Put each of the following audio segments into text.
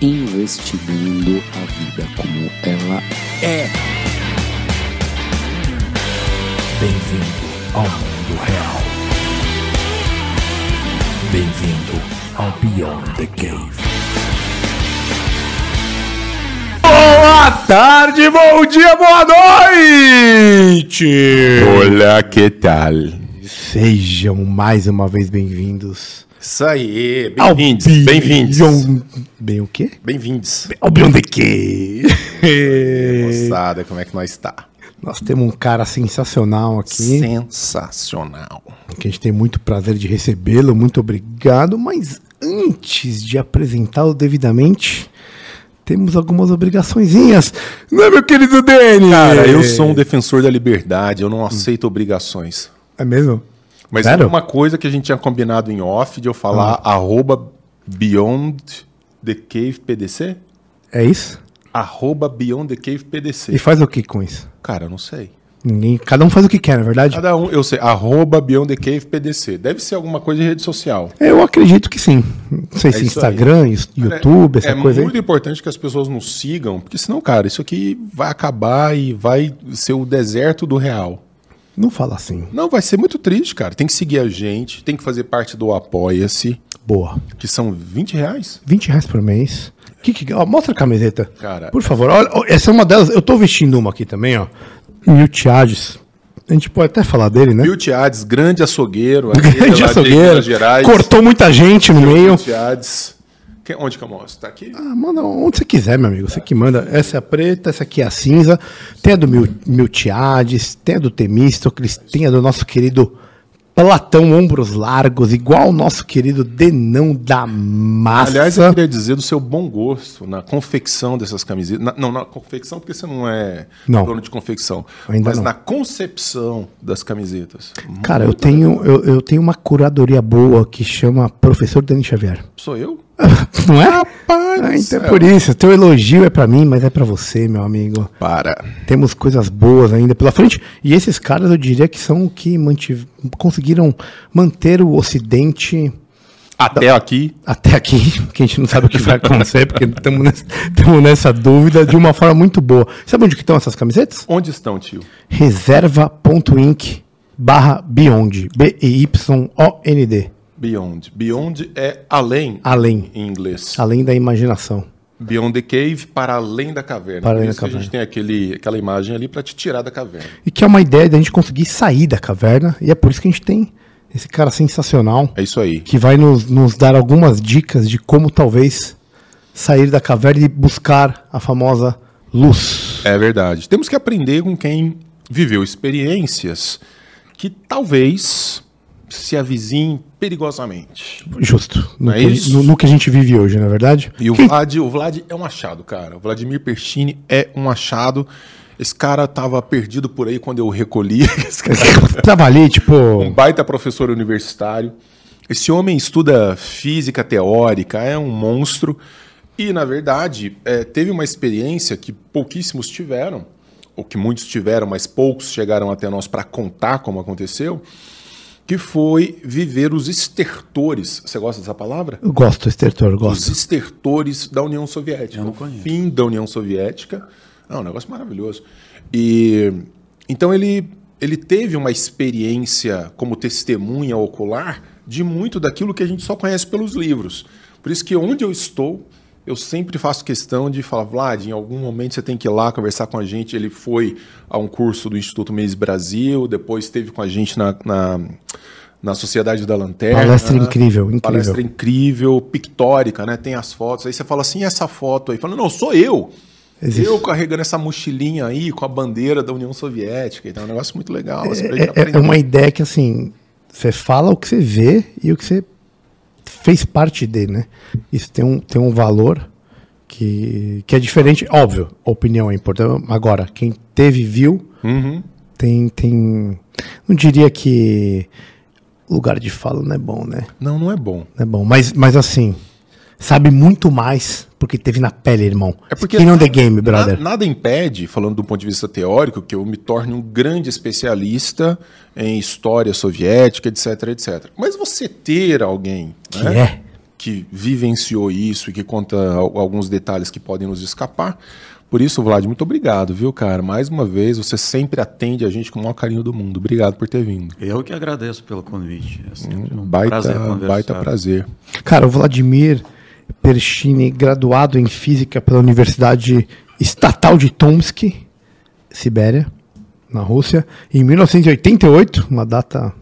Investigando a vida como ela é. Bem-vindo ao mundo real. Bem-vindo ao Beyond the Cave. Boa tarde, bom dia, boa noite! Olá, que tal? Sejam mais uma vez bem-vindos Isso aí, bem-vindos. Bem-vindos. Bem o quê? Bem-vindos. Ao Beyond the Cave. Moçada, como é que nós está? Nós temos um cara sensacional aqui. Sensacional. que a gente tem muito prazer de recebê-lo, muito obrigado, mas antes de apresentá-lo devidamente, temos algumas obrigaçõezinhas, não é, meu querido Dani? Cara, eu sou um defensor da liberdade, eu não aceito obrigações. É mesmo? Mas Sério? é uma coisa que a gente tinha combinado em off de eu falar arroba Beyond the Cave PDC? É isso? Arroba Beyond the Cave PDC. E faz o que com isso? Cara, eu não sei. Ninguém, cada um faz o que quer, na verdade? Cada um, eu sei, arroba Beyond the Cave PDC. Deve ser alguma coisa de rede social. Eu acredito que sim. Não sei se É isso Instagram, YouTube, essa é coisa muito aí. importante que as pessoas nos sigam, porque senão, cara, isso aqui vai acabar e vai ser o deserto do real. Não fala assim. Não, vai ser muito triste, cara. Tem que seguir a gente, tem que fazer parte do Apoia-se, Boa. que são 20 reais. 20 reais por mês. Que que- ó, mostra a camiseta. Cara. Por favor. Olha, essa é uma delas. Eu tô vestindo uma aqui também, ó. Miltiades. A gente pode até falar dele, né? Bill Tiades, grande açougueiro. Grande açougueiro. Cortou muita gente no meio. Bill Tiades. Que- Onde que eu mostro? Tá aqui? Ah, manda onde você quiser, meu amigo. Você que manda. Essa é a preta, essa aqui é a cinza. Tem a do Mil, Miltiades, tem a do Temístocles, tem a do nosso querido Platão Ombros Largos, igual o nosso querido Denão da Massa. Aliás, eu queria dizer do seu bom gosto na confecção dessas camisetas. Na- não, na confecção, porque você não é Não. dono de confecção. Ainda mas não. na concepção das camisetas. Cara, eu tenho, eu, eu tenho uma curadoria boa que chama Professor Dani Xavier. Sou eu? Não é? Rapaz! Ah, então é por isso. Teu elogio é pra mim, mas é pra você, meu amigo. Para. Temos coisas boas ainda pela frente. E esses caras, eu diria que são o que mantiv... conseguiram manter o Ocidente Até aqui. até aqui, que a gente não sabe o que vai acontecer, porque estamos nessa, nessa dúvida de uma forma muito boa. Sabe onde estão essas camisetas? Onde estão, tio? Reserva.inc barra Beyond. B-E-Y-O-N-D. Beyond. Beyond é além Além. em inglês. Além da imaginação. Beyond the cave, para além da caverna. Para além da que a gente tem aquele, aquela imagem ali para te tirar da caverna. E que é uma ideia da gente conseguir sair da caverna. E é por isso que a gente tem esse cara sensacional É isso aí. que vai nos, nos dar algumas dicas de como talvez sair da caverna e buscar a famosa luz. É verdade. Temos que aprender com quem viveu experiências que talvez se avizinhem perigosamente. Justo. No, Não é que, no- no que a gente vive hoje, na é verdade. E o Quem- Vlad, o Vlad é um achado, cara. O Vladimir Perchini é um achado. Esse cara tava perdido por aí quando eu recolhi. Cara Tava ali, tipo. um baita professor universitário. Esse homem estuda física teórica, é um monstro. E, na verdade, é, teve uma experiência que pouquíssimos tiveram, ou que muitos tiveram, mas poucos chegaram até nós para contar como aconteceu, que foi viver os estertores. Você gosta dessa palavra? Eu gosto, estertor, Os gosto. estertores da União Soviética. o fim da União Soviética. É um negócio maravilhoso. E então ele, ele teve uma experiência como testemunha ocular de muito daquilo que a gente só conhece pelos livros. Por isso que onde eu estou, eu sempre faço questão de falar, Vlad, em algum momento você tem que ir lá conversar com a gente. Ele foi a um curso do Instituto Mês Brasil, depois esteve com a gente na, na, na Sociedade da Lanterna. Palestra incrível, incrível. Palestra incrível, pictórica, né? Tem as fotos. Aí você fala assim, e essa foto aí? Fala, não, sou eu. Existe. Eu carregando essa mochilinha aí com a bandeira da União Soviética. Então é um negócio muito legal. assim, É, é- é uma ideia que, assim, você fala o que você vê e o que você fez parte dele, né? Isso tem um, tem um valor Que, que é diferente, óbvio, a opinião é importante. Agora, quem teve, viu, Uhum. tem, tem. Não diria que lugar de fala não é bom, né? Não, não é bom. Não é bom. Mas, mas assim, sabe muito mais porque teve na pele, irmão. É porque Skin on the game, brother. na- nada impede, falando do ponto de vista teórico, que eu me torne um grande especialista em história soviética, etc, etc. Mas você ter alguém Que né, é. que vivenciou isso e que conta al- alguns detalhes que podem nos escapar. Por isso, Vlad, muito obrigado, viu, cara? Mais uma vez, você sempre atende a gente com o maior carinho do mundo. Obrigado por ter vindo. Eu que agradeço pelo convite. É sempre um Baita prazer, conversar. baita prazer. Cara, o Vladimir Perchini, graduado em física pela Universidade Estatal de Tomsk, Sibéria, na Rússia, em 1988, uma data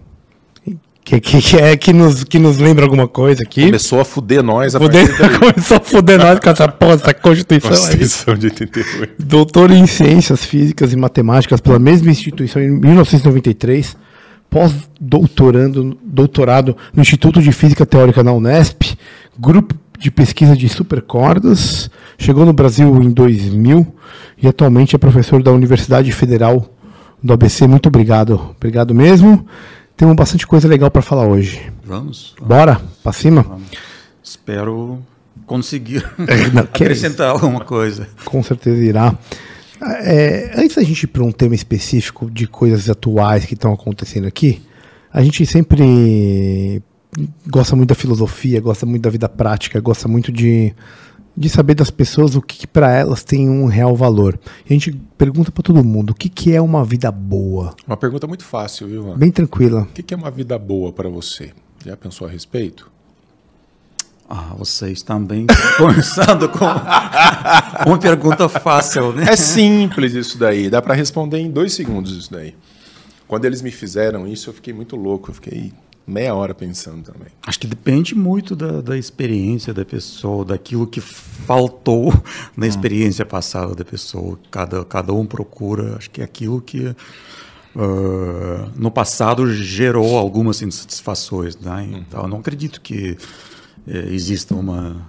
que, que, que é, que, nos, que nos lembra alguma coisa aqui. Começou a fuder nós a Fuder- começou a fuder nós com essa porra, essa Constituição aí. Constituição de 88. Doutor em Ciências Físicas e Matemáticas pela mesma instituição em 1993, pós-doutorando, doutorado no Instituto de Física Teórica na Unesp, grupo de pesquisa de supercordas, chegou no Brasil em 2000 e atualmente é professor da Universidade Federal do ABC. Muito obrigado, obrigado mesmo. Temos bastante coisa legal para falar hoje. Vamos? Bora, para cima? Espero conseguir não, é acrescentar alguma coisa. Com certeza irá. É, antes da gente ir para um tema específico de coisas atuais que estão acontecendo aqui, a gente sempre gosta muito da filosofia, gosta muito da vida prática, gosta muito de, de saber das pessoas o que, que para elas tem um real valor. E a gente pergunta para todo mundo o que, que é uma vida boa. Uma pergunta muito fácil, viu, Ivan? Bem tranquila. O que que é uma vida boa para você? Já pensou a respeito? Ah, vocês também começando com uma pergunta fácil, né? É simples isso daí, dá para responder em dois segundos isso daí. Quando eles me fizeram isso, eu fiquei muito louco, eu fiquei meia hora pensando também. Acho que depende muito da, da experiência da pessoa, daquilo que faltou na experiência passada da pessoa. Cada, cada um procura, acho que é aquilo que ah, no passado gerou algumas insatisfações. Né? Então, eu não acredito que eh, exista uma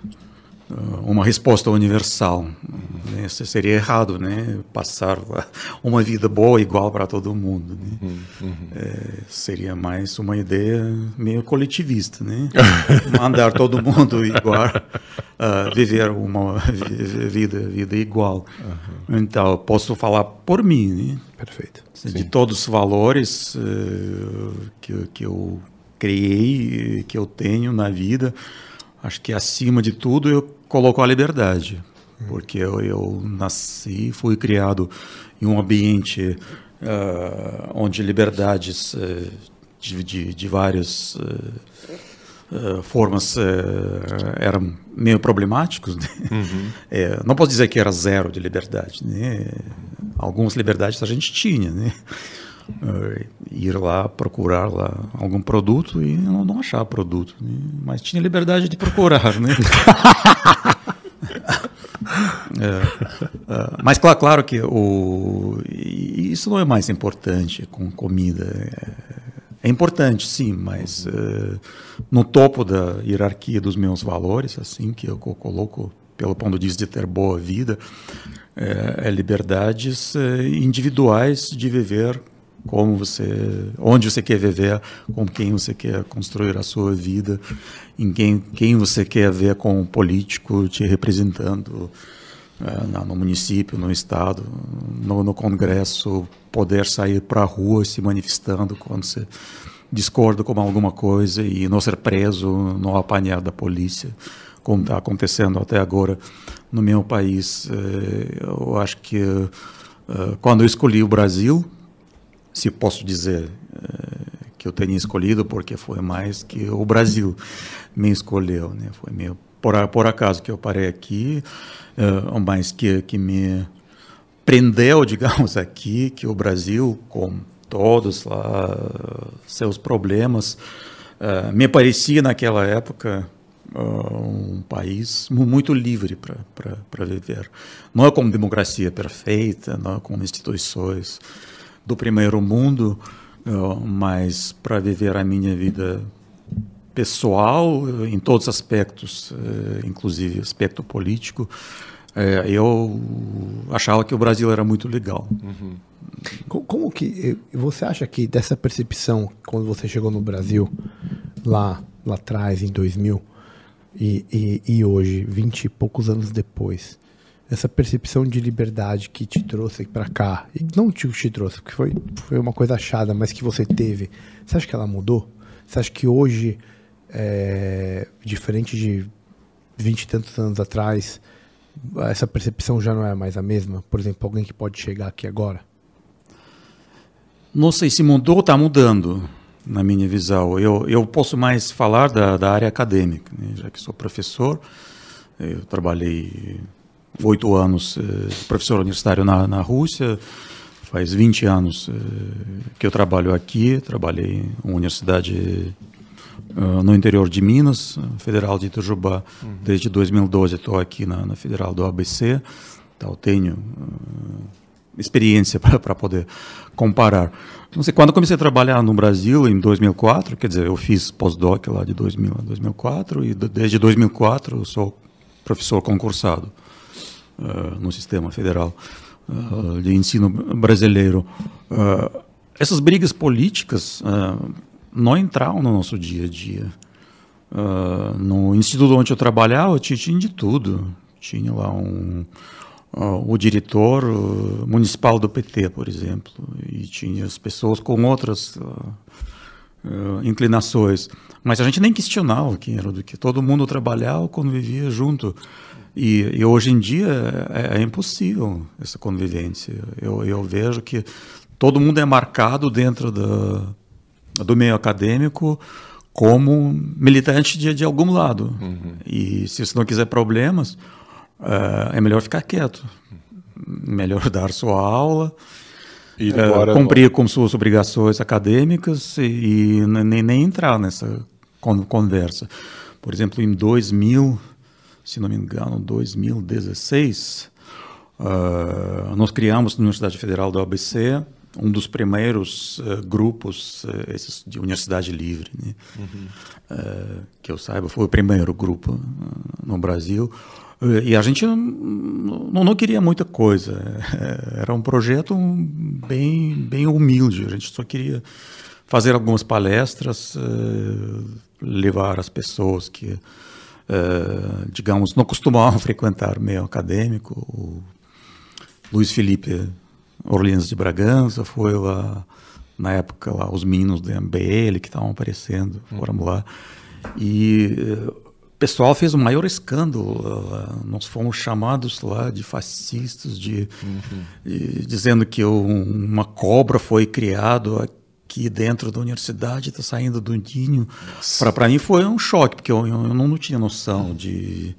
uma resposta universal. Né? Isso seria errado, né? Passar uma vida boa igual para todo mundo. Né? É, seria mais uma ideia meio coletivista, né? Mandar todo mundo igual, ah, viver uma vi- vida, vida igual. Então, eu posso falar por mim, né? Perfeito. de todos os valores eh, que, que eu criei, eh, que eu tenho na vida, acho que acima de tudo eu coloco a liberdade, porque eu, eu nasci, fui criado em um ambiente ah, onde liberdades eh, de, de, de várias eh, formas eram meio problemáticos. Né? Eh, não posso dizer que era zero de liberdade. Né? Algumas liberdades a gente tinha. Né? Eh, ir lá procurar lá algum produto e não, não achar produto. Né? Mas tinha liberdade de procurar. Né? É, é, mas claro, claro que o, isso não é mais importante com comida. É, é importante, sim, mas é, no topo da hierarquia dos meus valores, assim que eu co- coloco pelo ponto de vista de ter boa vida, é, é liberdades é, individuais de viver como você, onde você quer viver, com quem você quer construir a sua vida, em quem, quem você quer ver como político te representando na- no município, no estado, no, no congresso, poder sair para a rua se manifestando quando você discorda com alguma coisa e não ser preso, não apanhar da polícia, como está acontecendo até agora no meu país. Eh, Eu acho que eh, quando eu escolhi o Brasil, se posso dizer eh, que eu tenha escolhido porque foi mais que o Brasil me escolheu, né? Foi meio por, por acaso que eu parei aqui, eh, mas que que me prendeu, digamos aqui, que o Brasil com todos lá seus problemas eh, me parecia naquela época um país mu- muito livre para viver. Não é como democracia perfeita, não é como instituições do primeiro mundo, ah, mas para viver a minha vida pessoal, em todos os aspectos, inclusive aspecto político, eu achava que o Brasil era muito legal. Uhum. Como que você acha que dessa percepção quando você chegou no Brasil lá lá atrás em 2000 e, e, e hoje, vinte e poucos anos depois, essa percepção de liberdade que te trouxe para cá, e não te, te trouxe, porque foi, foi uma coisa achada, mas que você teve, você acha que ela mudou? Você acha que hoje, é, diferente de vinte e tantos anos atrás, essa percepção já não é mais a mesma? Por exemplo, alguém que pode chegar aqui agora? Não sei se mudou ou está mudando na minha visão. Eu, eu posso mais falar da, da área acadêmica, né? já que sou professor. Eu trabalhei oito anos eh, professor universitário na, na Rússia. Faz 20 anos eh, que eu trabalho aqui. Trabalhei em uma universidade uh, no interior de Minas, Federal de Itajubá. Uhum. Desde 2012 estou aqui na, na, Federal do ABC. Então, tenho experiência para poder comparar. Não sei, quando comecei a trabalhar no Brasil, em 2004, quer dizer, eu fiz pós-doc lá de 2000 a 2004, e desde 2004 eu sou professor concursado no sistema federal uh, de ensino brasileiro. Uh, essas brigas políticas não entraram no nosso dia a dia. no instituto onde eu trabalhava, tinha, de tudo. Tinha lá um o diretor municipal do PT, por exemplo, e tinha as pessoas com outras inclinações. Mas a gente nem questionava quem era do que. Todo mundo trabalhava, convivia junto. E, e hoje em dia é, é, impossível essa convivência. Eu, eu, vejo que todo mundo é marcado dentro do, do meio acadêmico como militante de, de algum lado. Uhum. E se você não quiser problemas, uh, é melhor ficar quieto, melhor dar sua aula, uh, cumprir com suas obrigações acadêmicas e, e nem, nem, entrar nessa conversa. Por exemplo, em 2000, se não me engano, 2016, uh, eh, nós criamos na Universidade Federal do ABC um dos primeiros uh, grupos uh, esses de universidade livre, né? uhum. uh, que eu saiba foi o primeiro grupo no Brasil e a gente não, não queria muita coisa. Era um projeto bem, bem humilde. A gente só queria fazer algumas palestras, levar as pessoas que, eh, digamos, não costumavam frequentar o meio acadêmico. O Luiz Felipe Orleans de Bragança foi lá, na época, lá, os meninos do MBL que estavam aparecendo, foram lá. E eh, o pessoal fez o maior escândalo. Nós fomos chamados lá de fascistas, de, uhum. de dizendo que uma cobra foi criado aqui dentro da universidade, está saindo do ninho. Para mim foi um choque, porque eu, eu não, não, tinha noção de,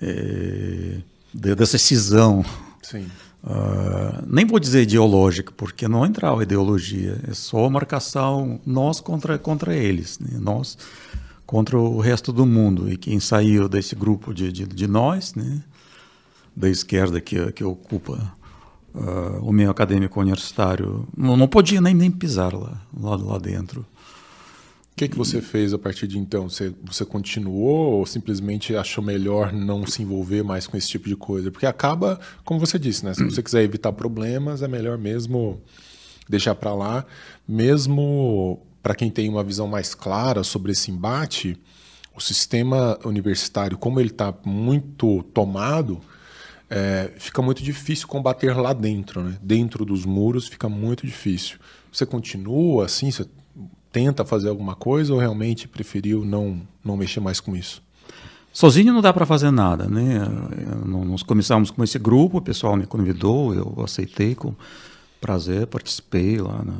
é, de dessa cisão. Sim. Uh, nem vou dizer ideológica, porque não entrava ideologia, é só marcação nós contra, contra eles. Né? Nós contra o resto do mundo. E quem saiu desse grupo de, de, de nós, né, da esquerda que, que ocupa uh, o meio acadêmico universitário, não, não podia nem, nem pisar lá, lá, lá dentro. O que, que você fez a partir de então? Você, você continuou ou simplesmente achou melhor não se envolver mais com esse tipo de coisa? Porque acaba, como você disse, né? Se você quiser evitar problemas, é melhor mesmo deixar para lá, mesmo para quem tem uma visão mais clara sobre esse embate, o sistema universitário, como ele está muito tomado, é, fica muito difícil combater lá dentro, né? Dentro dos muros fica muito difícil. Você continua assim? Você tenta fazer alguma coisa ou realmente preferiu não, não mexer mais com isso? Sozinho não dá para fazer nada, né? Nós começamos com esse grupo, o pessoal me convidou, eu aceitei com prazer, participei lá na,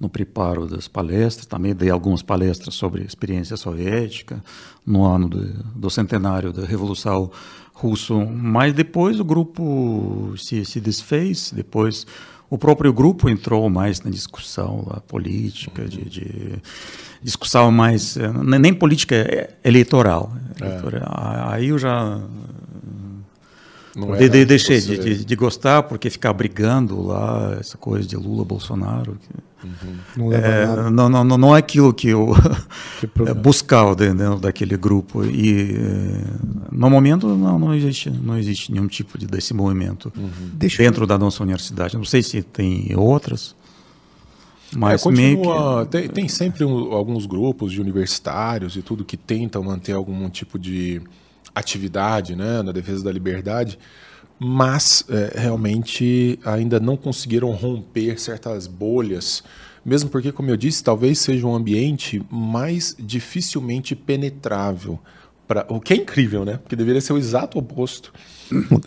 no preparo das palestras, também dei algumas palestras sobre experiência soviética no ano de, do centenário da Revolução Russa, mas depois o grupo se, se desfez, depois o próprio grupo entrou mais na discussão lá, política, de, de, discussão mais, eh, nem política, é eleitoral. É. eleitoral. Aí eu já Não de, de, deixei você... de, de, gostar porque ficar brigando lá, essa coisa de Lula, Bolsonaro. Uhum. Não, é, não, não, não, é aquilo que eu que buscava dentro daquele grupo. E no momento não, não, existe, não existe nenhum tipo de, desse movimento uhum. dentro eu... da nossa universidade. Não sei se tem outras. Mas é, continua, que... tem, tem, sempre um, alguns grupos de universitários e tudo que tentam manter algum tipo de atividade né, na defesa da liberdade, mas é, realmente ainda não conseguiram romper certas bolhas, mesmo porque, como eu disse, talvez seja um ambiente mais dificilmente penetrável. Pra, o que é incrível, né? Porque deveria ser o exato oposto.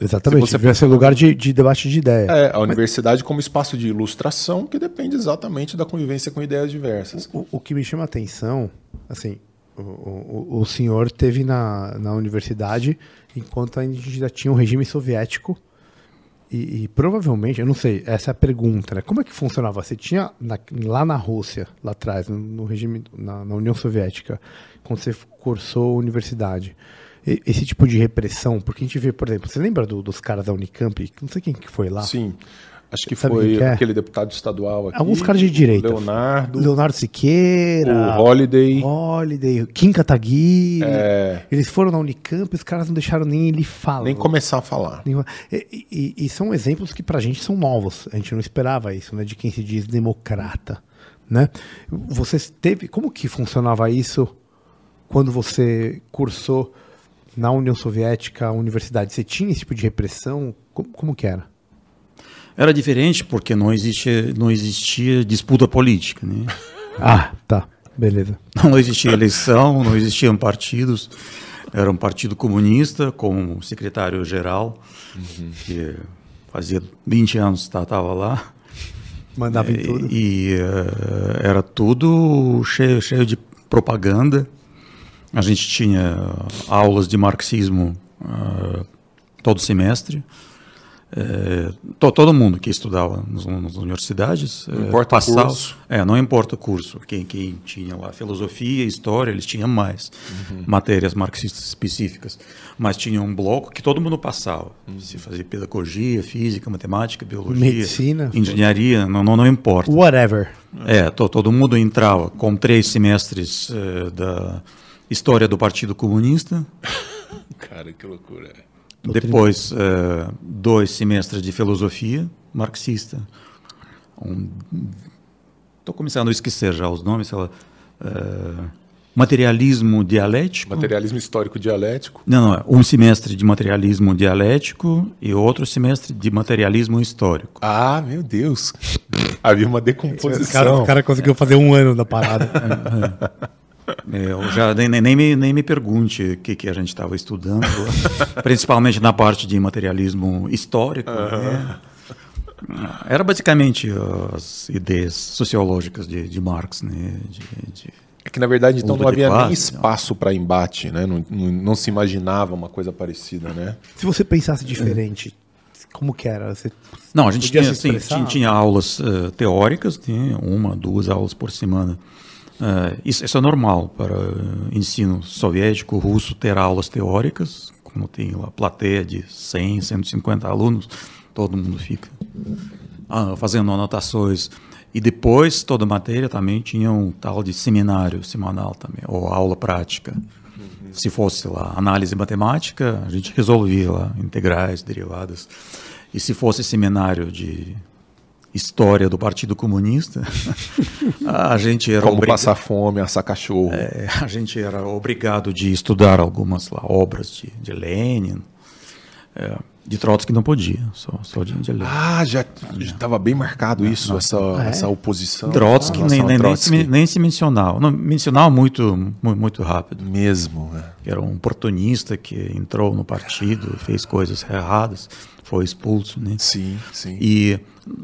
Exatamente, deveria ser lugar de, de, debate de ideia. É, a universidade como espaço de ilustração que depende exatamente da convivência com ideias diversas. O, o que me chama a atenção, assim, o, o, o senhor teve na, na universidade enquanto ainda tinha um regime soviético e, e, provavelmente, eu não sei, essa é a pergunta, né? Como é que funcionava? Você tinha na, lá na Rússia, lá atrás, no, no regime, na, na, União Soviética, quando você cursou a universidade, e, esse tipo de repressão, porque a gente vê, por exemplo, você lembra do, dos caras da Unicamp? Não sei quem que foi lá. Sim. Acho que Sabe foi que é? aquele deputado estadual aqui. Alguns caras de direita. Leonardo. Leonardo Siqueira. O Holiday. Holiday. Kim Kataguiri. É... Eles foram na Unicamp os caras não deixaram nem ele falar. Nem começar a falar. E, e, e, são exemplos que pra gente são novos. A gente não esperava isso, né? De quem se diz democrata. Né? Você teve. Como que funcionava isso quando você cursou na União Soviética, a universidade? Você tinha esse tipo de repressão? Como, como que era? Era diferente porque não existia, não existia disputa política, né? ah, tá. Beleza. Não existia eleição, não existiam partidos. Era um partido comunista com secretário-geral, uhum. que fazia 20 anos estava lá. Mandava em tudo. E, e uh, era tudo cheio, cheio de propaganda. A gente tinha aulas de marxismo uh, todo semestre. É, to, todo mundo que estudava nas, nas universidades não é, importa passava, curso. É, não importa o curso. Quem, quem tinha lá filosofia, história, eles tinham mais uhum. matérias marxistas específicas, mas tinha um bloco que todo mundo passava. Uhum. Se fazia pedagogia, física, matemática, biologia, medicina, engenharia, não, não, não importa. Whatever. É, to, todo mundo entrava com três semestres é, da história do Partido Comunista. Cara, que loucura. Depois, uh, dois semestres de filosofia marxista. Estou um, começando a esquecer já os nomes. Ela, uh, materialismo dialético. Materialismo histórico dialético. Não, não, um semestre de materialismo dialético e outro semestre de materialismo histórico. Ah, meu Deus! Havia uma decomposição. O cara, o cara conseguiu fazer um ano da parada. É, eu já nem, nem, me, nem me pergunte o que, que a gente estava estudando, principalmente na parte de materialismo histórico. Uhum. Né? Era basicamente as ideias sociológicas de, de Marx, né? De, de é que na verdade então não havia classe, nem espaço para embate, né? Não, não, não, se imaginava uma coisa parecida, né? Se você pensasse diferente, como que era? Você não, a gente tinha, assim, tinha, tinha, aulas uh, teóricas, tinha uma, duas aulas por semana Uh, isso, isso, é normal para ensino soviético, russo, ter aulas teóricas, como tem lá plateia de 100, 150 alunos, todo mundo fica uh, fazendo anotações. E depois, toda matéria também tinha um tal de seminário semanal também, ou aula prática. Uhum. Se fosse lá análise matemática, a gente resolvia lá integrais, derivadas. E se fosse seminário de história do Partido Comunista, a gente era como passar fome, assar cachorro. É, a gente era obrigado de estudar algumas lá, obras de, de Lenin. É, de Trotsky não podia, só, só de, de Lenin. Ah, já estava bem marcado isso, não, essa, é. essa oposição. Trotsky, nem, nem, Trotsky. Nem, se, nem se mencionava. Não, mencionava muito, muito, rápido. Mesmo. É. Era um oportunista que entrou no partido, fez coisas erradas, foi expulso. Né? Sim, sim. E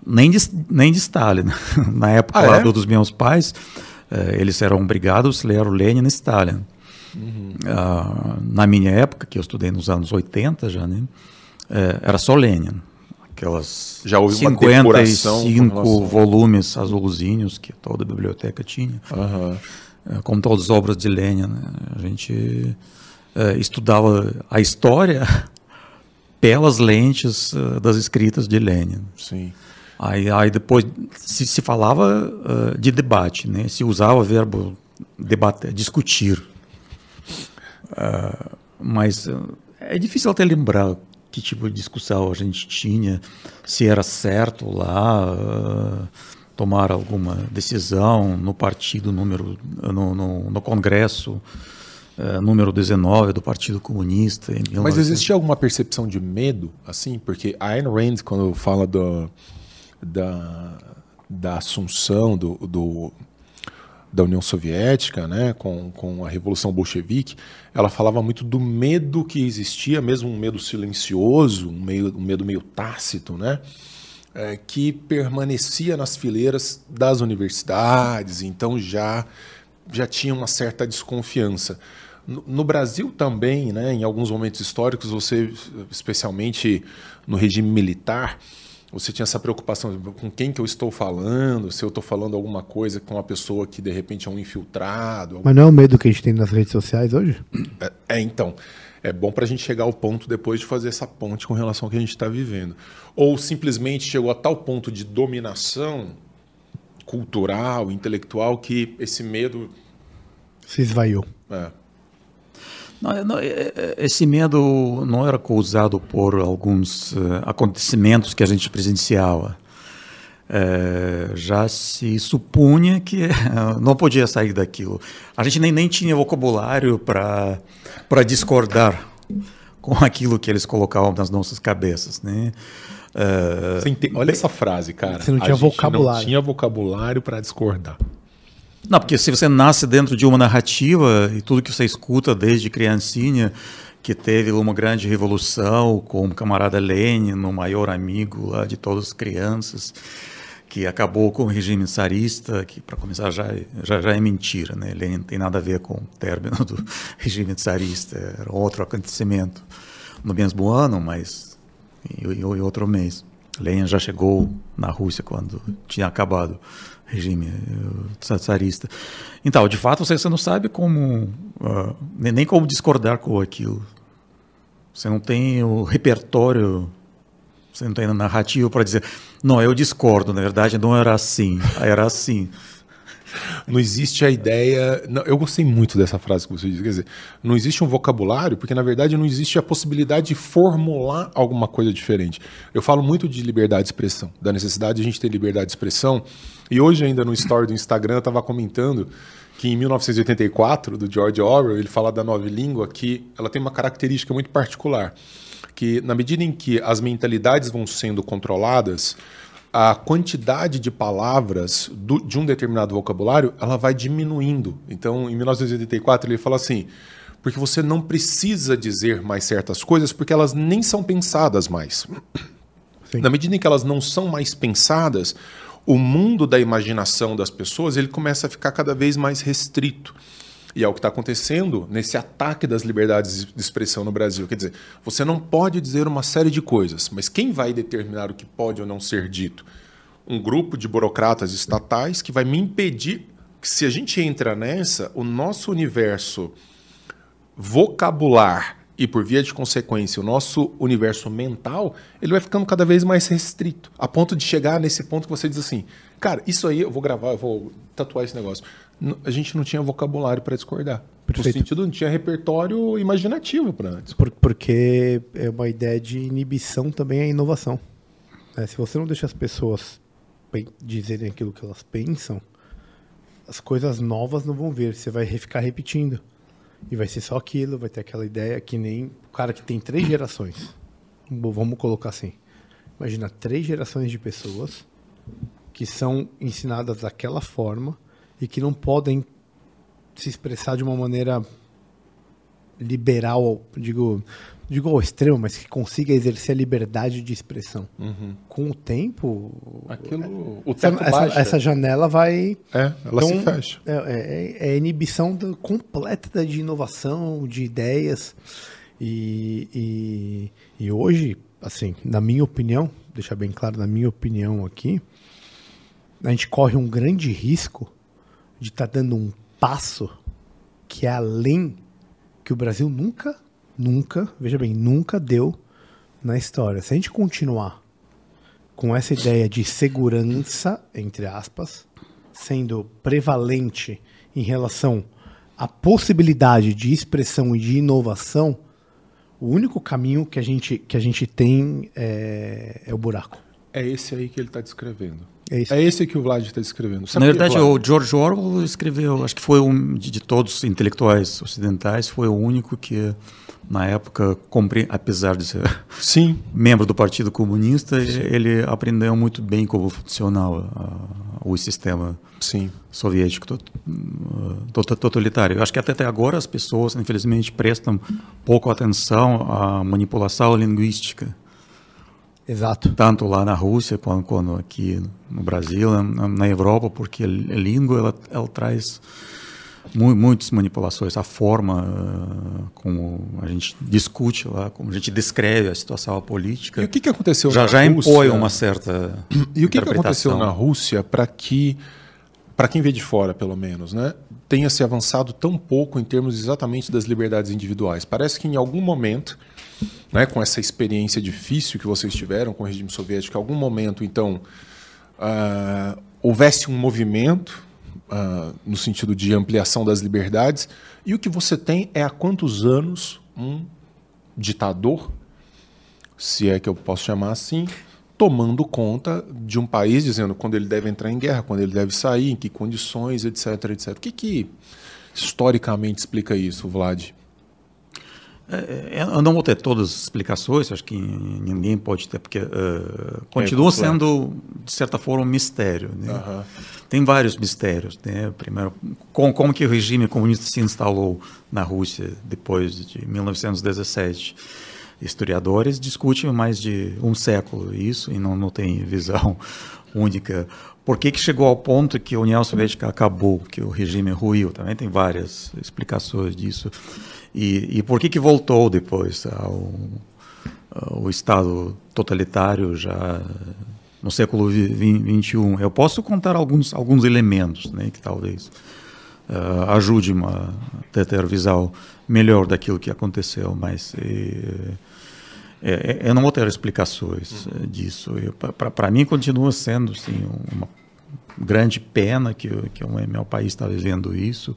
nem de, nem de Stalin. Na época ah, lá é? dos meus pais, eh, eles eram obrigados a ler o Lenin e Stalin. Uhum. Ah, na minha época, que eu estudei nos anos 80 já, né, eh, era só Lenin. Aquelas já houve 55 volumes azulzinhos que toda a biblioteca tinha. Uhum. como todas as obras de Lenin. Né? A gente estudava a história pelas lentes uh, das escritas de Lenin. Sim. Aí, aí depois se, se falava uh, de debate, né? Se usava o verbo debater, discutir. Uh, mas é difícil até lembrar que tipo de discussão a gente tinha, se era certo lá tomar alguma decisão no partido número no, no, no Congresso é, número 19 do Partido Comunista. Mas existia alguma percepção de medo, assim? Porque a Ayn Rand, quando fala do, da, da assunção do, do, da União Soviética, né, com, com a Revolução Bolchevique, ela falava muito do medo que existia, mesmo um medo silencioso, um, meio, um medo meio tácito, né? É, que permanecia nas fileiras das universidades, então já já tinha uma certa desconfiança. No, Brasil também, né, em alguns momentos históricos, você, especialmente no regime militar, você tinha essa preocupação com quem que eu estou falando, se eu estou falando alguma coisa com uma pessoa que de repente é um infiltrado. Mas não é o medo que a gente tem nas redes sociais hoje? É, é então. É bom para a gente chegar ao ponto depois de fazer essa ponte com relação ao que a gente está vivendo. Ou simplesmente chegou a tal ponto de dominação cultural, intelectual, que esse medo. Se esvaiu. É. Não, não, é, é, esse medo não era causado por alguns uh, acontecimentos que a gente presenciava. É, já se supunha que não podia sair daquilo. A gente nem, nem tinha vocabulário para discordar com aquilo que eles colocavam nas nossas cabeças. Né? Olha essa frase, cara. Você não tinha vocabulário. Não tinha vocabulário para discordar. Não, porque se você nasce dentro de uma narrativa e tudo que você escuta desde criancinha, que teve uma grande revolução com o camarada Lenin, o maior amigo lá de todas as crianças, que acabou com o regime tsarista, que para começar já, já, já é mentira, né? Lenin não tem nada a ver com o término do regime tsarista, era outro acontecimento no mesmo ano, mas em, em outro mês. Lenin já chegou na Rússia quando tinha acabado regime eh, tsarista. Então, de fato, você, você não sabe como, uh, nem como discordar com aquilo. Você não tem o repertório, você não tem a narrativa para dizer, não, eu discordo, na verdade não era assim, era assim. Não existe a ideia. Não, eu gostei muito dessa frase que você disse. Quer dizer, não existe um vocabulário, porque na verdade não existe a possibilidade de formular alguma coisa diferente. Eu falo muito de liberdade de expressão, da necessidade de a gente ter liberdade de expressão e hoje, ainda no story do Instagram, eu estava comentando que em 1984, do George Orwell, ele fala da nova língua que ela tem uma característica muito particular, que na medida em que as mentalidades vão sendo controladas, a quantidade de palavras do, de um determinado vocabulário ela vai diminuindo. Então, em 1984, ele fala assim: porque você não precisa dizer mais certas coisas porque elas nem são pensadas mais. Sim. Na medida em que elas não são mais pensadas, o mundo da imaginação das pessoas ele começa a ficar cada vez mais restrito. E é o que está acontecendo nesse ataque das liberdades de expressão no Brasil. Quer dizer, você não pode dizer uma série de coisas, mas quem vai determinar o que pode ou não ser dito? Um grupo de burocratas estatais que vai me impedir que, se a gente entra nessa, o nosso universo vocabular e por via de consequência o nosso universo mental ele vai ficando cada vez mais restrito a ponto de chegar nesse ponto que você diz assim cara isso aí eu vou gravar eu vou tatuar esse negócio a gente não tinha vocabulário para discordar Perfeito. no sentido não tinha repertório imaginativo para antes Por, porque é uma ideia de inibição também é inovação é, se você não deixa as pessoas dizerem aquilo que elas pensam as coisas novas não vão vir você vai ficar repetindo e vai ser só aquilo, vai ter aquela ideia que nem o cara que tem três gerações. Vamos colocar assim. Imagina três gerações de pessoas que são ensinadas daquela forma e que não podem se expressar de uma maneira liberal, digo, digo ao extremo, mas que consiga exercer a liberdade de expressão. Uhum. Com o tempo. Aquilo, o essa, essa, essa, janela vai. É, ela então, se fecha. É, é, é inibição do, completa de inovação, de ideias. E, e, e hoje, assim, na minha opinião, deixar bem claro, na minha opinião aqui, a gente corre um grande risco de estar tá dando um passo que é além que o Brasil nunca nunca, veja bem, nunca deu na história. Se a gente continuar com essa ideia de segurança, entre aspas, sendo prevalente em relação à possibilidade de expressão e de inovação, o único caminho que a gente, que a gente tem é, é o buraco. É esse aí que ele está descrevendo. É, isso. É esse que o Vlad está descrevendo. Na verdade, o George Orwell escreveu, acho que foi um de, de todos os intelectuais ocidentais, foi o único que na época, apesar de ser Sim. membro do Partido Comunista, Sim. ele aprendeu muito bem como funcionava o sistema Sim. soviético totalitário. Eu acho que até agora as pessoas, infelizmente, prestam pouco atenção à manipulação linguística. Exato. Tanto lá na Rússia quanto, quanto aqui no Brasil, na, na Europa, porque a língua ela, ela traz muitas manipulações, a forma uh, como a gente discute lá, como a gente descreve a situação política. E o que, que aconteceu já, na já Rússia? impõe uma certa E o que, que aconteceu na Rússia para que, para quem vê de fora, pelo menos, né, tenha se avançado tão pouco em termos exatamente das liberdades individuais? Parece que em algum momento, né, com essa experiência difícil que vocês tiveram com o regime soviético, em algum momento, então, uh, houvesse um movimento uh, no sentido de ampliação das liberdades, e o que você tem é há quantos anos um ditador, se é que eu posso chamar assim, tomando conta de um país, dizendo quando ele deve entrar em guerra, quando ele deve sair, em que condições, etc, etc. O que, que historicamente explica isso, Vlad? É, é, eu não vou ter todas as explicações, acho que ninguém pode ter, porque uh, continua é sendo, de certa forma, um mistério. Né? Uhum. Tem vários mistérios. Né? Primeiro, com, como que o regime comunista se instalou na Rússia depois de 1917. Historiadores discutem mais de um século isso e não, não tem visão única. Por que, que chegou ao ponto que a União Soviética acabou, que o regime ruiu? Também tem várias explicações disso. E, e por que, que voltou depois ao, ao Estado totalitário já no século XXI? Eu posso contar alguns, alguns elementos né, que talvez uh, ajudem a ter visão melhor daquilo que aconteceu, mas é, eu não vou ter explicações disso. Para mim continua sendo assim, uma grande pena que, que o meu país está vivendo isso.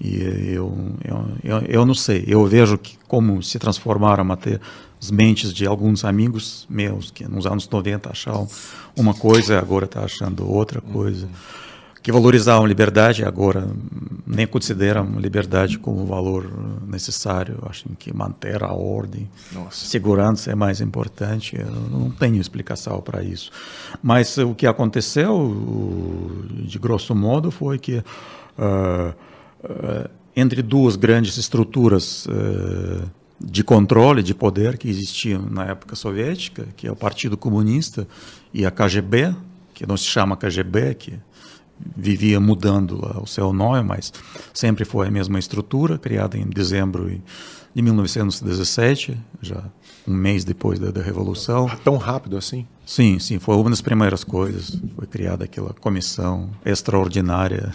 E eu, eu, eu, eu, não sei, eu vejo que como se transformaram até as mentes de alguns amigos meus que nos anos 90 achavam uma coisa agora está achando outra coisa. Que valorizavam liberdade agora nem consideram liberdade como valor necessário. Acham que manter a ordem, Nossa. segurança é mais importante. Eu não tenho explicação para isso. Mas o que aconteceu, de grosso modo, foi que. Uh, uh, entre duas grandes estruturas uh, de controle, de poder que existiam na época soviética, que é o Partido Comunista e a KGB, que não se chama KGB, que vivia mudando o seu nome, mas sempre foi a mesma estrutura, criada em dezembro de 1917, já um mês depois da, da Revolução. Ah, tão rápido assim? Sim, sim, foi uma das primeiras coisas. Foi criada aquela comissão extraordinária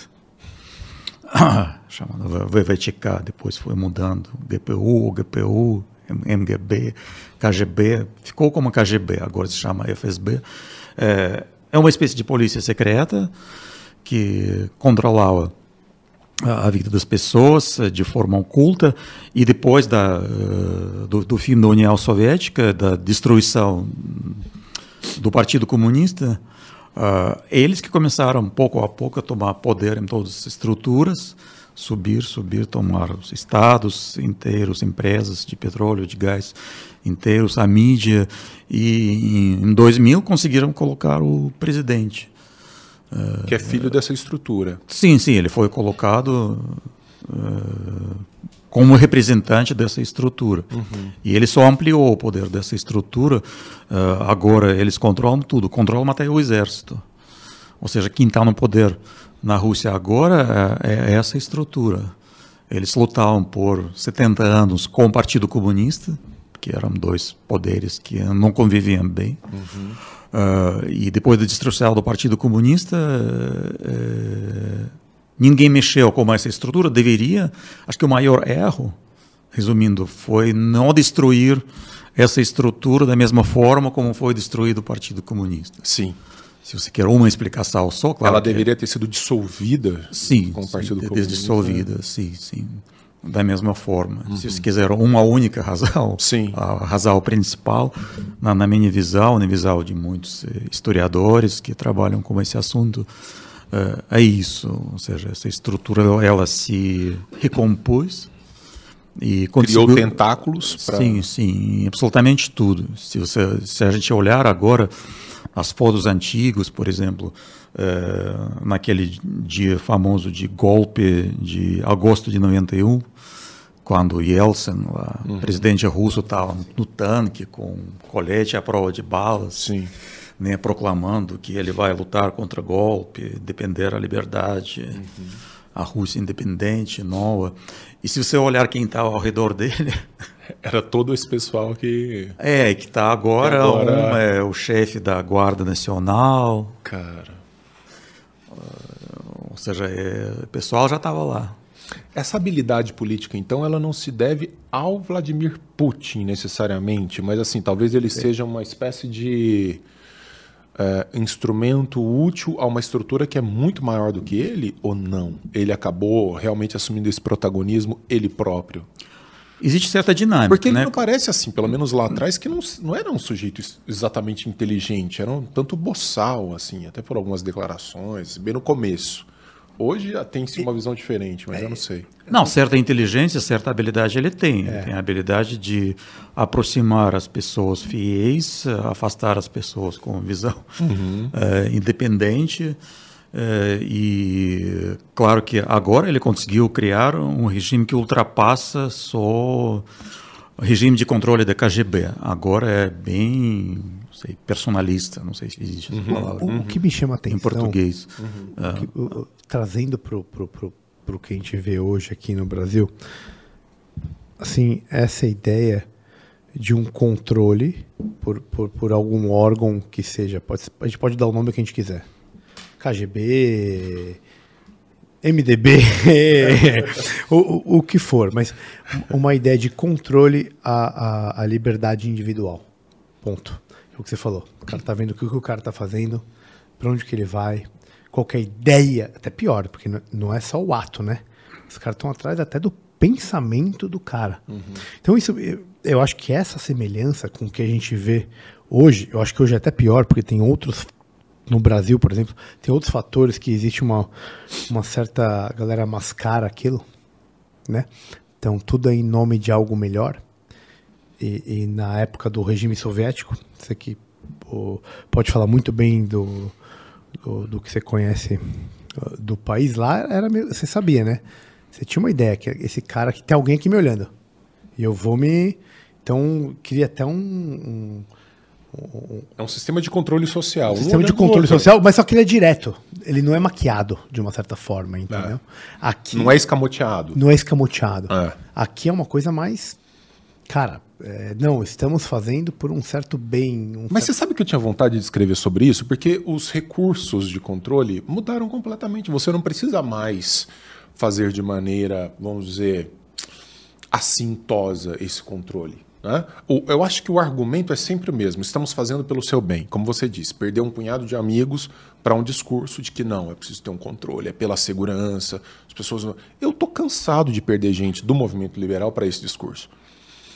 chamada VVTK, depois foi mudando, GPU, GPU, MGB, KGB, ficou como KGB, agora se chama FSB. É, é uma espécie de polícia secreta que controlava a vida das pessoas de forma oculta. E depois da, do, do fim da União Soviética, da destruição do Partido Comunista, Uh, eles que começaram pouco a pouco a tomar poder em todas as estruturas, subir, subir, tomar os estados inteiros, empresas de petróleo, de gás inteiros, a mídia, e em 2000 conseguiram colocar o presidente. Uh, que é filho dessa estrutura. Sim, sim, ele foi colocado uh, como representante dessa estrutura. Uhum. E ele só ampliou o poder dessa estrutura. Uh, agora eles controlam tudo, controlam até o exército. Ou seja, quem está no poder na Rússia agora é, é, essa estrutura. Eles lutavam por 70 anos com o Partido Comunista, que eram dois poderes que não conviviam bem. Uhum. Uh, e depois da destruição do Partido Comunista, uh, Ninguém mexeu com essa estrutura, deveria. Acho que o maior erro, resumindo, foi não destruir essa estrutura da mesma forma como foi destruído o Partido Comunista. Sim. Se você quer uma explicação só, claro. Ela deveria ter sido dissolvida sim, com o Partido sim, Comunista. Dissolvida, sim, sim. Da mesma forma. Uhum. Se você quiser uma única razão, sim. a razão principal, na, na, minha visão, na visão de muitos eh, historiadores que trabalham com esse assunto, uh, é isso. Ou seja, essa estrutura ela se recompôs e criou tentáculos. Pra... Sim, sim, absolutamente tudo. Se, você, se a gente olhar agora as fotos antigas, por exemplo, é, naquele dia famoso de golpe de agosto de 91, quando Yeltsin, lá, uhum. presidente russo, estava no tanque com colete à prova de balas, Sim. Né, proclamando que ele vai lutar contra golpe, defender a liberdade, uhum. a Rússia independente, nova. E se você olhar quem estava ao redor dele, era todo esse pessoal que. É, que está agora, agora... Um é o chefe da Guarda Nacional. Cara. Uh, ou seja, é, o pessoal já estava lá. Essa habilidade política, então, ela não se deve ao Vladimir Putin necessariamente, mas assim, talvez ele Sim. seja uma espécie de é, instrumento útil a uma estrutura que é muito maior do que ele ou não? Ele acabou realmente assumindo esse protagonismo ele próprio? Existe certa dinâmica. Porque ele né? não parece assim, pelo menos lá atrás, que não, não era um sujeito exatamente inteligente, era um tanto boçal, assim, até por algumas declarações, bem no começo. Hoje tem-se uma visão diferente, mas eu não sei. Não, certa inteligência, certa habilidade ele tem. É. Tem a habilidade de aproximar as pessoas fiéis, afastar as pessoas com visão uhum. é, independente. É, e claro que agora ele conseguiu criar um regime que ultrapassa só o regime de controle da KGB. Agora é bem sei, personalista, não sei se existe essa uhum. palavra. O, o, que me chama a atenção. Em português. Uhum. Uh, que, o, trazendo para o que a gente vê hoje aqui no Brasil, assim, essa ideia de um controle por, por, por algum órgão que seja, pode, a gente pode dar o nome que a gente quiser KGB, MDB, o, o, o, que for, mas uma ideia de controle à, à, à, liberdade individual. Ponto. É o que você falou. O cara tá vendo o que, o cara tá fazendo, para onde que ele vai, qualquer ideia, até pior, porque não é só o ato, né? Os caras estão atrás até do pensamento do cara. Uhum. Então isso, eu, eu acho que essa semelhança com o que a gente vê hoje, eu acho que hoje é até pior, porque tem outros no Brasil, por exemplo, tem outros fatores que existe uma, uma certa. A galera mascara aquilo, né? Então, tudo é em nome de algo melhor. E, e na época do regime soviético, você que pode falar muito bem do, do, do, que você conhece do país lá, era meio, você sabia, né? Você tinha uma ideia que esse cara que tem alguém aqui me olhando. E eu vou me. Então, queria até um, um é um sistema de controle social. Um sistema de controle social, mas só que ele é direto. Ele não é maquiado de uma certa forma, entendeu? É. Aqui, não é escamoteado. Não é escamoteado. É. Aqui é uma coisa mais. Cara, é, não, estamos fazendo por um certo bem. Um mas certo... você sabe que eu tinha vontade de escrever sobre isso? Porque os recursos de controle mudaram completamente. Você não precisa mais fazer de maneira, vamos dizer, assintosa esse controle. Né? eu acho que o argumento é sempre o mesmo. Estamos fazendo pelo seu bem, como você disse, perder um punhado de amigos para um discurso de que não, é preciso ter um controle, é pela segurança. As pessoas. Eu tô cansado de perder gente do movimento liberal para esse discurso.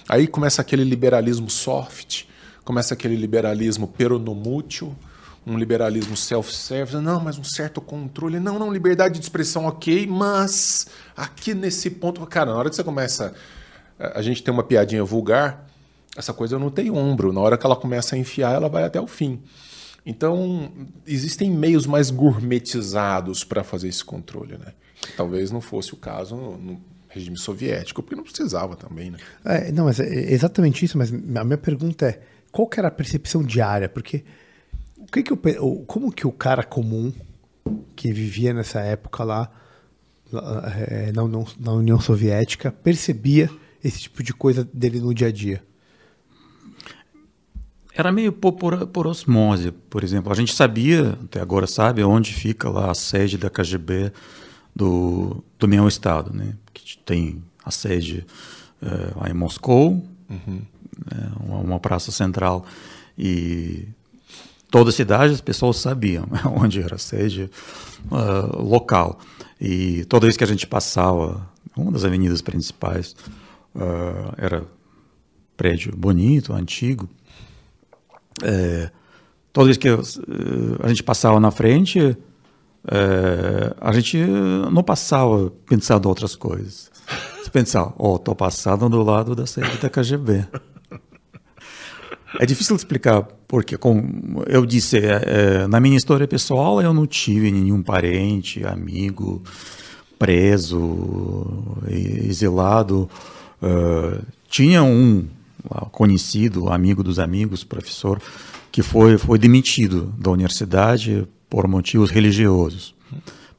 Aí começa aquele liberalismo soft, começa aquele liberalismo peronomútil, um liberalismo self-service. Não, mas um certo controle. Não, não, liberdade de expressão, ok, mas aqui nesse ponto. Cara, na hora que você começa a gente tem uma piadinha vulgar, essa coisa não tem ombro. Na hora que ela começa a enfiar, ela vai até o fim. Então, existem meios mais gourmetizados para fazer esse controle, né? Talvez não fosse o caso no regime soviético, porque não precisava também, né? É, não, mas é exatamente isso, mas a minha pergunta é, qual que era a percepção diária? Porque o que que eu, como que o cara comum que vivia nessa época lá é, na, na União Soviética percebia esse tipo de coisa dele no dia a dia? Era meio por, por, por, osmose, por exemplo. A gente sabia, até agora sabe, onde fica lá a sede da KGB do, do meu estado, né? Que tem a sede é, lá em Moscou, uhum. né? uma, uma praça central e toda a cidade as pessoas sabiam onde era a sede uh, local. E toda vez que a gente passava, uma das avenidas principais, uh, era prédio bonito, antigo. É, toda vez que uh, a gente passava na frente, é, a gente não passava pensando outras coisas. Você pensava, oh, tô passando do lado da sede da KGB. É difícil explicar porque, como eu disse, é, na minha história pessoal eu não tive nenhum parente, amigo preso, exilado. Uh, tinha um conhecido, amigo dos amigos, professor, que foi, foi demitido da universidade por motivos religiosos,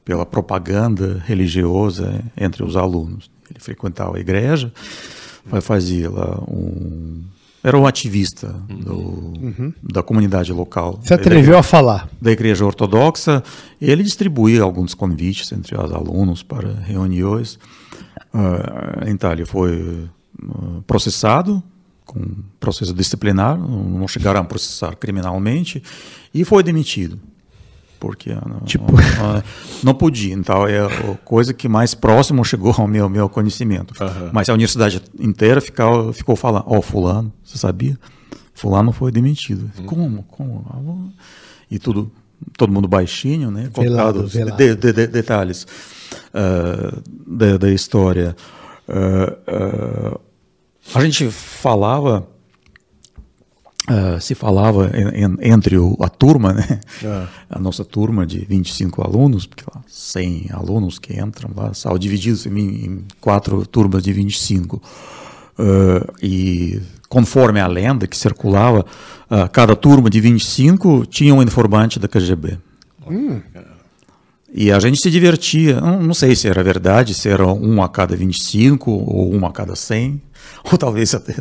pela propaganda religiosa entre os alunos. Ele frequentava a igreja, fazia lá um era um ativista do, uhum. da comunidade local. Se atreveu a falar. Da igreja ortodoxa. Ele distribuía alguns convites entre os alunos para reuniões. Uh, então, ele foi uh, processado com processo disciplinar, não chegaram a processar criminalmente, e foi demitido porque não, tipo... não, não, podia. Então é a coisa que mais próximo chegou ao meu, meu conhecimento. Uhum. Mas a universidade inteira ficou, ficou falando: Ó, oh, Fulano, você sabia? Fulano foi demitido. Uhum. Como? Como? E tudo, todo mundo baixinho, né? Velado, velado. De, de, de, detalhes uh, da, da, história. Uh, uh, a gente falava Uh, se falava en, en, entre o, a turma, né? É. a nossa turma de 25 alunos, porque lá 100 alunos que entram lá, são divididos em, em quatro turmas de 25. Uh, ah, e conforme a lenda que circulava, uh, cada turma de 25 tinha um informante da KGB. Hum. E a gente se divertia, não, não, sei se era verdade, se era um a cada 25 ou um a cada 100, ou talvez até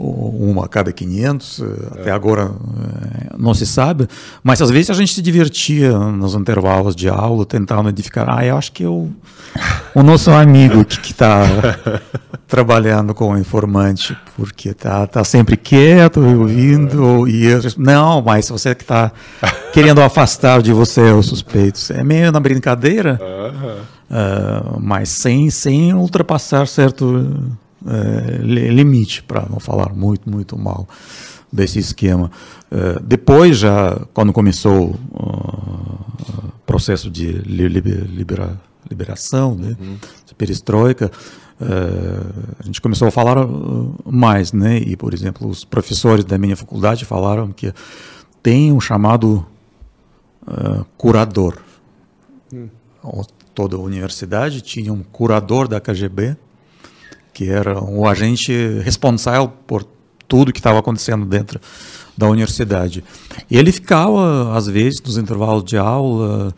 uma a cada 500, é. até agora eh, não se sabe, mas às vezes a gente se divertia nos intervalos de aula, tentando edificar, ah, eu acho que eu, o nosso amigo que está trabalhando com o informante, porque está tá sempre quieto, ouvindo, e eu, não, mas você que está querendo afastar de você os suspeitos, é meio na brincadeira, uh, mas sem, sem ultrapassar certo é, limite, para não falar muito, muito mal desse esquema. É, depois, já quando começou o processo de libera, liberação, né, uhum. perestroika, é, a gente começou a falar mais, né? E, por exemplo, os professores da minha faculdade falaram que tem um chamado uh, curador. Hum. Toda a universidade tinha um curador da KGB que era um agente responsável por tudo que estava acontecendo dentro da universidade. E ele ficava, às vezes, nos intervalos de aula,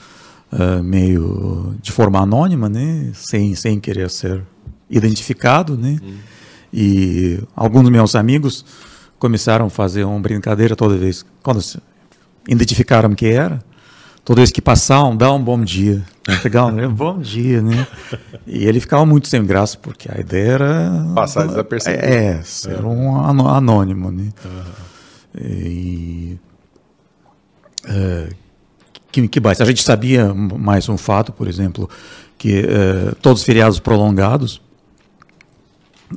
uh, meio de forma anônima, né? sem, sem querer ser identificado. Né? Hum. E alguns meus amigos começaram a fazer uma brincadeira toda vez, quando identificaram que era, toda vez que passavam, dá um bom dia. Pegar um bom dia, né? E ele ficava muito sem graça, porque a ideia era. Passar desapercebido. É, ser é. um anônimo, né? Uhum. E. É, que, que mais? A gente sabia mais um fato, por exemplo, que é, todos os feriados prolongados,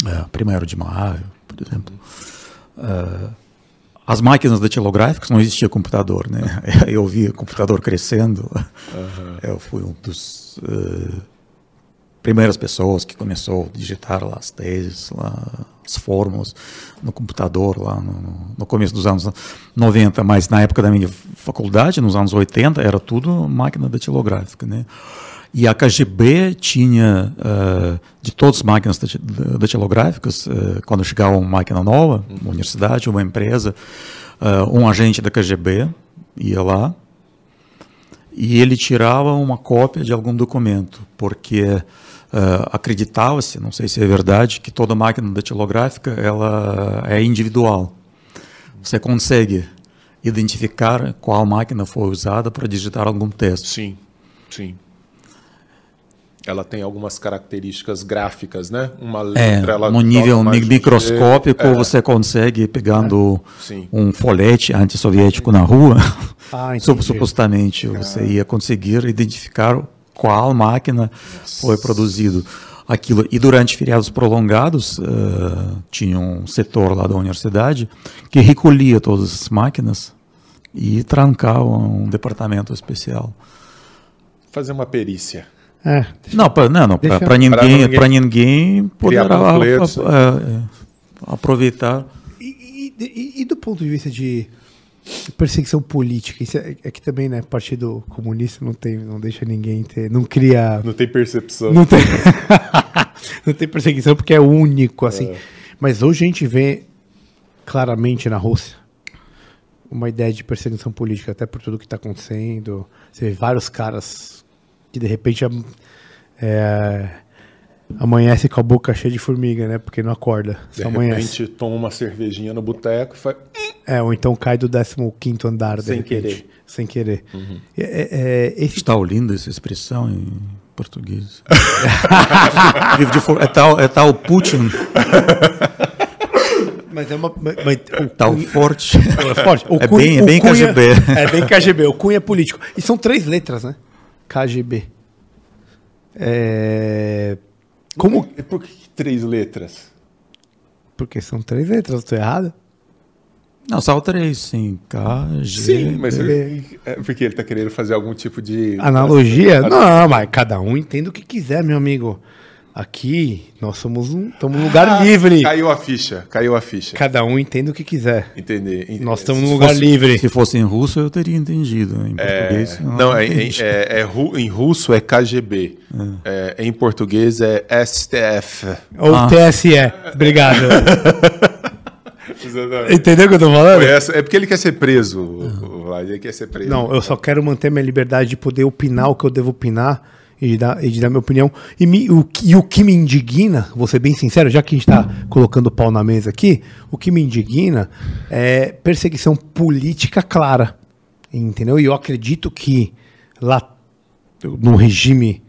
é, primeiro de maio, por exemplo, é, as máquinas datilográficas não existia computador, né? Eu vi o computador crescendo. Uhum. Eu fui um dos uh, primeiras pessoas que começou a digitar lá as teses, lá, as fórmulas no computador lá no, no, começo dos anos 90, mas na época da minha faculdade, nos anos 80, era tudo máquina datilográfica, né? E a KGB tinha, uh, de todas as máquinas datilográficas, uh, quando chegava uma máquina nova, uma universidade, uma empresa, uh, um agente da KGB ia lá e ele tirava uma cópia de algum documento, porque acreditava-se, não sei se é verdade, que toda máquina datilográfica ela é individual. Você consegue identificar qual máquina foi usada para digitar algum texto. Sim, sim. Ela tem algumas características gráficas, né? Uma é, letra, é, ela no nível microscópico é. você consegue pegando é. um folete antissoviético na rua, ah, supostamente você ia conseguir identificar qual máquina Nossa. foi produzido aquilo. E durante feriados prolongados uh, tinha um setor lá da universidade que recolhia todas as máquinas e trancava um departamento especial. Fazer uma perícia. É, não, pra, não, não para ninguém, para ninguém poder é, é, aproveitar. E, e, e, do ponto de vista de perseguição política, isso é, é, que também, né, Partido Comunista não tem, não deixa ninguém ter, não cria, não tem percepção, não tem, não tem perseguição porque é único assim. É. Mas hoje a gente vê claramente na Rússia uma ideia de perseguição política, até por tudo que está acontecendo. Você vê vários caras que de repente é, amanhece com a boca cheia de formiga, né? Porque não acorda. De amanhece. repente toma uma cervejinha no boteco e faz. É, ou então cai do 15 andar, Sem repente, querer. Sem querer. Uhum. É, é, é esse... Está ouvindo essa expressão em português? é, tal, é tal Putin. Mas é uma. Mas, o tá o forte. É forte. O é, cunha, bem, é bem cunha, KGB. É bem KGB. O cunha é político. E são três letras, né? KGB. É... Como... Por que três letras? Porque são três letras, estou errado? Não, só três, sim. KGB. Sim, mas é porque ele está querendo fazer algum tipo de... Analogia? Não, mas cada um entende o que quiser, meu amigo. Aqui, nós somos um, estamos num lugar ah, livre. Caiu a ficha, caiu a ficha. Cada um entende o que quiser. Entender. Nós estamos num lugar fosse, livre. Se fosse em russo, eu teria entendido. Em é, português, não. não é, em, é, é, em russo é KGB. É. é. em português é STF. Ou ah. TSE. Obrigado. Entendeu o que eu tô falando? é porque ele quer ser preso. Ele quer ser preso. Não, eu só quero manter minha liberdade de poder opinar o que eu devo opinar e de dar, e de dar minha opinião. E, me, o, e o que me indigna, vou ser bem sincero, já que a gente está colocando o pau na mesa aqui, o que me indigna é perseguição política clara. Entendeu? E eu acredito que lá no regime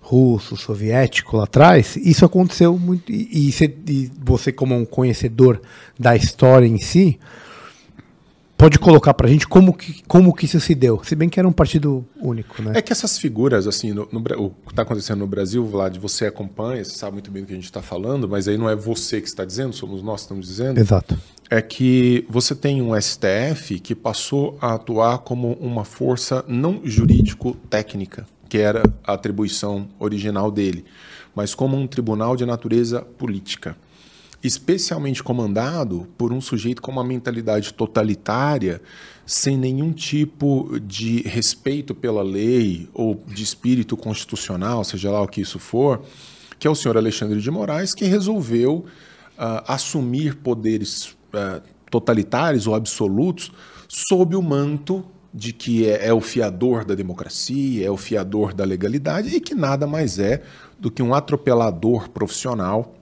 russo, soviético lá atrás, isso aconteceu muito. E, e, você, como um conhecedor da história em si, pode colocar para a gente como que, como que isso se deu? Se bem que era um partido único, né? É que essas figuras, assim, no, no, o que está acontecendo no Brasil, Vlad, você acompanha, você sabe muito bem do que a gente está falando, mas aí não é você que está dizendo, somos nós que estamos dizendo. Exato. É que você tem um STF que passou a atuar como uma força não jurídico-técnica, que era a atribuição original dele, mas como um tribunal de natureza política especialmente comandado por um sujeito com uma mentalidade totalitária, sem nenhum tipo de respeito pela lei ou de espírito constitucional, seja lá o que isso for, que é o senhor Alexandre de Moraes, que resolveu uh, assumir poderes uh, totalitários ou absolutos sob o manto de que é, é, o fiador da democracia, é o fiador da legalidade e que nada mais é do que um atropelador profissional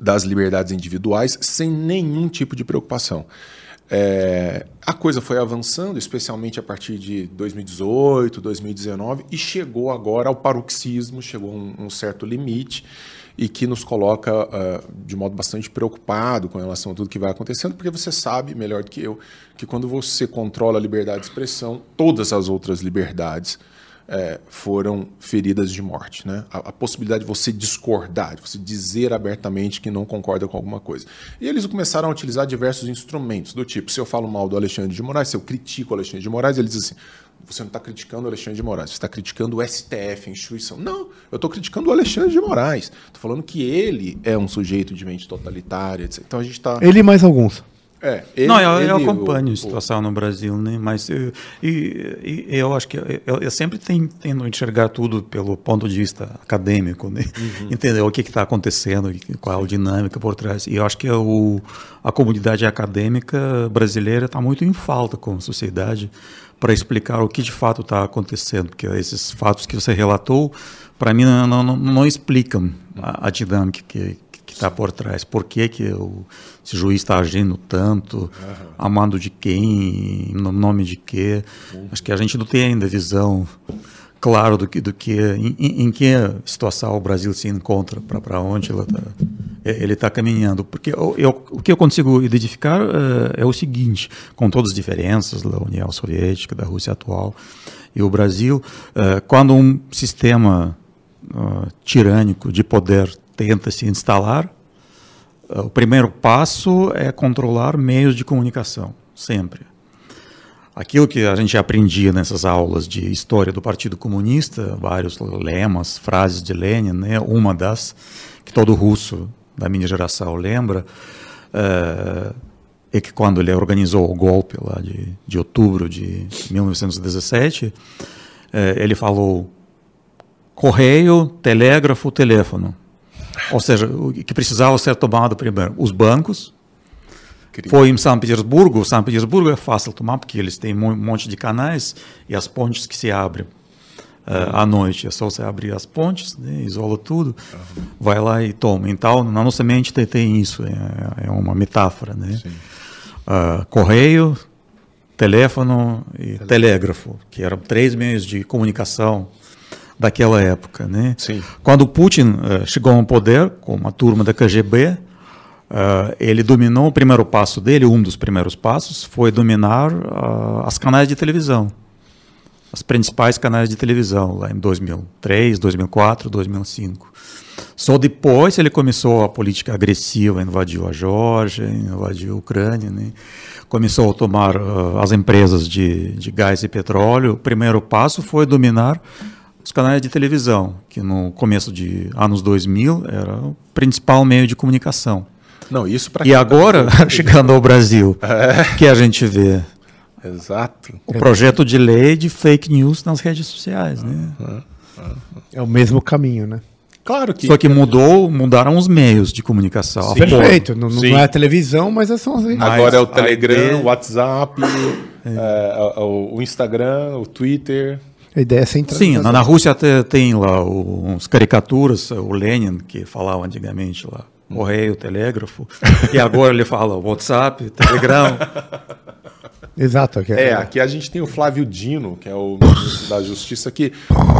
das liberdades individuais sem nenhum tipo de preocupação. É, a coisa foi avançando, especialmente a partir de 2018, 2019, e chegou agora ao paroxismo, chegou a um, um certo limite e que nos coloca uh, de modo bastante preocupado com relação a tudo que vai acontecendo, porque você sabe, melhor do que eu, que quando você controla a liberdade de expressão, todas as outras liberdades é, foram feridas de morte. Né? A, a, possibilidade de você discordar, de você dizer abertamente que não concorda com alguma coisa. E eles começaram a utilizar diversos instrumentos, do tipo, se eu falo mal do Alexandre de Moraes, se eu critico o Alexandre de Moraes, eles dizem assim, você não está criticando o Alexandre de Moraes, você está criticando o STF, a instituição. Não, eu estou criticando o Alexandre de Moraes. Estou falando que ele é um sujeito de mente totalitária, etc. Então a gente está... Ele mais alguns. É, ele, não, eu, ele, eu acompanho o, a situação o... no Brasil, né? Mas eu, e, e, eu acho que eu, eu sempre tenho, tendo enxergar tudo pelo ponto de vista acadêmico, né? Uhum. Entender o que está acontecendo, qual é a dinâmica por trás. E eu acho que o, a comunidade acadêmica brasileira está muito em falta com a sociedade para explicar o que de fato está acontecendo, porque esses fatos que você relatou, para mim, não, não, não explicam a, a dinâmica que está por trás. Por que, que o, esse juiz está agindo tanto? Uhum. Amando de quem? No nome de quê? Uhum. Acho que a gente não tem ainda visão claro do que, do que em, em que situação o Brasil se encontra, para onde tá, ele está caminhando. Porque eu, eu, o que eu consigo identificar uh, é o seguinte, com todas as diferenças da União Soviética, da Rússia atual e o Brasil, uh, quando um sistema uh, tirânico de poder tenta se instalar, o primeiro passo é controlar meios de comunicação, sempre aquilo que a gente aprendia nessas aulas de história do Partido Comunista, vários lemas, frases de Lenin, né? uma das que todo russo da minha geração lembra, é, que quando ele organizou o golpe lá de, de outubro de 1917, é, ele falou correio, telégrafo, teléfono. Ou seja, o que precisava ser tomado primeiro? Os bancos, foi em São Petersburgo. São Petersburgo é fácil tomar porque eles têm um monte de canais e as pontes que se abrem uh, à noite. É só você abrir as pontes, né, isola tudo, uhum. vai lá e toma. Então, na nossa mente tem, tem isso, é, é, uma metáfora. Né? Uh, correio, teléfono e telégrafo, que eram três meios de comunicação daquela época. Né? Quando Putin uh, chegou ao poder, com uma turma da KGB, Uh, ele dominou o primeiro passo dele, um dos primeiros passos, foi dominar uh, as canais de televisão, as principais canais de televisão, lá em 2003, 2004, 2005. Só depois ele começou a política agressiva, invadiu a Geórgia, invadiu a Ucrânia, né? começou a tomar uh, as empresas de, de gás e petróleo. O primeiro passo foi dominar os canais de televisão, que no começo de anos 2000 era o principal meio de comunicação. Não, isso para E agora, chegando ao Brasil, é. que a gente vê Exato. O projeto de lei de fake news nas redes sociais, né? É o mesmo caminho, né? Claro que. Só que mudou, mudaram os meios de comunicação. Perfeito. Não, não, é a televisão, mas são as redes. Agora é o Telegram, o WhatsApp, é. É, o Instagram, o Twitter. A ideia é central. Sim, na, na Rússia até tem lá uns caricaturas, o Lenin, que falava antigamente lá correio, telégrafo, e agora ele fala WhatsApp, Telegram. Exato. Aqui é, é, aqui a gente tem o Flávio Dino, que é o ministro da Justiça, que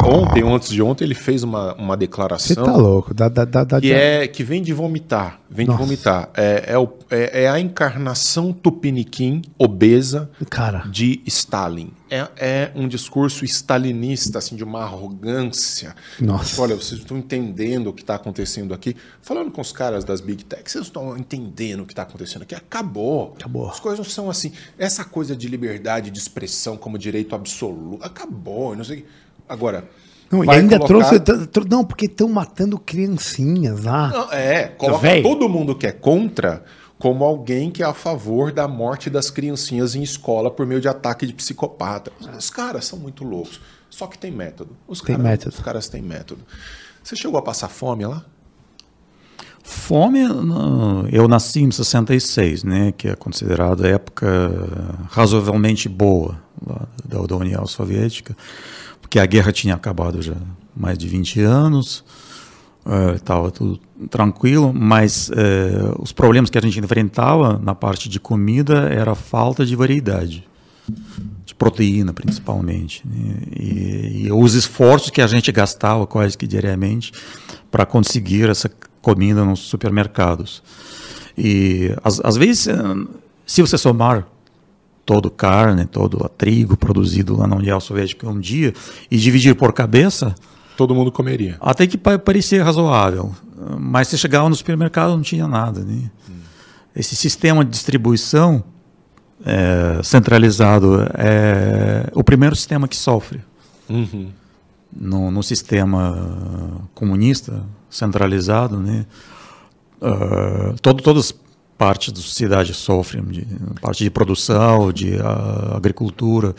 ontem, antes de ontem, ele fez uma, uma declaração. Você tá louco, da, da, da, que, é, que vem de vomitar. Vem Nossa. de vomitar. É, é, o, é, é, a encarnação tupiniquim, obesa, Cara. de Stalin. É, é um discurso stalinista, assim, de uma arrogância. Nossa. Olha, vocês estão entendendo o que está acontecendo aqui. Falando com os caras das Big Tech, vocês estão entendendo o que está acontecendo aqui. Acabou. Acabou. As coisas não são assim. Essa coisa de liberdade de expressão como direito absoluto. Acabou, não sei. Agora. Não, e ainda colocar... trouxe. Não, porque estão matando criancinhas lá. Não, é, coloca todo mundo que é contra como alguém que é a favor da morte das criancinhas em escola por meio de ataque de psicopata. Os caras são muito loucos. Só que tem método. Os tem cara, método. Os caras têm método. Você chegou a passar fome lá? Fome, eu nasci em 66, né, que é considerada época razoavelmente boa da, da União Soviética, porque a guerra tinha acabado já mais de 20 anos, estava uh, tudo tranquilo, mas uh, os problemas que a gente enfrentava na parte de comida era a falta de variedade, de proteína principalmente, né, e, e os esforços que a gente gastava quase que diariamente para conseguir essa comida nos supermercados. E às, às vezes, eh, se você somar todo carne, todo trigo produzido lá na União Soviética um dia e dividir por cabeça, todo mundo comeria. Até que parecia razoável, mas se chegava no supermercado não tinha nada. Né? Hum. Esse sistema de distribuição é, centralizado é o primeiro sistema que sofre. Uhum. No, no sistema comunista, centralizado, né? Uh, todo, todas as partes da sociedade sofrem, de, parte de produção, de uh, agricultura,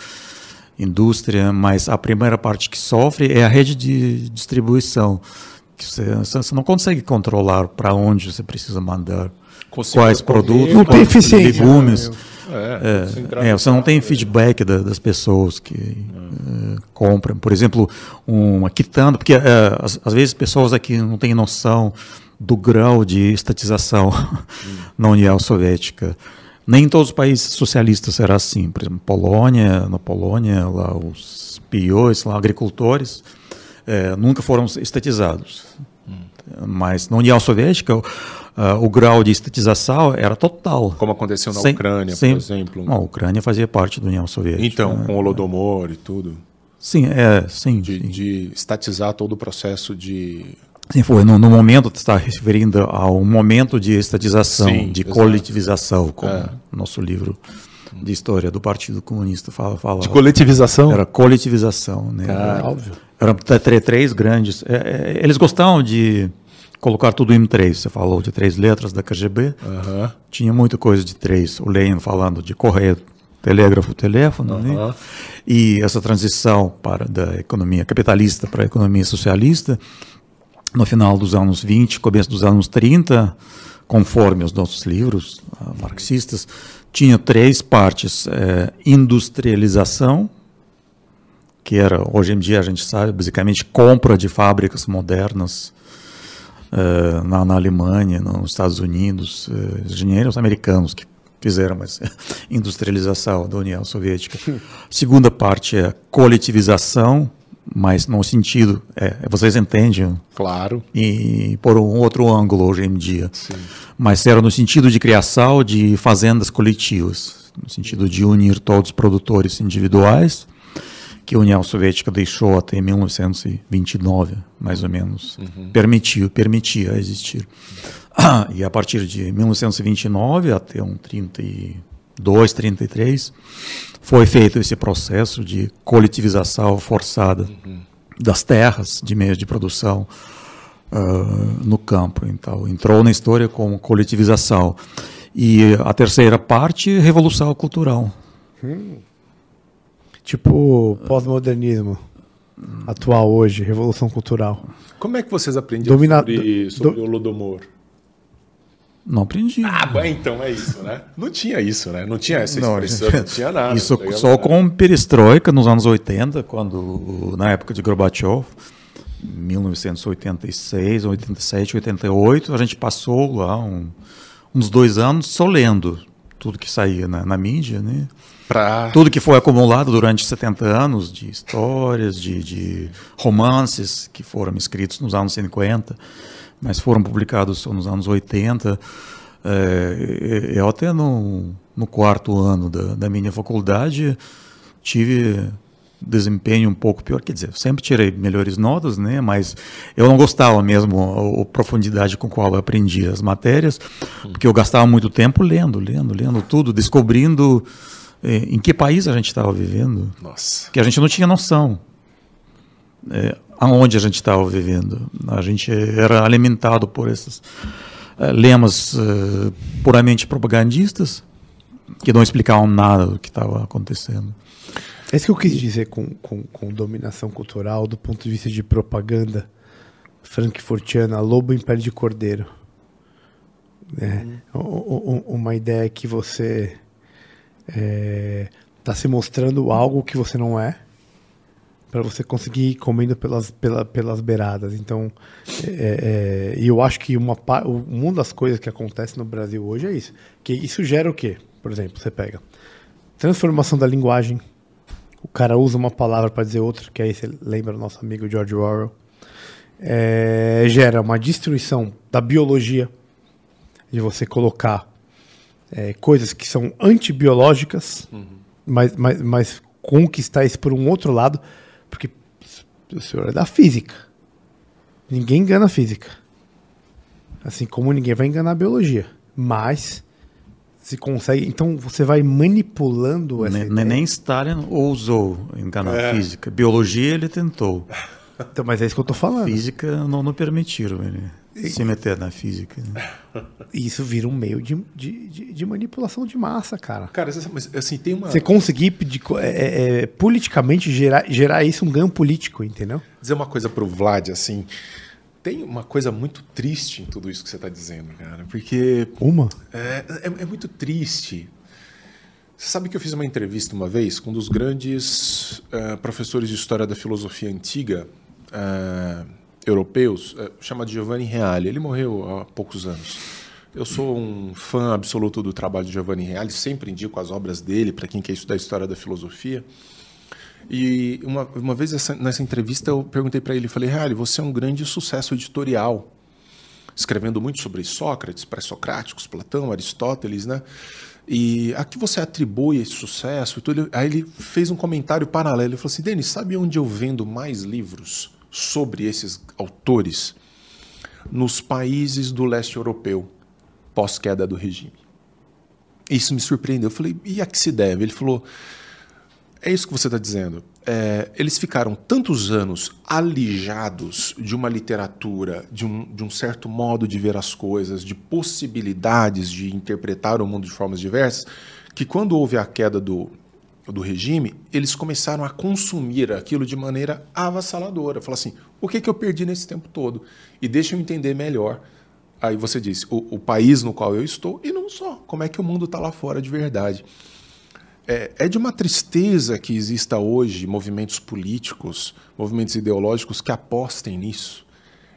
indústria, mas a primeira parte que sofre é a rede de distribuição. Que você, você não consegue controlar para onde você precisa mandar quais produtos, não tem eficiência. legumes. É, é, é, você não tem feedback da, das pessoas que é. compram. Por exemplo, uma quitanda, porque é, às, às, vezes pessoas aqui não têm noção do grau de estatização hum. na União Soviética. Nem em todos os países socialistas será assim. Por exemplo, Polônia, na Polônia, lá os piões, lá agricultores, é, nunca foram estatizados. Hum. Mas na União Soviética, o, o, grau de estatização era total. Como aconteceu na sem, Ucrânia, sem, por exemplo. Não, a Ucrânia fazia parte da União Soviética. Então, né? com o Holodomor e tudo. Sim, é, sim. De, sim. de estatizar todo o processo de Sim, foi no, no momento, você está referindo ao momento de estatização, Sim, de exato. coletivização, como é. nosso livro de história do Partido Comunista fala. fala de coletivização? Era coletivização, né? Cara, óbvio. Eram três grandes. É, é, eles gostavam de colocar tudo em três. Você falou de três letras da KGB. Uhum. Tinha muita coisa de três. O Lenin falando de correio, telégrafo, teléfono. Uhum. Né? E essa transição para da economia capitalista para a economia socialista no final dos anos 20, começo dos anos 30, conforme os nossos livros uh, marxistas, tinha três partes: é, industrialização, que era, hoje em dia a gente sabe, basicamente compra de fábricas modernas uh, na, na, Alemanha, nos Estados Unidos, uh, engenheiros americanos que fizeram essa industrialização da União Soviética. Segunda parte é coletivização, mas no sentido, é, vocês entendem? Claro. E por um outro ângulo hoje em dia. Sim. Mas era no sentido de criação de fazendas coletivas, no sentido de unir todos os produtores individuais, que a União Soviética deixou até 1929, mais ou menos. Uhum. Permitiu, permitia existir. e a partir de 1929 até um 32, 33 foi feito esse processo de coletivização forçada uhum. das terras de meios de produção uh, no campo. Então, entrou na história como coletivização. E a terceira parte, revolução cultural. Hum. Tipo pós-modernismo atual hoje, revolução cultural. Como é que vocês aprenderam Domina... sobre, sobre do... o Lodomor? Não aprendi. Ah, bom, então é isso, né? Não tinha isso, né? Não tinha essa expressão, não, não tinha nada. Isso tá só com perestroika nos anos 80, quando, na época de Gorbachev, 1986, 87, 88, a gente passou lá um, uns dois anos só lendo tudo que saía na, na mídia, né? Pra... Tudo que foi acumulado durante 70 anos de histórias, de, de romances que foram escritos nos anos 50 mas foram publicados nos anos 80. É, eu até no, no quarto ano da, da minha faculdade tive desempenho um pouco pior, quer dizer, sempre tirei melhores notas, né, mas eu não gostava mesmo a, a profundidade com qual eu aprendi as matérias, porque eu gastava muito tempo lendo, lendo, lendo tudo, descobrindo eh, em que país a gente estava vivendo, Nossa. que a gente não tinha noção. É, aonde a gente estava vivendo. A gente era alimentado por esses uh, lemas uh, puramente propagandistas que não explicavam nada do que estava acontecendo. É isso que eu quis dizer com, com, com, dominação cultural do ponto de vista de propaganda frankfurtiana, lobo em pele de cordeiro. É, uhum. Uma ideia que você está é, tá se mostrando algo que você não é para você conseguir ir comendo pelas, pela, pelas beiradas. Então, é, é, eu acho que uma, uma das coisas que acontece no Brasil hoje é isso. Que isso gera o quê? Por exemplo, você pega transformação da linguagem. O cara usa uma palavra para dizer outra, que aí você lembra o nosso amigo George Orwell. É, gera uma destruição da biologia, de você colocar é, coisas que são antibiológicas, uhum. mas, mas, mas conquistar isso por um outro lado porque o senhor é da física. Ninguém engana a física. Assim como ninguém vai enganar a biologia. Mas se consegue. Então você vai manipulando essa. Nem, nem Stalin ousou enganar é. a física. Biologia ele tentou. Então, mas é isso que eu tô falando. Física não, não permitiram ele se meter na física. Né? Isso vira um meio de, de, de, de, manipulação de massa, cara. Cara, assim, tem uma. Você conseguir é, é, é, politicamente gerar, gerar isso um ganho político, entendeu? Dizer uma coisa pro Vlad, assim. Tem uma coisa muito triste em tudo isso que você está dizendo, cara. Porque. Uma? É, é, é, muito triste. Você sabe que eu fiz uma entrevista uma vez com um dos grandes uh, professores de história da filosofia antiga. Uh, europeus, é, chamado Giovanni Reale. Ele morreu há poucos anos. Eu sou um fã absoluto do trabalho de Giovanni Reale, sempre indico as obras dele para quem quer estudar a história da filosofia. E uma, uma vez essa, nessa entrevista eu perguntei para ele, falei, Reale, você é um grande sucesso editorial, escrevendo muito sobre Sócrates, pré-socráticos, Platão, Aristóteles, né? E a que você atribui esse sucesso? Aí ele fez um comentário paralelo. Ele falou assim: Denis, sabe onde eu vendo mais livros sobre esses autores? Nos países do leste europeu, pós-queda do regime. Isso me surpreendeu. Eu falei: e a que se deve? Ele falou: é isso que você está dizendo. É, eles ficaram tantos anos alijados de uma literatura, de um, de um certo modo de ver as coisas, de possibilidades de interpretar o mundo de formas diversas, que quando houve a queda do, do regime, eles começaram a consumir aquilo de maneira avassaladora. Falar assim: o que, que eu perdi nesse tempo todo? E deixa eu entender melhor. Aí você disse: o, o país no qual eu estou, e não só, como é que o mundo está lá fora de verdade. É, é de uma tristeza que exista hoje movimentos políticos, movimentos ideológicos que apostem nisso,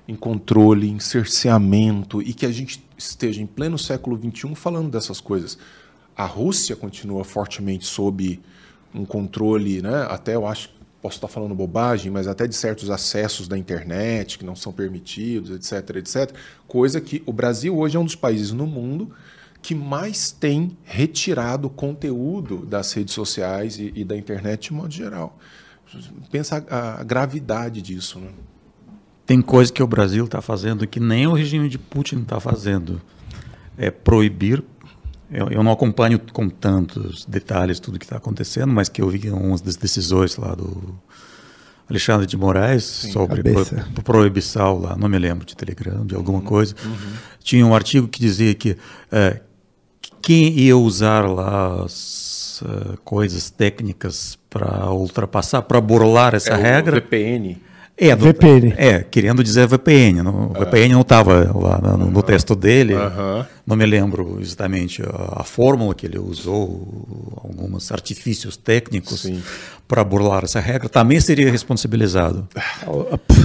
em controle, em cerceamento, e que a gente esteja em pleno século XXI falando dessas coisas. A Rússia continua fortemente sob um controle, né? até eu acho, posso estar falando bobagem, mas até de certos acessos da internet que não são permitidos, etc, etc. Coisa que o Brasil hoje é um dos países no mundo que mais tem retirado conteúdo das redes sociais e, e da internet de modo geral. Pensa a, a gravidade disso. Né? Tem coisa que o Brasil está fazendo que nem o regime de Putin está fazendo. É proibir. Eu, eu, não acompanho com tantos detalhes tudo que está acontecendo, mas que eu vi umas das decisões lá do Alexandre de Moraes Sim, sobre pro, proibição lá, não me lembro de Telegram, de alguma uhum, coisa. Uhum. Tinha um artigo que dizia que é, quem ia usar lá as uh, coisas técnicas para ultrapassar, para burlar essa é regra. O VPN. É, do, VPN. É, querendo dizer VPN. No, é. VPN não estava lá no, no, texto dele. Não me lembro exatamente a, a, fórmula que ele usou, alguns artifícios técnicos para burlar essa regra. Também seria responsabilizado.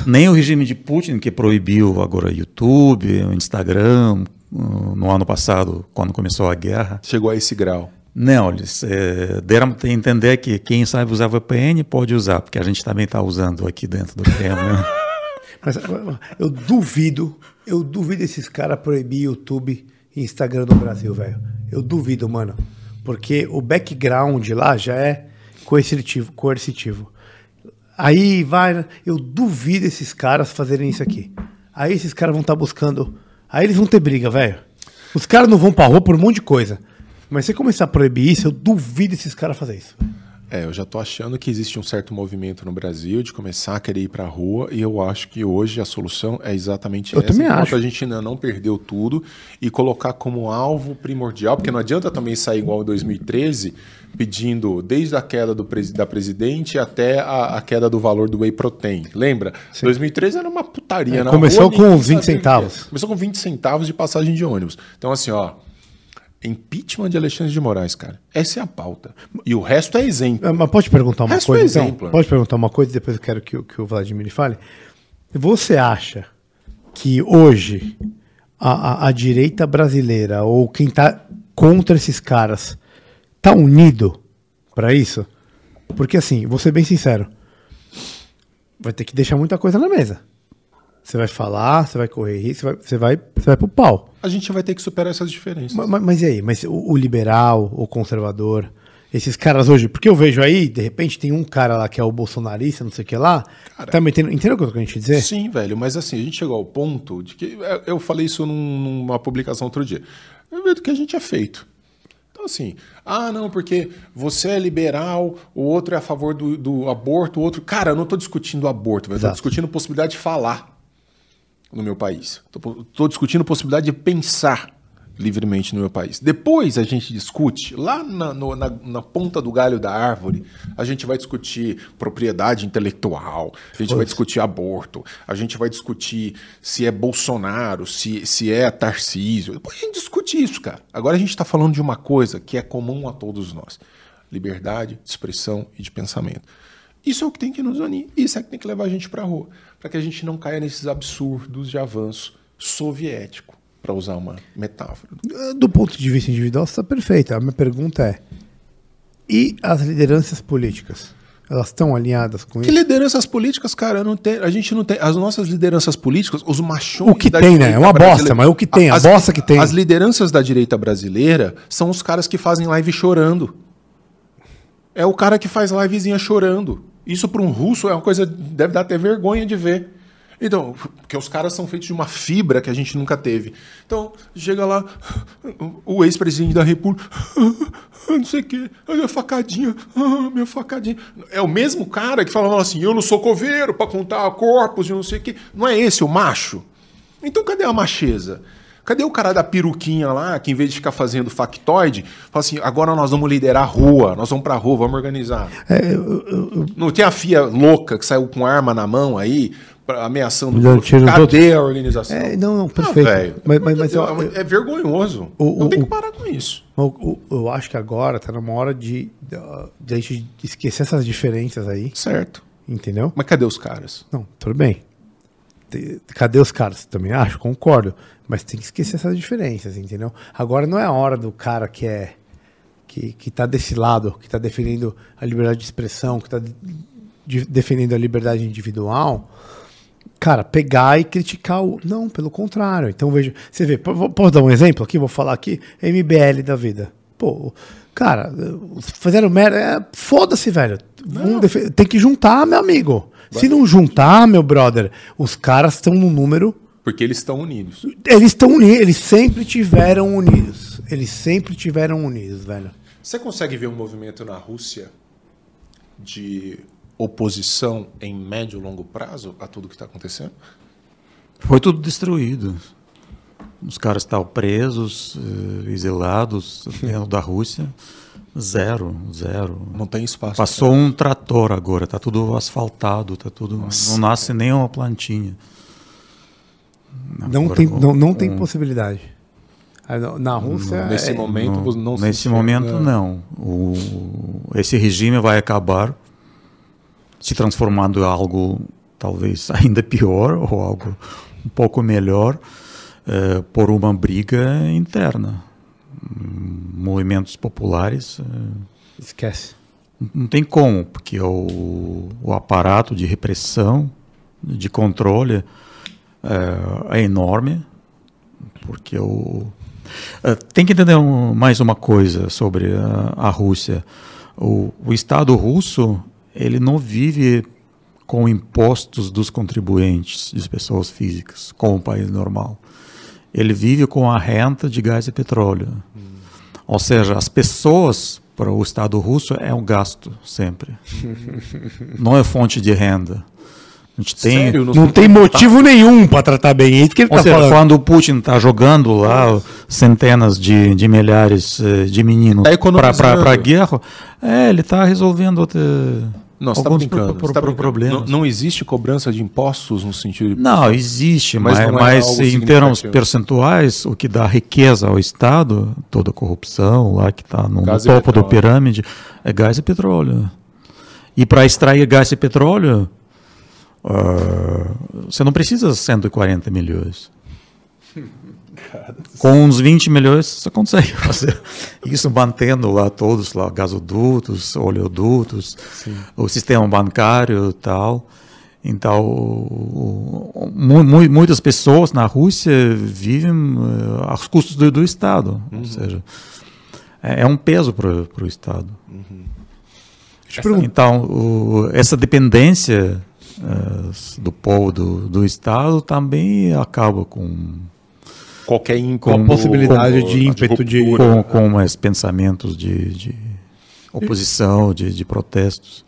Nem o regime de Putin, que proibiu agora YouTube, Instagram, no ano passado, quando começou a guerra. Chegou a esse grau. Não, eles é, deram a entender que quem sabe usar VPN pode usar, porque a gente também está usando aqui dentro do Kremlin. Mas eu duvido, eu duvido esses caras proibir YouTube e Instagram no Brasil, velho. Eu duvido, mano. Porque o background lá já é coercitivo. coercitivo. Aí vai. Eu duvido esses caras fazerem isso aqui. Aí esses caras vão estar tá buscando Aí eles vão ter briga, velho. Os caras não vão pra rua por um monte de coisa. Mas se começar a proibir isso, eu duvido esses caras fazer isso. É, eu já tô achando que existe um certo movimento no Brasil de começar a querer ir pra rua e eu acho que hoje a solução é exatamente eu essa. Também acho. a gente ainda não perdeu tudo e colocar como alvo primordial, porque não adianta também sair igual em 2013 pedindo desde a queda do, da presidente até a, a, queda do valor do whey protein. Lembra? Sim. 2013 era uma putaria. É, começou rua, com 20 centavos. Começou com 20 centavos de passagem de ônibus. Então assim, ó Impeachment de Alexandre de Moraes, cara. Essa é a pauta. E o resto é exemplo. É, mas pode perguntar uma coisa? É exemplo, então? Pode perguntar uma coisa e depois eu quero que, que o Vladimir fale. Você acha que hoje a, a, a direita brasileira ou quem está contra esses caras tá unido para isso? Porque assim, vou ser bem sincero, vai ter que deixar muita coisa na mesa. Você vai falar, você vai correr risco, você vai, você vai, você vai pro pau. A gente vai ter que superar essas diferenças. Mas, mas, mas e aí? Mas o, o, liberal, o conservador, esses caras hoje, porque eu vejo aí, de repente tem um cara lá que é o bolsonarista, não sei o que lá, cara, tá metendo. Entendeu o que eu tô querendo te dizer? Sim, velho, mas assim, a gente chegou ao ponto de que. Eu falei isso num, numa publicação outro dia. Eu vejo que a gente é feito. Então, assim, ah, não, porque você é liberal, o outro é a favor do, do aborto, o outro. Cara, eu não estou discutindo aborto, eu estou discutindo possibilidade de falar no meu país. Estou discutindo a possibilidade de pensar livremente no meu país. Depois a gente discute, lá na, no, na, na, ponta do galho da árvore, a gente vai discutir propriedade intelectual, a gente vai discutir aborto, a gente vai discutir se é Bolsonaro, se, se é Tarcísio. Depois a gente discute isso, cara. Agora a gente está falando de uma coisa que é comum a todos nós: liberdade de expressão e de pensamento. Isso é o que tem que nos unir, isso é o que tem que levar a gente para a rua para que a gente não caia nesses absurdos de avanço soviético. para usar uma metáfora. Do ponto de vista individual, está perfeito. A minha pergunta é: e as lideranças políticas? Elas estão alinhadas com Que isso? lideranças políticas, cara, não tem, a gente não tem. As nossas lideranças políticas, os machões. O que tem, né? É uma bosta, mas o que tem, a bosta que tem. As lideranças da direita brasileira são os caras que fazem live chorando. É o cara que faz livezinha chorando. Isso para um russo é uma coisa. Deve dar até vergonha de ver. Então, porque os caras são feitos de uma fibra que a gente nunca teve. Então, chega lá, o ex-presidente da República, não sei o quê, minha facadinha, minha facadinha. É o mesmo cara que falava assim: eu não sou coveiro para contar corpos e não sei o quê. Não é esse o macho? Então, cadê a macheza? Cadê o cara da peruquinha lá, que em vez de ficar fazendo factoide, fala assim: agora nós vamos liderar a rua, nós vamos pra rua, vamos organizar. É, eu- eu- Não tem a FIA louca que saiu com arma na mão aí, ameaçando. Dando tiro Cadê a organização? É, não, não, Ah, perfeito. Mas- mas- mas eu- é, é vergonhoso. O- não o- tem que o- parar com isso. eu, eu- eu acho que agora está numa hora de, de a gente esquecer essas diferenças aí, Certo. entendeu? Mas cadê os caras? Não, tudo bem. Te- Cadê os caras? Também acho, concordo. Mas tem que esquecer essas diferenças, entendeu? Agora não é a hora do cara que é. que, que tá desse lado, que tá defendendo a liberdade de expressão, que tá de- de- defendendo a liberdade individual, cara, pegar e criticar o. Não, pelo contrário. Então veja. Você vê, posso dar um exemplo aqui? Vou falar aqui, MBL da vida. Pô, cara, fizeram merda. é, Foda-se, velho. Tem que juntar, meu amigo. Se não juntar, meu brother, os caras estão no número. Porque eles estão unidos. Eles estão unidos, eles sempre tiveram unidos. Eles sempre tiveram unidos, velho. Você consegue ver um movimento na Rússia de oposição em médio e longo prazo a tudo que está acontecendo? Foi tudo destruído. Os caras estavam presos, eh, exilados dentro da Rússia. Zero, zero. Não tem espaço. Passou um trator agora, tá tudo asfaltado, tá tudo. Não nasce nem uma plantinha. Não Agora, tem, não, não tem possibilidade. Ah, não, Na Rússia. Nesse é- momento, Não, você não se nesse momento, não. O, esse regime vai acabar se transformando em algo talvez ainda pior ou algo um pouco melhor eh, por uma briga interna. Movimentos populares eh, Esquece. não tem como, porque o, o aparato de repressão, de controle é, é enorme, porque o é, tem que entender um- mais uma coisa sobre a, a Rússia. O, o Estado russo ele não vive com impostos dos contribuintes, de pessoas físicas, como um país normal. Ele vive com a renta de gás e petróleo. Ou seja, as pessoas para o Estado russo é um gasto sempre. não é fonte de renda. A gente tem, Sério? Não tem motivo nenhum pra tratar bem. É isso que ele ou tá seja, falando. quando o Putin está jogando lá centenas de, de milhares eh, de meninos Tá para a guerra, é, ele está resolvendo eh, Não, você está brincando. pro- você tá pro- brincando. Não, não existe cobrança de impostos no sentido de. Não, existe, Mas mas, não é mas em termos percentuais, o que dá riqueza ao Estado, toda a corrupção lá que está no, topo da pirâmide, é gás e petróleo. E para extrair gás e petróleo, ah, você não precisa 140 milhões. Com uns 20 milhões você consegue fazer isso mantendo lá todos lá gasodutos, oleodutos, o sistema bancário e tal. Então, mu- mu- muitas pessoas na Rússia vivem eh, aos custos do, do Estado. Ou seja, é, é um peso para o Estado. Deixa eu perguntar. Então, o- essa dependência eh, do povo do, do Estado também acaba com Qualquer com ímpeto. a possibilidade de ímpeto de- ruptura. com, com mais pensamentos de, de oposição, de, de protestos.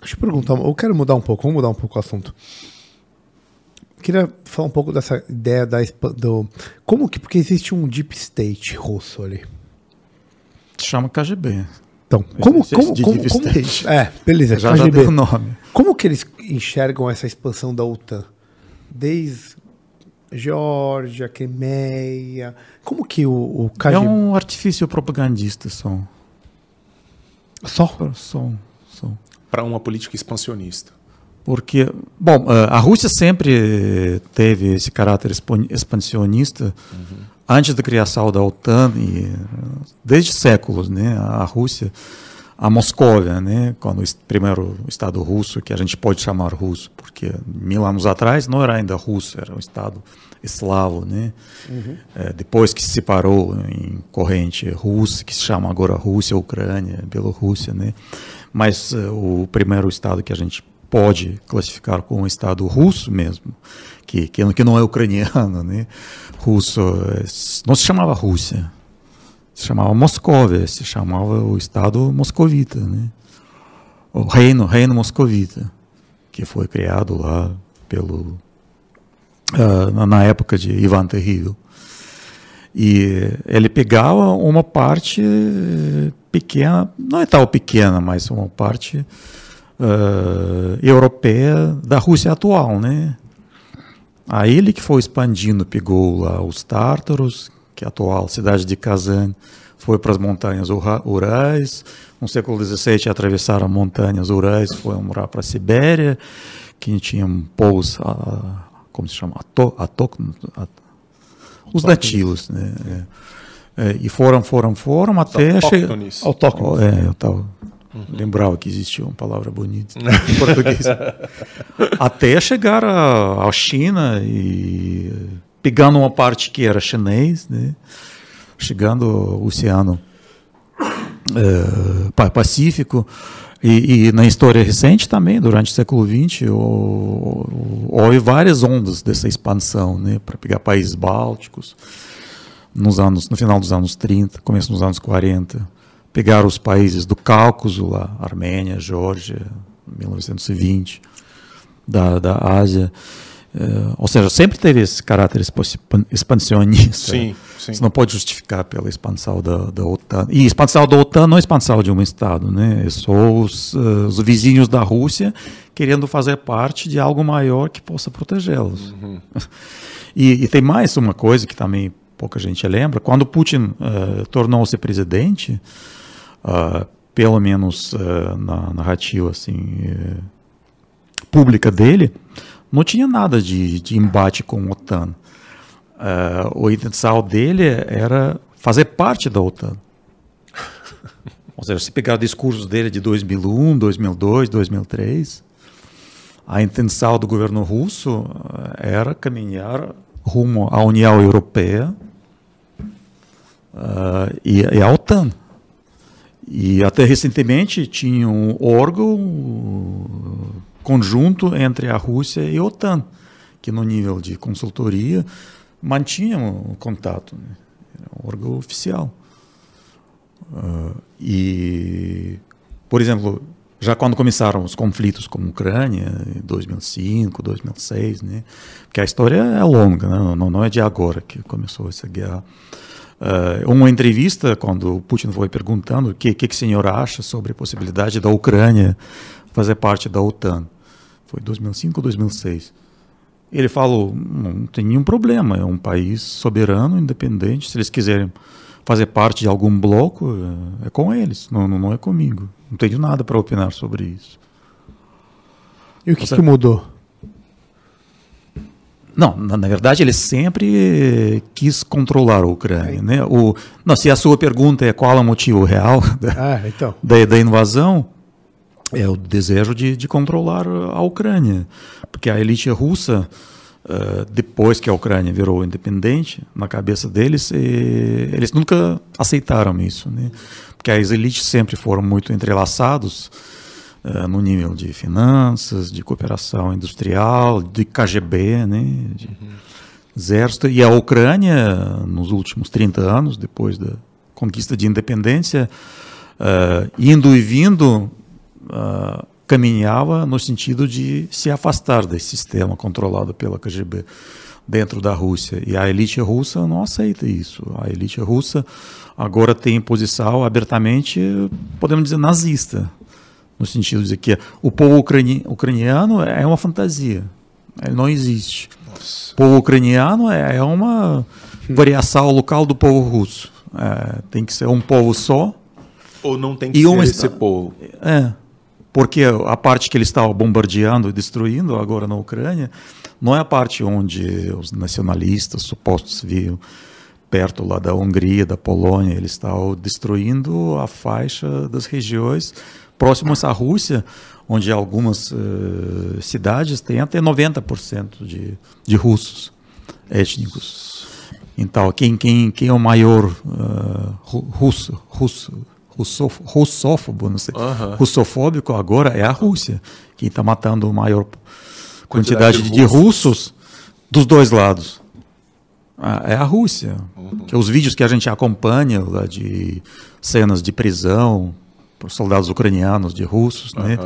Deixa eu perguntar, eu quero mudar um pouco, vamos mudar um pouco o assunto. Queria falar um pouco dessa ideia da do como que porque existe um deep state russo ali. Se chama KGB. Então, como Esse- como como, deep como state. é, beleza, Já, já KGB. deu o nome. Como que eles enxergam essa expansão da OTAN? Desde Geórgia, Crimeia, como que o, o É KGB um artifício propagandista, só. só Só, só. Para uma política expansionista. Porque, bom, a Rússia sempre teve esse caráter expansionista uhum. antes da criação da OTAN e desde séculos, né? A Rússia, a Moscóvia, né? Quando o primeiro Estado russo, que a gente pode chamar russo, porque mil anos atrás não era ainda russo, era um Estado eslavo, né? Uhum. É, depois que se separou em corrente russa, que se chama agora Rússia, Ucrânia, Bielorrússia, né? Mas uh, o primeiro Estado que a gente pode classificar como um Estado russo mesmo, que, que, que não é ucraniano, né? russo, não se chamava Rússia, se chamava Moscóvia, se chamava o Estado moscovita, né? o reino, reino moscovita, que foi criado lá pelo uh, na época de Ivan Terrível. E ele pegava uma parte pequena, não é tal pequena, mas uma parte uh, europeia da Rússia atual, né? Aí ele que foi expandindo, pegou lá os tártaros, que é a atual cidade de Kazan, foi para as montanhas Urais, no século XVII atravessaram as montanhas Urais, foi morar para a Sibéria, que tinha povos, uh, como se chama, Ato, Ato, os nativos, né? É. É, e foram, foram, foram até chegar. Autóctones. É, eu estava Uhum. Lembrava que existia uma palavra bonita em português. Até chegar à China e pegando uma parte que era chinês, né? chegando ao Oceano é, Pacífico. E, e, na história recente também, durante o século XX, houve várias ondas dessa expansão, né, para pegar países bálticos, nos anos, no final dos anos 30, começo dos anos 40 pegar os países do Cáucaso, lá, Armênia, Geórgia, 1920, da, da Ásia. É, ou seja, sempre teve esse caráter expansionista. Sim, sim. Você não pode justificar pela expansão da, da OTAN. E expansão da OTAN não é expansão de um Estado, né? É só os, uh, os vizinhos da Rússia querendo fazer parte de algo maior que possa protegê-los. Uhum. E, e, tem mais uma coisa que também pouca gente lembra. Quando Putin uh, tornou-se presidente, pelo menos na narrativa assim, pública dele, não tinha nada de, de embate com a OTAN. o intenção dele era fazer parte da OTAN. Ou seja, se pegar discursos dele de 2001, 2002, 2003, a intenção do governo russo era caminhar rumo à União Europeia uh, e, e à OTAN. E até recentemente tinha um órgão conjunto entre a Rússia e a OTAN, que no nível de consultoria mantinha um contato, né? era um órgão oficial. Uh, e, por exemplo, já quando começaram os conflitos com a Ucrânia, em 2005, 2006, né? porque a história é longa, né? não, não é de agora que começou essa guerra. Uh, uma entrevista, quando o Putin foi perguntando o que, que, que o senhor acha sobre a possibilidade da Ucrânia fazer parte da OTAN. Foi 2005 ou 2006. Ele falou: não tem nenhum problema, é um país soberano, independente. Se eles quiserem fazer parte de algum bloco, é, é com eles, não, não, é comigo. Não tenho nada para opinar sobre isso. E o que, Você... que mudou? Não, na, na, verdade ele sempre quis controlar a Ucrânia. Né? O, não, se a sua pergunta é qual é o motivo real da, ah, então. da, da, invasão, é o desejo de, de, controlar a Ucrânia. Porque a elite russa, uh, depois que a Ucrânia virou independente, na cabeça deles, e, eles nunca aceitaram isso. Né? Porque as elites sempre foram muito entrelaçados uh, no nível de finanças, de cooperação industrial, de KGB, né, de uhum. exército. E a Ucrânia, nos últimos 30 anos, depois da conquista de independência, uh, indo e vindo, uh, caminhava no sentido de se afastar desse sistema controlado pela KGB dentro da Rússia. E a elite russa não aceita isso. A elite russa agora tem posição abertamente, podemos dizer, nazista no sentido de que o povo ucrani ucraniano é uma fantasia, ele não existe. Nossa. O povo ucraniano é, é uma variação local do povo russo. É, tem que ser um povo só. Ou não tem que ser esse povo. É. porque a parte que ele estava bombardeando e destruindo agora na Ucrânia não é a parte onde os nacionalistas supostos viam perto lá da Hungria, da Polônia, eles estavam destruindo a faixa das regiões próximas à Rússia, onde algumas uh, cidades têm até 90% de, de russos étnicos. Então, quem, quem, quem é o maior uh, russo, russo, russof, russófobo, não sei, uhum. russofóbico agora é a Rússia, quem está matando a maior quantidade, quantidade de, de russos dos dois lados. Ah, é a Rússia. Uhum. Que os vídeos que a gente acompanha lá de cenas de prisão por soldados ucranianos, de russos, uhum. né?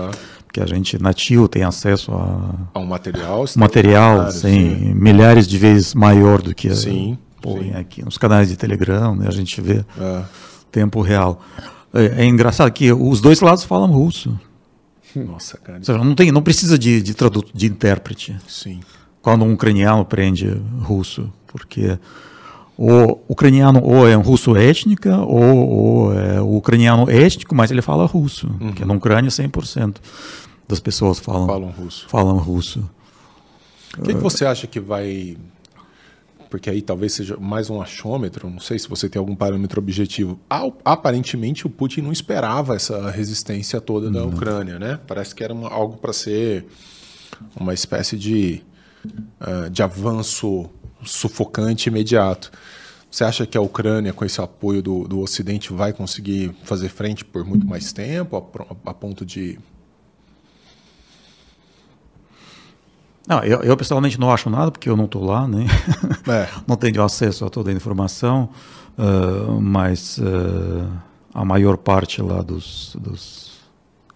Porque a gente nativo tem acesso a, a um material, material, sim, milhares de vezes maior do que sim, sim. aqui nos canais de Telegram, né? A gente vê é. tempo real. É, é, engraçado que os dois lados falam russo. Nossa, cara. Seja, não tem, não precisa de, de traduto, de intérprete. Sim. Quando um ucraniano aprende russo, porque o ucraniano ou é um russo étnica ou, ou é o ucraniano étnico, mas ele fala russo, uhum. porque na Ucrânia 100% das pessoas falam, falam russo. Falam russo. O que, que você acha que vai porque aí talvez seja mais um achômetro, não sei se você tem algum parâmetro objetivo. Aparentemente o Putin não esperava essa resistência toda da Ucrânia, né? Parece que era uma, algo para ser uma espécie de, uh, de avanço sufocante imediato. Você acha que a Ucrânia, com esse apoio do, do Ocidente, vai conseguir fazer frente por muito mais tempo, a, a ponto de Não, eu, eu, pessoalmente não acho nada, porque eu não estou lá, né? É. não tenho acesso a toda a informação, uh, mas uh, a maior parte lá dos, dos,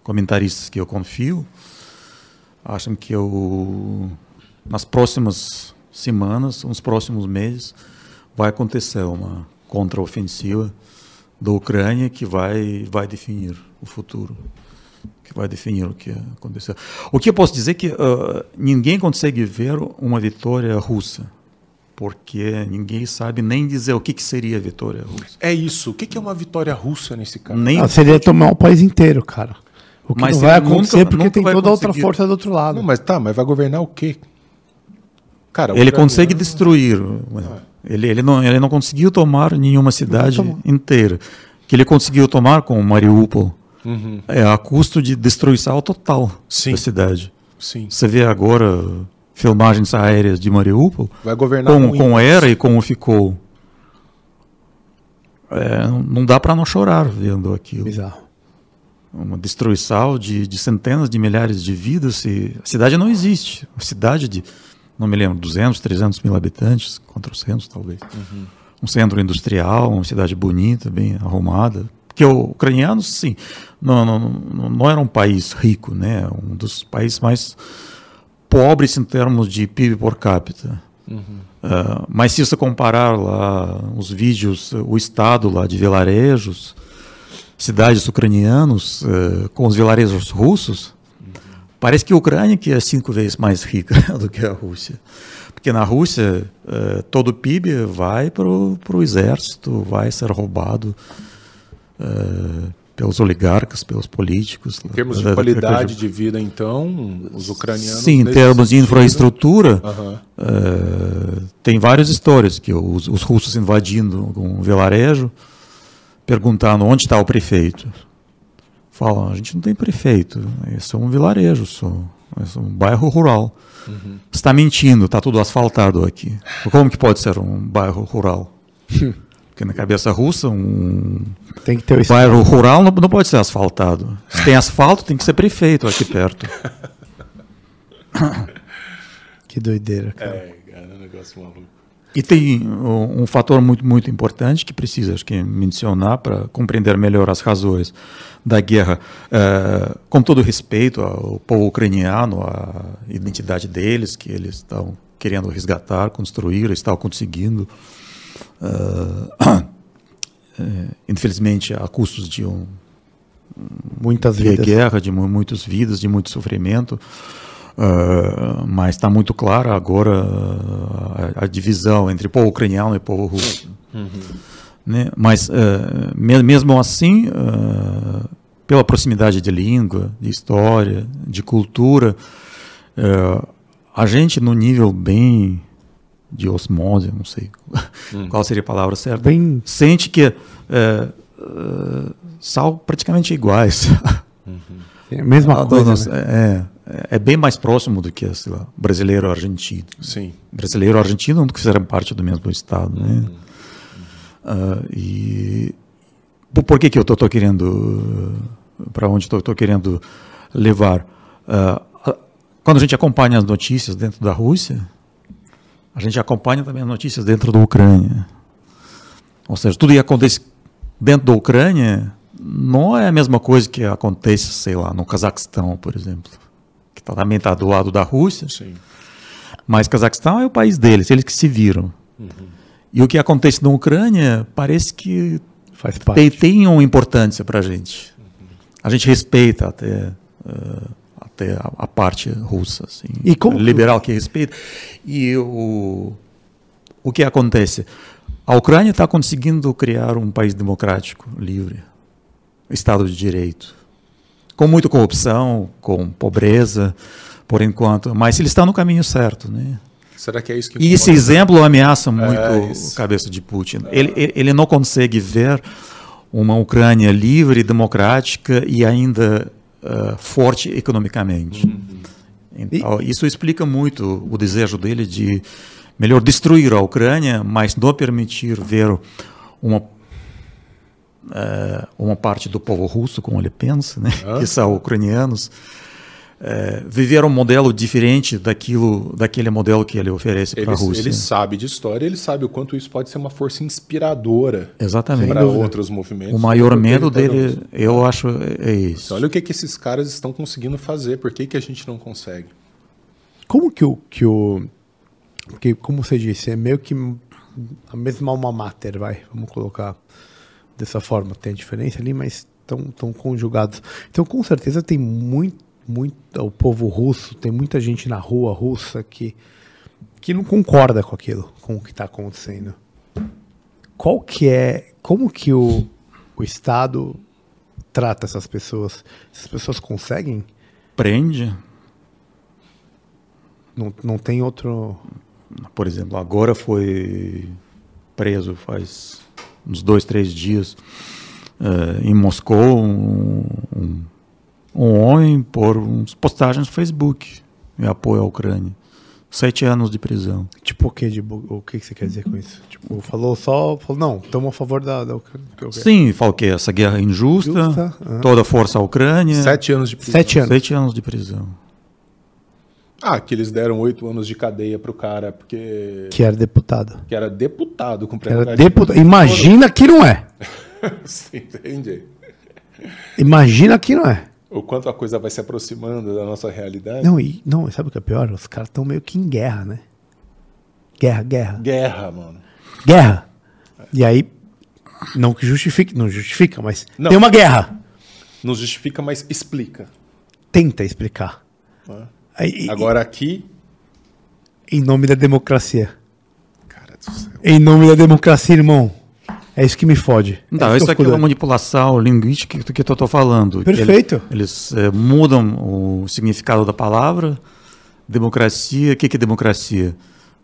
comentaristas que eu confio acham que eu, nas próximas semanas, nos próximos meses, vai acontecer uma contraofensiva da Ucrânia que vai, vai definir o futuro que vai definir o que aconteceu. O que eu posso dizer é que uh, ninguém consegue ver uma vitória russa, porque ninguém sabe nem dizer o que, que seria a vitória russa. É isso. O que, que é uma vitória russa nesse caso? Nem ah, seria tomar o país inteiro, cara. O que mas não vai acontecer nunca, porque nunca tem toda conseguir. outra força do outro lado. Não, mas tá, mas vai governar o quê? Cara, ele consegue destruir. Ah. Ele, ele, não, ele não conseguiu tomar nenhuma cidade inteira. Que ele conseguiu tomar com Mariupol Uhum. É a custo de destruição total Sim. da cidade. Sim. Você vê agora filmagens aéreas de Mariupol. Vai governar com, com era e como ficou. É, não dá para não chorar vendo aquilo. Bizarro. Uma destruição de, de centenas de milhares de vidas. E a cidade não existe. A cidade de, não me lembro, 200, 300 mil habitantes, 400 talvez. Uhum. Um centro industrial, uma cidade bonita, bem arrumada, porque o ucraniano, sim, não, não, não era um país rico, né? Um dos países mais pobres em termos de PIB por capita. Uhum. Uh, mas se você comparar lá os vídeos, o estado lá de vilarejos, cidades ucranianos uh, com os vilarejos russos, uhum. parece que a Ucrânia que é cinco vezes mais rica do que a Rússia. Porque na Rússia, uh, todo o PIB vai para o exército, vai ser roubado uh, pelos oligarcas, pelos políticos. Em termos de qualidade de vida, então, os ucranianos. Sim, em termos de infraestrutura, uhum. uh, tem várias histórias que os, os, russos invadindo um vilarejo, perguntando onde está o prefeito. Falam, a gente não tem prefeito, isso é um vilarejo só, é um bairro rural. Uhum. Está mentindo, está tudo asfaltado aqui. Como que pode ser um bairro rural? Porque na cabeça russa, um tem que ter o bairro rural não, não pode ser asfaltado. Se tem asfalto, tem que ser prefeito aqui perto. que doideira, cara. É, cara, é um negócio maluco. E tem um, um, fator muito, muito importante que precisa, acho que, mencionar para compreender melhor as razões da guerra. É, com todo respeito ao povo ucraniano, à identidade deles, que eles estão querendo resgatar, construir, estão conseguindo. Uh, infelizmente a custos de um muitas de vidas. guerra, de muitas vidas, de muito sofrimento. Uh, mas está muito clara agora a, a, divisão entre povo ucraniano e povo russo. Uhum. Né? Mas uh, mesmo assim, pela proximidade de língua, de história, de cultura, é, a gente no nível bem de osmose, não sei hum. qual seria a palavra certa, bem... sente que é, é, são praticamente iguais. Uhum. É a mesma coisa. Né? É, é bem mais próximo do que sei lá, brasileiro argentino. Sim. Brasileiro argentino não fizeram parte do mesmo estado, né? Uhum. Uh, e por que que eu estou querendo para onde estou querendo levar? Uh, quando a gente acompanha as notícias dentro da Rússia, a gente acompanha também as notícias dentro da Ucrânia. Ou seja, tudo que acontece dentro da Ucrânia não é a mesma coisa que acontece, sei lá, no Cazaquistão, por exemplo, que também está do lado da Rússia. Sim. Mas Cazaquistão é o país deles, eles que se viram. Uhum. E o que acontece na Ucrânia parece que Faz parte. tem, tem uma importância para a gente. Uhum. A gente respeita até. Uh, até a, a, parte russa, assim, e como liberal que respeita. E o, o que acontece? A Ucrânia está conseguindo criar um país democrático, livre, Estado de Direito, com muita corrupção, com pobreza, por enquanto, mas ele está no caminho certo, né? Será que é isso que E esse exemplo ameaça muito é a cabeça de Putin. É. Ele, ele não consegue ver uma Ucrânia livre, democrática e ainda uh, forte economicamente. Uhum. Então, e... Isso explica muito o desejo dele de melhor destruir a Ucrânia, mas não permitir ver uma uh, uma parte do povo russo, como ele pensa, né, ah. que são ucranianos, é, viver um modelo diferente daquilo, daquele modelo que ele oferece para a Rússia. Ele sabe de história, ele sabe o quanto isso pode ser uma força inspiradora para outros movimentos. O maior medo dele, eu acho, é isso. Então, olha o que, que esses caras estão conseguindo fazer, por que, que a gente não consegue? Como que o, que o. Porque, como você disse, é meio que a mesma alma mater, vai, vamos colocar dessa forma. Tem diferença ali, mas estão conjugados. Então, com certeza, tem muito muito, o povo russo, tem muita gente na rua russa que, que não concorda com aquilo, com o que está acontecendo. Qual que é, como que o, o Estado trata essas pessoas? Essas pessoas conseguem? Prende. Não, não tem outro... Por exemplo, agora foi preso faz uns dois, três dias uh, em Moscou um, um um homem por uns postagens no Facebook em apoio à Ucrânia. Sete anos de prisão. Tipo o que, de, o que você quer dizer com isso? Tipo, falou só, falou, não, estamos a favor da, da Ucrânia. Sim, falou que essa guerra é injusta, Justa, toda a força à Ucrânia. Sete anos de prisão. Sete anos. Sete anos de prisão. Ah, que eles deram oito anos de cadeia pro cara, porque... Que era deputado. Que era deputado com era deputado. Imagina que não é. Sim, entendi. Imagina que não é o quanto a coisa vai se aproximando da nossa realidade. Não, e não, sabe o que é pior? Os caras estão meio que em guerra, né? Guerra, guerra. Guerra, mano. Guerra. E aí, não que justifique, não justifica, mas não. tem uma guerra. Não justifica, mas explica. Tenta explicar. Ah. Aí, Agora aqui. Em nome da democracia. Cara do céu. Em nome da democracia, irmão. É isso que me fode. Não, é isso aqui é uma manipulação linguística do que eu estou falando. Perfeito. Eles, eles é, mudam o significado da palavra. Democracia, o que, que é democracia?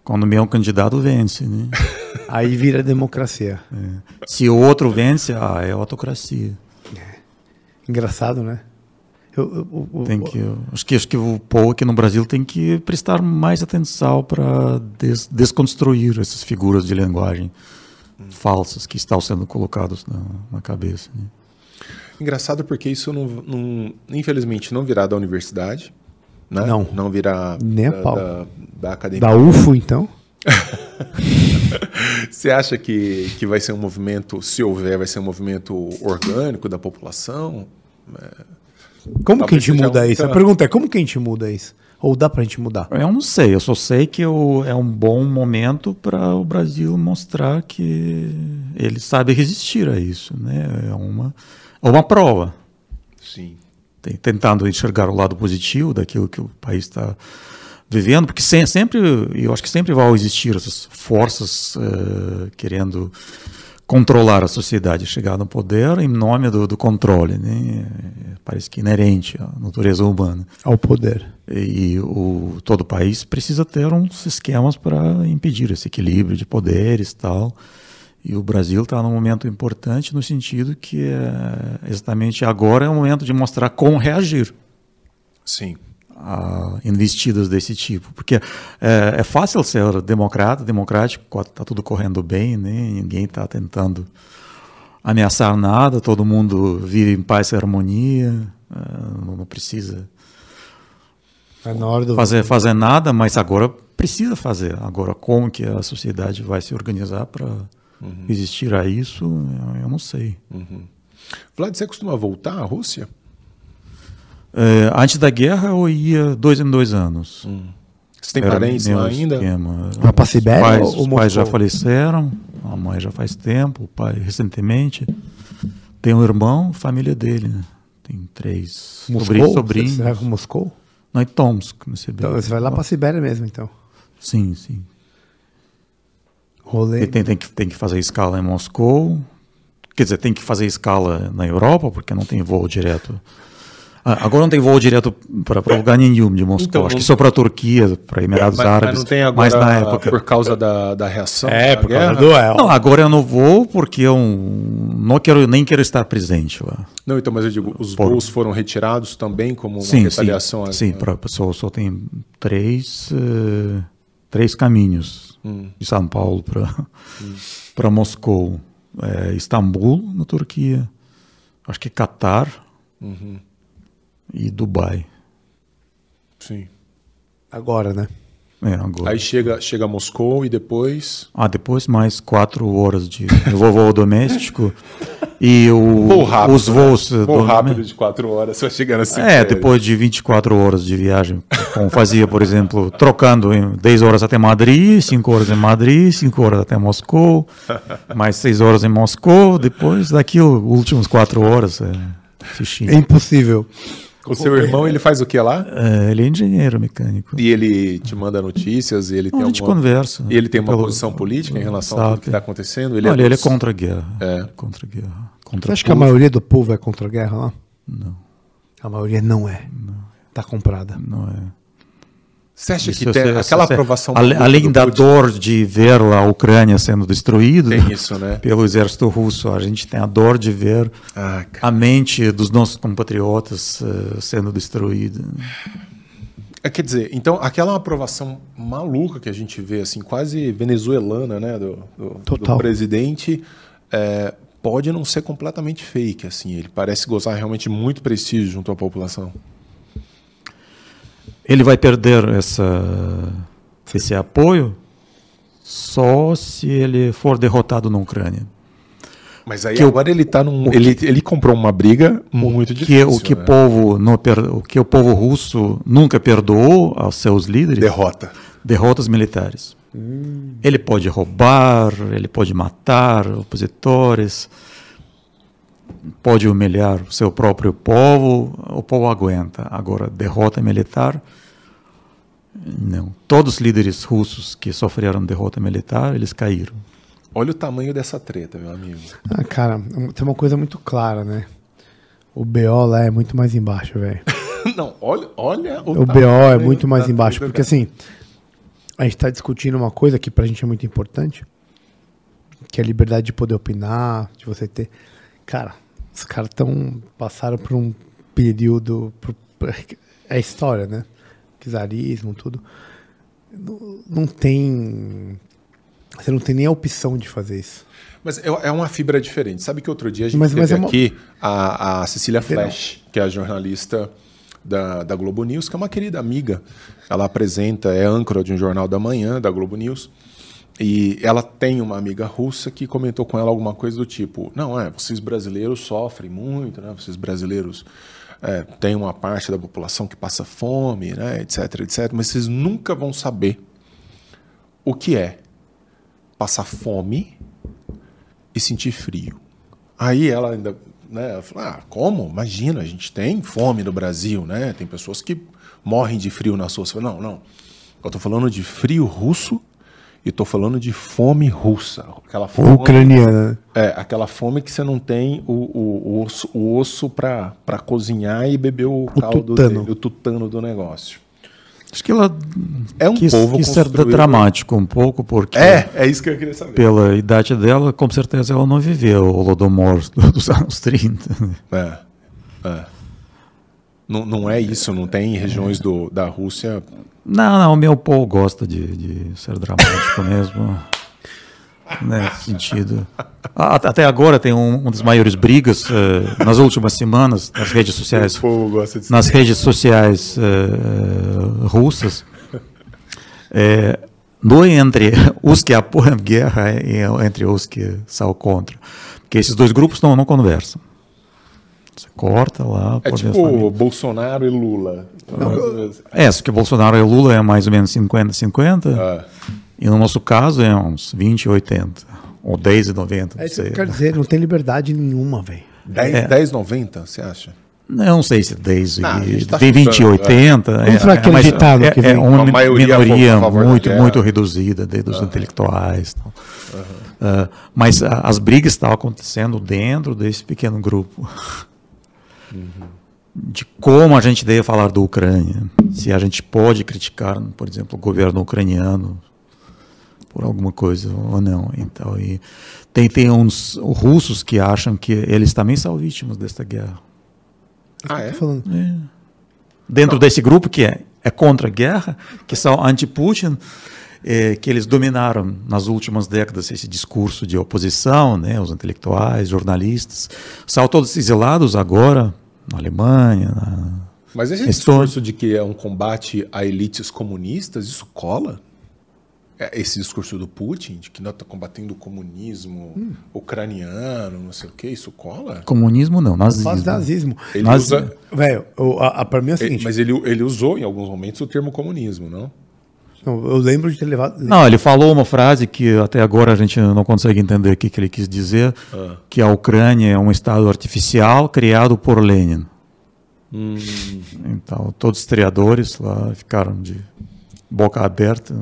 Quando o meu candidato vence, né? Aí vira democracia. É. Se o outro vence, ah, é autocracia. É. Engraçado, né? Eu, eu, eu, tem que, acho, que, acho que o povo aqui no Brasil tem que prestar mais atenção para des, desconstruir essas figuras de linguagem falsas que estão sendo colocadas na, na cabeça. Né? Engraçado porque isso não, não, infelizmente não virá da universidade, né? Não. Não virá Nem da. Da, da academia. Da UFO, então? Você acha que, que vai ser um movimento, se houver, vai ser um movimento orgânico da população? É... Como que a gente muda um... isso? A pergunta é como que a gente muda isso? Ou dá para a gente mudar? Eu não sei, eu só sei que eu, é um bom momento para o Brasil mostrar que ele sabe resistir a isso. Né? É uma, é uma prova. Sim. Tentando enxergar o lado positivo daquilo que o país está vivendo, porque sempre, eu acho que sempre vão existir essas forças uh, querendo controlar a sociedade, chegar no poder em nome do, do controle. Né? parece que inerente à natureza humana. Ao poder. E o, todo país precisa ter uns esquemas para impedir esse equilíbrio de poderes e tal. E o Brasil está num momento importante no sentido que é, exatamente agora é o momento de mostrar como reagir. Sim. A investidas desse tipo. Porque é, é fácil ser democrata, democrático, está tudo correndo bem, né? ninguém está tentando ameaçar nada, todo mundo vive em paz e harmonia, é, não precisa é na hora do... fazer, fazer nada, mas agora precisa fazer. Agora, como que a sociedade vai se organizar para uhum. existir a isso, eu não sei. Uhum. Vlad, você costuma voltar à Rússia? É, antes da guerra, eu ia dois em dois anos. Hum. Você tem Era parentes lá ainda? Esquema. Lá para Sibéria? Pais, os pais já faleceram, a mãe já faz tempo, o pai recentemente. Tem um irmão, família dele, né? Tem três Moscou? sobrinhos. Você vai para Moscou? Não, em Tomsk, no Sibéria. Então, você vai lá para Sibéria mesmo, então? Sim, sim. Rolê. Tem, tem, que, tem que fazer escala em Moscou. Quer dizer, tem que fazer escala na Europa, porque não tem voo direto agora não tem voo direto para lugar nenhum de Moscou. Então, Acho que só para a Turquia, para Emirados mas, Árabes. Mas não tem agora mas na época. por causa da, da reação? É, por causa do duelo. Não, agora eu não vou porque eu não quero, nem quero estar presente lá. Não, então, mas eu digo, os por... voos foram retirados também como uma sim, retaliação? Sim, sim para a pessoa só tem três, uh, três caminhos hum. de São Paulo para hum. Moscou. É, Istambul, na Turquia. Acho que Catar. Uhum e Dubai. Sim. Agora, né? É, agora. Aí chega, chega a Moscou e depois. Ah, depois mais quatro horas de voo doméstico. E o, rápido, os voos. Né? Voo rápido de quatro horas, vai chegar assim. É, depois de 24 horas de viagem. Como fazia, por exemplo, trocando em 10 horas até Madrid, 5 horas em Madrid, 5 horas até Moscou, mais 6 horas em Moscou, depois daqui os últimos 4 horas. É, é impossível. O seu irmão, ele faz o que lá? É, ele é engenheiro mecânico. E ele te manda notícias? E ele Não, tem a gente alguma... conversa. E ele tem uma pelo... posição política em relação Sabe. a tudo que está acontecendo? Ele, Olha, é, ele é contra a guerra. É. Contra a guerra. Contra Você acha que a maioria do povo é contra a guerra lá? Não. A maioria não é. Não. Está comprada. Não é. Você acha isso, que tem aquela aprovação... Além da dor de ver a Ucrânia sendo destruída isso, né? pelo exército russo, a gente tem a dor de ver ah, a mente dos nossos compatriotas uh, sendo destruída. É, quer dizer, então aquela aprovação maluca que a gente vê, assim, quase venezuelana, né, do, do, do presidente, é, pode não ser completamente fake, assim. Ele parece gozar realmente muito prestígio junto à população. Ele vai perder essa, esse apoio só se ele for derrotado na Ucrânia. Mas aí que agora o, ele tá num, ele, ele comprou uma briga muito que, difícil. O que, né? povo não, o que o povo russo nunca perdoou aos seus líderes. Derrota. Derrotas militares. Hum. Ele pode roubar, ele pode matar opositores, pode humilhar o seu próprio povo, o povo aguenta. Agora, derrota militar, não. Todos os líderes russos que sofreram derrota militar, eles caíram. Olha o tamanho dessa treta, meu amigo. Ah, cara, tem uma coisa muito clara, né? O BO lá é muito mais embaixo, velho. Não, olha, olha o, o BO é muito mais embaixo, porque assim, a gente está discutindo uma coisa que pra gente é muito importante, que é a liberdade de poder opinar, de você ter. Cara, os caras estão passaram por um período. Por, é história, né? Czarismo, tudo. Não, não tem. Você não tem nem a opção de fazer isso. Mas é, é uma fibra diferente. Sabe que outro dia a gente mas, teve mas é uma... aqui a, a Cecília Flash, que é a jornalista da, da Globo News, que é uma querida amiga. Ela apresenta, é âncora de um jornal da manhã da Globo News. E ela tem uma amiga russa que comentou com ela alguma coisa do tipo: não, é, vocês brasileiros sofrem muito, né? Vocês brasileiros é, têm uma parte da população que passa fome, né? etc, etc. Mas vocês nunca vão saber o que é passar fome e sentir frio. Aí ela ainda, né? Ah, como? Imagina, a gente tem fome no Brasil, né? Tem pessoas que morrem de frio nas suas. Não, não. Eu estou falando de frio russo E tô falando de fome russa. Aquela fome, Ucraniana. É, aquela fome que você não tem o, o, o osso, o osso para cozinhar e beber o, caldo tutano. dele, o tutano do negócio. Acho que ela É um quis, povo quis ser dramático um pouco, porque É, é isso que eu queria saber. pela idade dela, com certeza ela não viveu o Holodomor dos anos 30. né? É, é. Não, não é isso, não tem regiões do, da Rússia. Não, não, o meu povo gosta de, de ser dramático mesmo. Nesse sentido. Até agora tem um, uma das maiores brigas eh, nas últimas semanas nas redes sociais. O povo gosta de nas redes sociais eh, russas, no entre os que apoiam a guerra e entre os que são contra. Porque esses dois grupos não, não conversam. Você corta lá. É pode tipo ver Bolsonaro e Lula. É, se que Bolsonaro e Lula é mais ou menos 50-50, Ah, e no nosso caso é uns 20-80, ou 10-90. É isso que eu quero dizer, não tem liberdade nenhuma, velho. 10, É. 10,90, você acha? Não sei se 10 Não, a e tá tem 20 e chutando, 80. Vamos falar aquele mas ditado é, que é vem. uma Uma maioria a minoria muito, muito reduzida de, dos intelectuais. Tal. Ah, mas a- as brigas estavam acontecendo dentro desse pequeno grupo. De como a gente deve falar da Ucrânia. Se a gente pode criticar, por exemplo, o governo ucraniano por alguma coisa ou não. Então, e tem, tem uns russos que acham que eles também são vítimas desta guerra. Ah, é? Tô falando. Dentro desse grupo que é, é contra a guerra, que são anti-Putin, eh, que eles dominaram nas últimas décadas esse discurso de oposição, né, os intelectuais, jornalistas, são todos exilados agora na Alemanha. na- Mas esse Estou- discurso de que é um combate a elites comunistas, isso cola? É Esse discurso do Putin, de que não está combatendo o comunismo ucraniano, não sei o que, isso cola? Comunismo não, nazismo. Faz nazismo. Ele Mas- usa, Velho, o- a, a, pra mim é o ele- seguinte. mas ele, ele usou em alguns momentos o termo comunismo, não? Eu lembro de ter levado. Não, ele falou uma frase que até agora a gente não consegue entender o que, que ele quis dizer, que a Ucrânia é um estado artificial criado por Lenin. Então, todos os historiadores lá ficaram de boca aberta.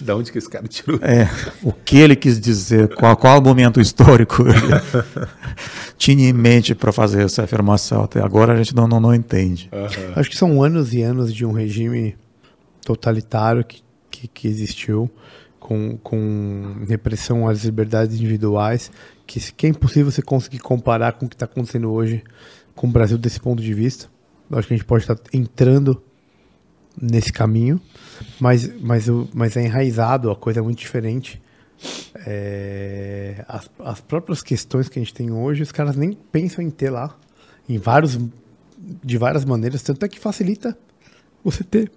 Da onde que esse cara tirou? É, o que ele quis dizer, qual, qual momento histórico ele tinha em mente para fazer essa afirmação. Até agora a gente não, não, não entende. Acho que são anos e anos de um regime totalitário que, que, existiu, com, com repressão às liberdades individuais, que, que é impossível você conseguir comparar com o que está acontecendo hoje com o Brasil desse ponto de vista. Eu acho que a gente pode estar entrando nesse caminho, mas, mas, mas é enraizado, a coisa é muito diferente. É, as, as próprias questões que a gente tem hoje, os caras nem pensam em ter lá, em vários, de várias maneiras, tanto é que facilita você ter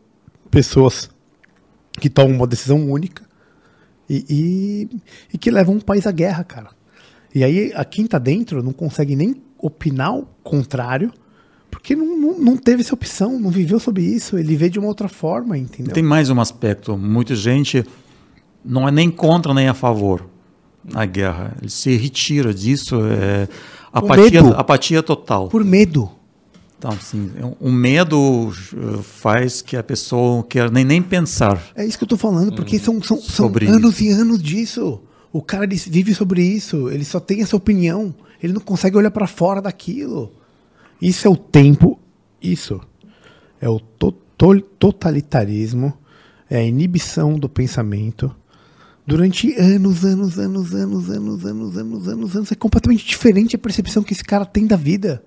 pessoas que tomam uma decisão única e, e, e que levam um país à guerra, cara. E aí, a quem tá dentro não consegue nem opinar o contrário, porque não, não, não teve essa opção, não viveu sobre isso, ele vê de uma outra forma, entendeu? Tem mais um aspecto. Muita gente não é nem contra nem a favor da guerra. Ele se retira disso. É, apatia, apatia total. Por medo. Então, é um- o medo eh, faz que a pessoa não quer nem, nem pensar. É isso que eu tô falando, porque são, são, são Sobre anos e anos disso. O cara vive sobre isso, ele só tem essa opinião, ele não consegue olhar pra fora daquilo. Isso é o tempo, isso é o to- to- totalitarismo, é a inibição do pensamento. Durante anos, anos, anos, anos, anos, anos, anos, anos, anos, é completamente diferente a percepção que esse cara tem da vida.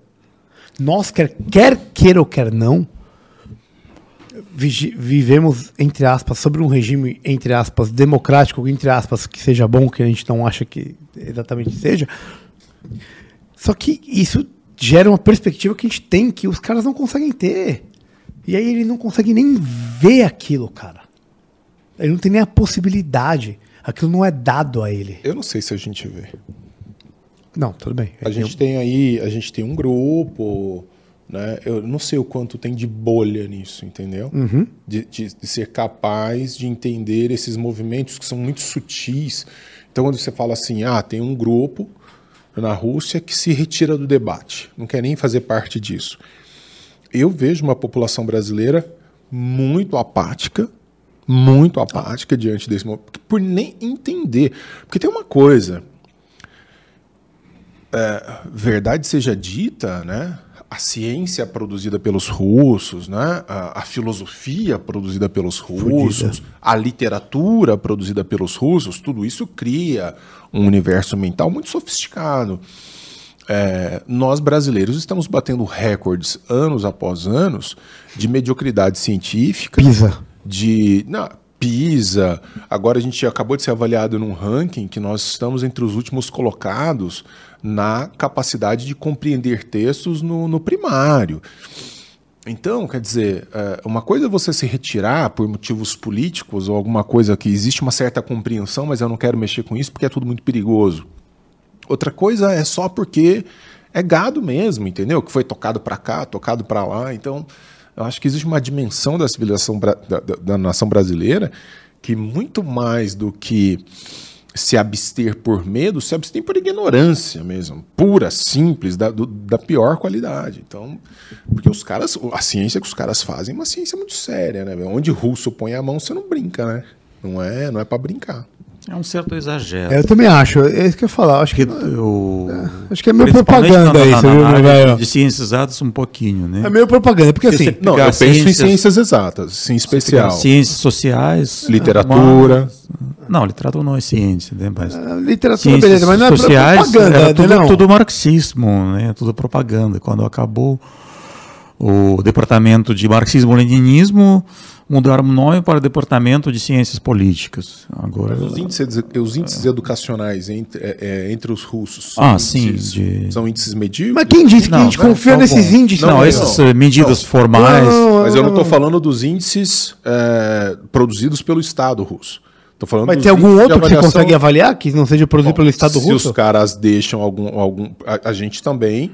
Nós, quer, quer queira ou quer não, vivemos, entre aspas, sobre um regime, entre aspas, democrático, entre aspas, que seja bom, que a gente não acha que exatamente seja. Só que isso gera uma perspectiva que a gente tem que os caras não conseguem ter. E aí ele não consegue nem ver aquilo, cara. Ele não tem nem a possibilidade. Aquilo não é dado a ele. Eu não sei se a gente vê. Não, tudo bem. A gente tem aí, a gente tem um grupo, né? Eu não sei o quanto tem de bolha nisso, entendeu? De, de- de ser capaz de entender esses movimentos que são muito sutis. Então, quando você fala assim, ah, tem um grupo na Rússia que se retira do debate, não quer nem fazer parte disso. Eu vejo uma população brasileira muito apática, muito apática diante desse momento, por nem entender. Porque tem uma coisa, é, verdade seja dita, né? A ciência produzida pelos russos, né? a, a filosofia produzida pelos russos, Fudida. a literatura produzida pelos russos, tudo isso cria um universo mental muito sofisticado. É, nós brasileiros estamos batendo recordes anos após anos de mediocridade científica. Pisa. De. Não, PISA. Agora a gente acabou de ser avaliado num ranking que nós estamos entre os últimos colocados na capacidade de compreender textos no, no primário. Então, quer dizer, é, uma coisa é você se retirar por motivos políticos ou alguma coisa que existe uma certa compreensão, mas eu não quero mexer com isso porque é tudo muito perigoso. Outra coisa é só porque é gado mesmo, entendeu? Que foi tocado para cá, tocado para lá. Então, eu acho que existe uma dimensão da civilização da, da, da nação brasileira que muito mais do que se abster por medo, se abstém por ignorância mesmo, pura, simples, da, do, da pior qualidade. Então, porque os caras, a ciência que os caras fazem é uma ciência muito séria, né? Onde russo põe a mão, você não brinca, né? Não é, não é para brincar. É um certo exagero. É, eu também acho. É isso que eu ia falar. Acho que, eu, é, acho que é meio propaganda isso, viu, meu velho? De ciências exatas, um pouquinho, né? É meio propaganda, porque assim. Não, eu penso em ciências exatas, sim, especial. Ciências sociais. Literatura. Não, literatura não é ciência, né? Mas uh, literatura, ciências beleza, mas não é sociais, propaganda. Era tudo, não. tudo marxismo, né? Tudo propaganda. Quando acabou o departamento de marxismo-leninismo mudaram o nome para o Departamento de Ciências Políticas. Agora, os índices, os índices educacionais entre, é, é, entre os russos ah, sim, de... são índices medíocres? Mas quem disse que não, a gente confia nesses bom. índices? Não, não essas não, medidas formais. mas eu não estou falando dos índices é, produzidos pelo Estado russo. Tô falando Mas tem algum outro que você consegue avaliar que não seja produzido Bom, pelo Estado se russo? Se os caras deixam algum. algum a, a gente também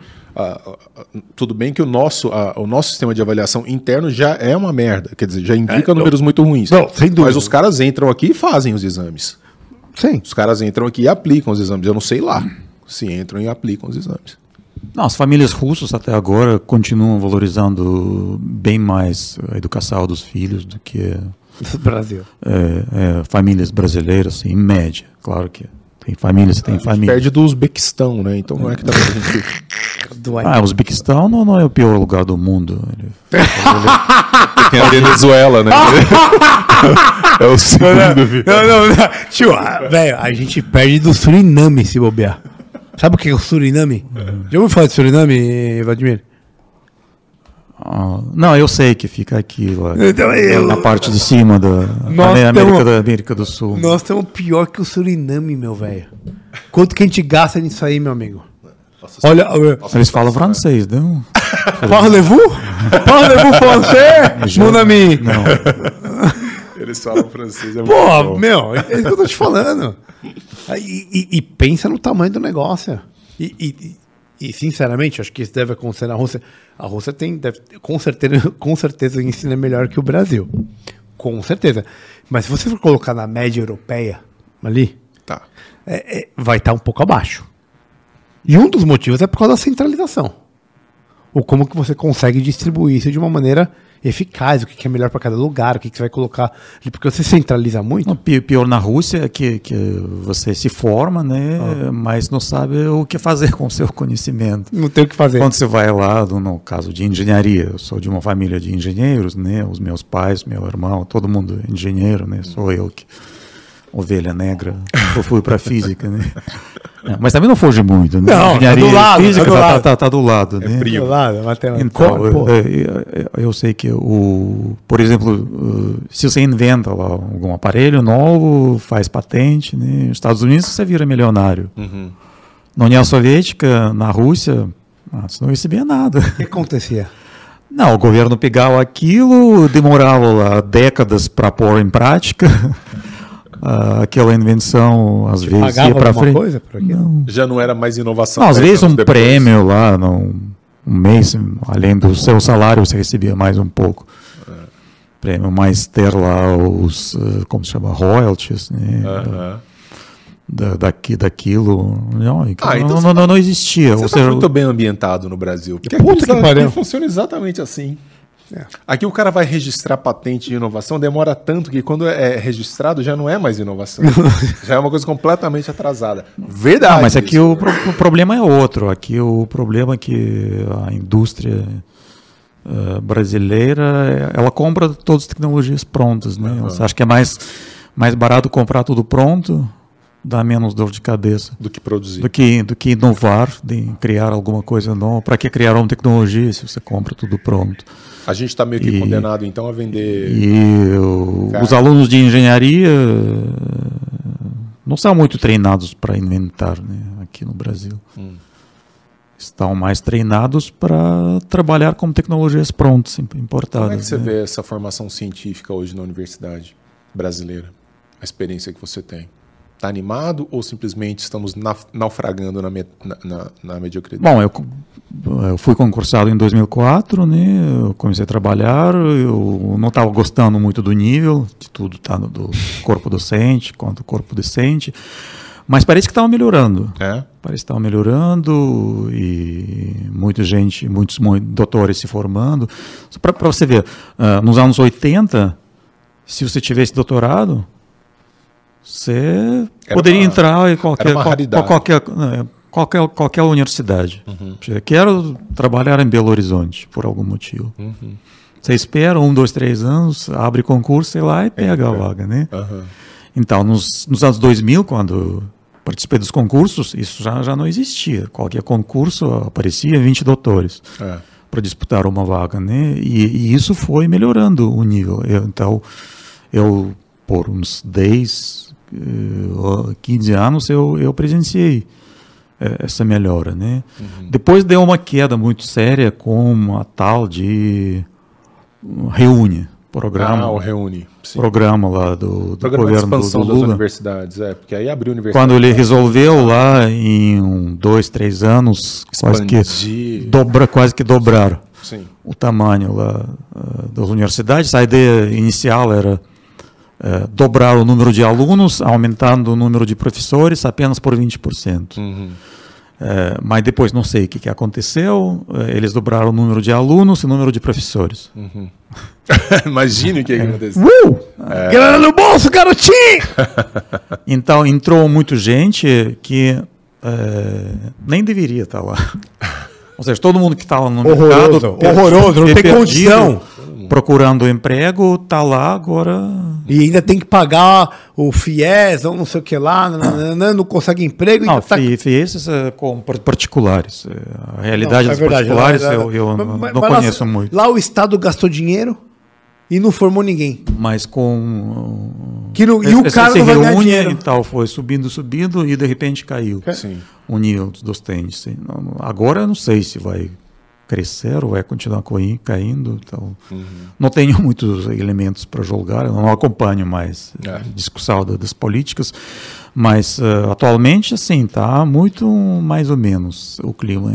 tudo bem que o nosso, o nosso sistema de avaliação interno já é uma merda, quer dizer, já indica é, números não, muito ruins. Não, sem dúvida. Mas os caras entram aqui e fazem os exames. Sim. Os caras entram aqui e aplicam os exames. Eu não sei lá se entram e aplicam os exames. Não, as famílias russas até agora continuam valorizando bem mais a educação dos filhos do que Brasil. É, é, famílias brasileiras, em média, claro que tem famílias, tem família. Perde do Uzbequistão, né? Então não é que dá pra gente. Ah, o Uzbequistão não, não é o pior lugar do mundo. Ele... tem a Venezuela, né? é o segundo. Não, não, não. Tio, velho, a gente perde do Suriname se bobear. Sabe o que é o Suriname? Uhum. Já ouviu falar de Suriname, Vladimir? Ah, não, eu sei que fica aqui, lá, então, eu, na parte de cima da América, tamo, da América do Sul. Nós estamos pior que o Suriname, meu velho. Quanto que a gente gasta nisso aí, meu amigo? Nossa, Olha, nossa, eles falam francês, não? Parlez-vous? Parlez-vous français, mon ami? Não. Eles falam francês. É Pô, meu, é isso que eu tô te falando. E, e, e pensa no tamanho do negócio. E, e, e, sinceramente, acho que isso deve acontecer na Rússia. A Rússia tem, deve, com certeza, com certeza ensina melhor que o Brasil. Com certeza. Mas se você for colocar na média europeia, ali, tá. É, é, vai estar tá um pouco abaixo. E um dos motivos é por causa da centralização. Ou como que você consegue distribuir isso de uma maneira eficaz, o que é melhor para cada lugar, o que você vai colocar. Porque você centraliza muito. pior na Rússia é que, que você se forma, né? Ah. Mas não sabe o que fazer com o seu conhecimento. Não tem o que fazer. Quando você vai lá, no caso de engenharia, eu sou de uma família de engenheiros, né? Os meus pais, meu irmão, todo mundo é engenheiro, né? Sou eu que ovelha negra, eu fui para física, né? É, mas também não foge muito, né? Não, Engenharia tá do lado, física tá do, tá, tá, tá do lado, é né? Frio. Do lado, matemática. Então, eu, eu, eu, sei que o, por exemplo, se você inventa lá algum aparelho novo, faz patente, né? Nos Estados Unidos você vira milionário. Uhum. Na União Soviética, na Rússia, você não recebia nada. O que acontecia? Não, o governo pegava aquilo, demorava lá décadas para pôr em prática. Uh, aquela invenção às Você vezes ia para frente. Coisa por não. Já não era mais inovação. Não, às vezes um depois. prêmio lá, não, um mês, além do seu salário, você recebia mais um pouco. É. Prêmio, mais ter lá os, uh, como se chama, royalties, né? Uh -huh. Da, daqui, daquilo. Não, ah, então não, não, não, existia. Você está muito bem ambientado no Brasil. Porque Puta que pariu. funciona exatamente assim. É. Aqui o cara vai registrar patente de inovação, demora tanto que quando é registrado já não é mais inovação. já é uma coisa completamente atrasada. Verdade. Não, mas aqui isso, o, pro, o, problema é outro. Aqui o problema é que a indústria uh, brasileira ela compra todas as tecnologias prontas. Né? Uhum. Você acha que é mais, mais barato comprar tudo pronto dá menos dor de cabeça do que produzir, do que do que inovar, de criar alguma coisa nova. Para que criar uma tecnologia se você compra tudo pronto? A gente está meio que e, condenado então a vender. E o, os alunos de engenharia não são muito treinados para inventar, né, aqui no Brasil. Hum. Estão mais treinados para trabalhar com tecnologias prontas, importadas. Como é que você né? vê essa formação científica hoje na universidade brasileira? A experiência que você tem? Está animado ou simplesmente estamos naufragando na, na, na, mediocridade? Bom, eu, eu, fui concursado em 2004, né? Eu comecei a trabalhar, eu não estava gostando muito do nível, de tudo tá do corpo docente quanto corpo docente, mas parece que estava melhorando. É? Parece que estava melhorando e muita gente, muitos, muitos doutores se formando. Para você ver, uh, nos anos 80, se você tivesse doutorado, você era poderia uma, entrar em qualquer, qual, qualquer, né, qualquer, qualquer universidade. Uhum. Quero trabalhar em Belo Horizonte, por algum motivo. Uhum. Você espera um, dois, três anos, abre concurso, sei lá e pega é, a vaga, né? Uhum. Então, nos, nos anos 2000, quando participei dos concursos, isso já, já não existia. Qualquer concurso aparecia 20 doutores é. para disputar uma vaga, né? E, e, isso foi melhorando o nível. Eu, então, eu, por uns 10, 15 anos eu, eu presenciei é, essa melhora, né? Uhum. Depois deu uma queda muito séria com a tal de Reúne, programa. Ah, o Reúne. Sim. Programa lá do, do programa governo de expansão do, Lula. das universidades, é, porque aí abriu universidade. Quando ele resolveu lá em um, dois, três anos, quase que, dobra, quase que dobraram Sim. o tamanho lá uh, das universidades. A ideia inicial era é, dobrar o número de alunos, aumentando o número de professores apenas por 20%. Uhum. É, mas depois não sei o que, que aconteceu, é, eles dobraram o número de alunos e o número de professores. Uhum. Imagine o que, que aconteceu. Uh! É. Grana no bolso, garotinho! então entrou muita gente que é, nem deveria estar lá. Ou seja, todo mundo que estava no horroroso, mercado... Horroroso, não tem condição procurando emprego, tá lá agora. E ainda tem que pagar o FIES ou não sei o que lá, não, não consegue emprego. Não, tá... FIES é com particulares. A realidade não, é dos verdade, particulares lá, eu, eu mas, não mas conheço lá, muito. Lá o Estado gastou dinheiro e não formou ninguém. Mas com. Que no, e o cara se reúne e tal, foi subindo, subindo e de repente caiu. Sim. O nível dos docentes. Agora eu não sei se vai crescer ou vai continuar caindo. Então, uhum. Não tenho muitos elementos para julgar, eu não acompanho mais é. a discussão das políticas, mas uh, atualmente, assim, está muito mais ou menos o clima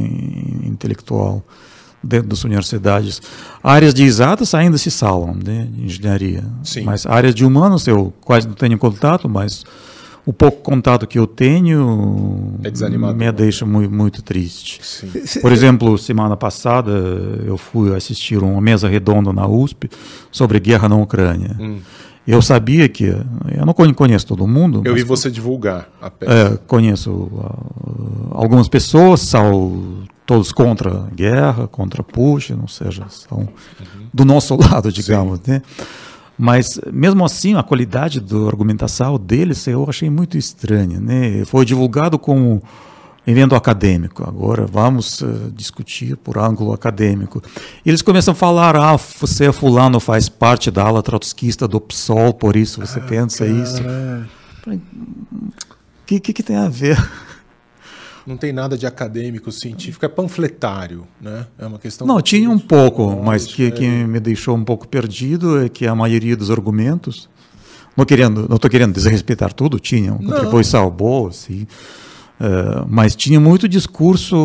intelectual dentro das universidades. Áreas de exatas ainda se salvam, né, de engenharia, Sim. mas áreas de humanos eu quase não tenho contato, mas o pouco contato que eu tenho é me deixa muito, muito triste. Sim. Por exemplo, semana passada eu fui assistir uma mesa redonda na USP sobre guerra na Ucrânia. Hum. Eu sabia que eu não conheço todo mundo. Eu vi você divulgar a peça. É, conheço uh, algumas pessoas, são todos contra a guerra, contra Putin, ou seja, são uhum. do nosso lado, digamos, Sim. né? Mas, mesmo assim, a qualidade da argumentação deles eu achei muito estranha. Né? Foi divulgado como evento acadêmico. Agora vamos uh, discutir por ângulo acadêmico. Eles começam a falar: ah, você, fulano, faz parte da ala trotskista do PSOL, por isso você ah, pensa cara. isso. O que, que, que tem a ver? Não tem nada de acadêmico, científico, é panfletário, né? É uma questão. Não, tinha um pouco, mas que, que é. me deixou um pouco perdido é que a maioria dos argumentos, não querendo, não estou querendo desrespeitar tudo, tinha uma contribuição boa, sim. Uh, mas tinha muito discurso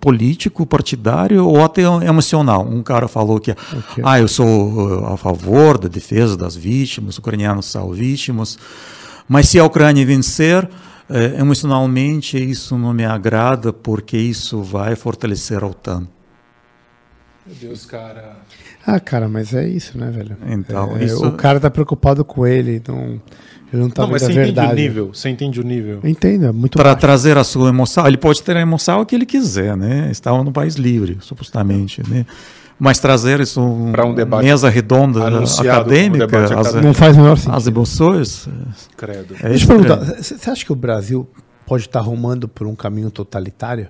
político, partidário ou até emocional. Um cara falou que, okay. ah, eu sou a favor da defesa das vítimas, os ucranianos são vítimas, mas se a Ucrânia vencer, é, emocionalmente isso não me agrada porque isso vai fortalecer a OTAN. Meu Deus, cara. Ah, cara, mas é isso, né, velho? Então, É, isso- O cara tá preocupado com ele, não, ele não tá não, mas você a entende verdade. o nível. Você entende o nível. Eu entendo, é muito Para trazer a sua emoção, ele pode ter a emoção que ele quiser, né? Estava no país livre, supostamente, né? Mas trazer isso Pra um debate mesa redonda acadêmica, debate as. Não faz menor sentido. as emoções, Credo. é Deixa eu perguntar, você acha que o Brasil pode estar rumando por um caminho totalitário?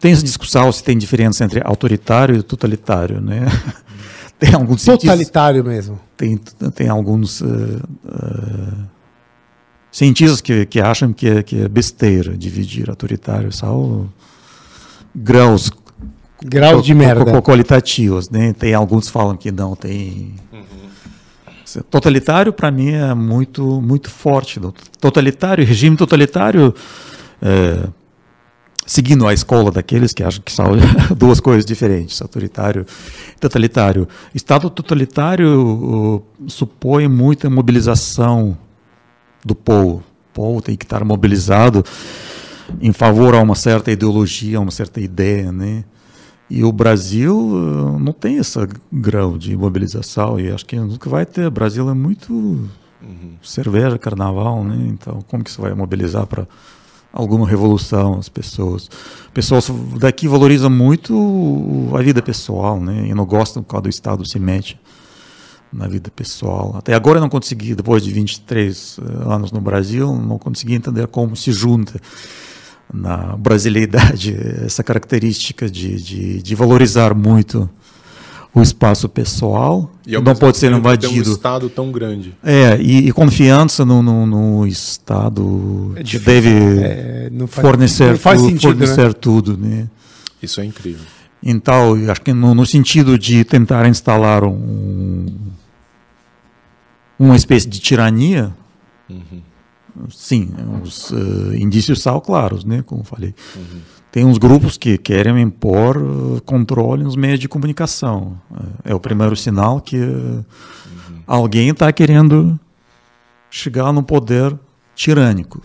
Tem essa discussão se tem diferença entre autoritário e totalitário, né? tem alguns Totalitário mesmo. tem, tem alguns eh, eh, cientistas que, que acham que é, que é besteira dividir autoritário, são graus Grau de merda. qualitativos, né? Tem alguns falam que não tem. Esse Totalitário para mim é muito muito forte. Totalitário, regime totalitário, é, seguindo a escola daqueles que acham que são duas coisas diferentes, autoritário e totalitário. Estado totalitário uh, supõe muita mobilização do povo. O povo tem que estar mobilizado em favor a uma certa ideologia, a uma certa ideia, né? E o Brasil uh, não tem esse grau de mobilização e acho que nunca vai ter. O Brasil é muito cerveja, carnaval, né? Então, como que você vai mobilizar para alguma revolução as pessoas? Pessoas daqui valorizam muito a vida pessoal, né? E não gostam quando o Estado se mete na vida pessoal. Até agora eu não consegui, depois de 23 anos no Brasil, não consegui entender como se junta na brasileidade essa característica de, de, de valorizar muito o espaço pessoal, E não pode ser invadido. um estado tão grande. É, e, e confiança no, no, no Estado É que deve é, não faz- fornecer, não faz sentido, fornecer tudo, né? Isso é incrível. Então, eu acho que no, no sentido de tentar instalar um, uma espécie de tirania, sim, os eh, indícios são claros, né, como falei. Tem uns grupos que querem impor eh, controle nos meios de comunicação. Eh, É o primeiro sinal que eh, alguém está querendo chegar no poder tirânico.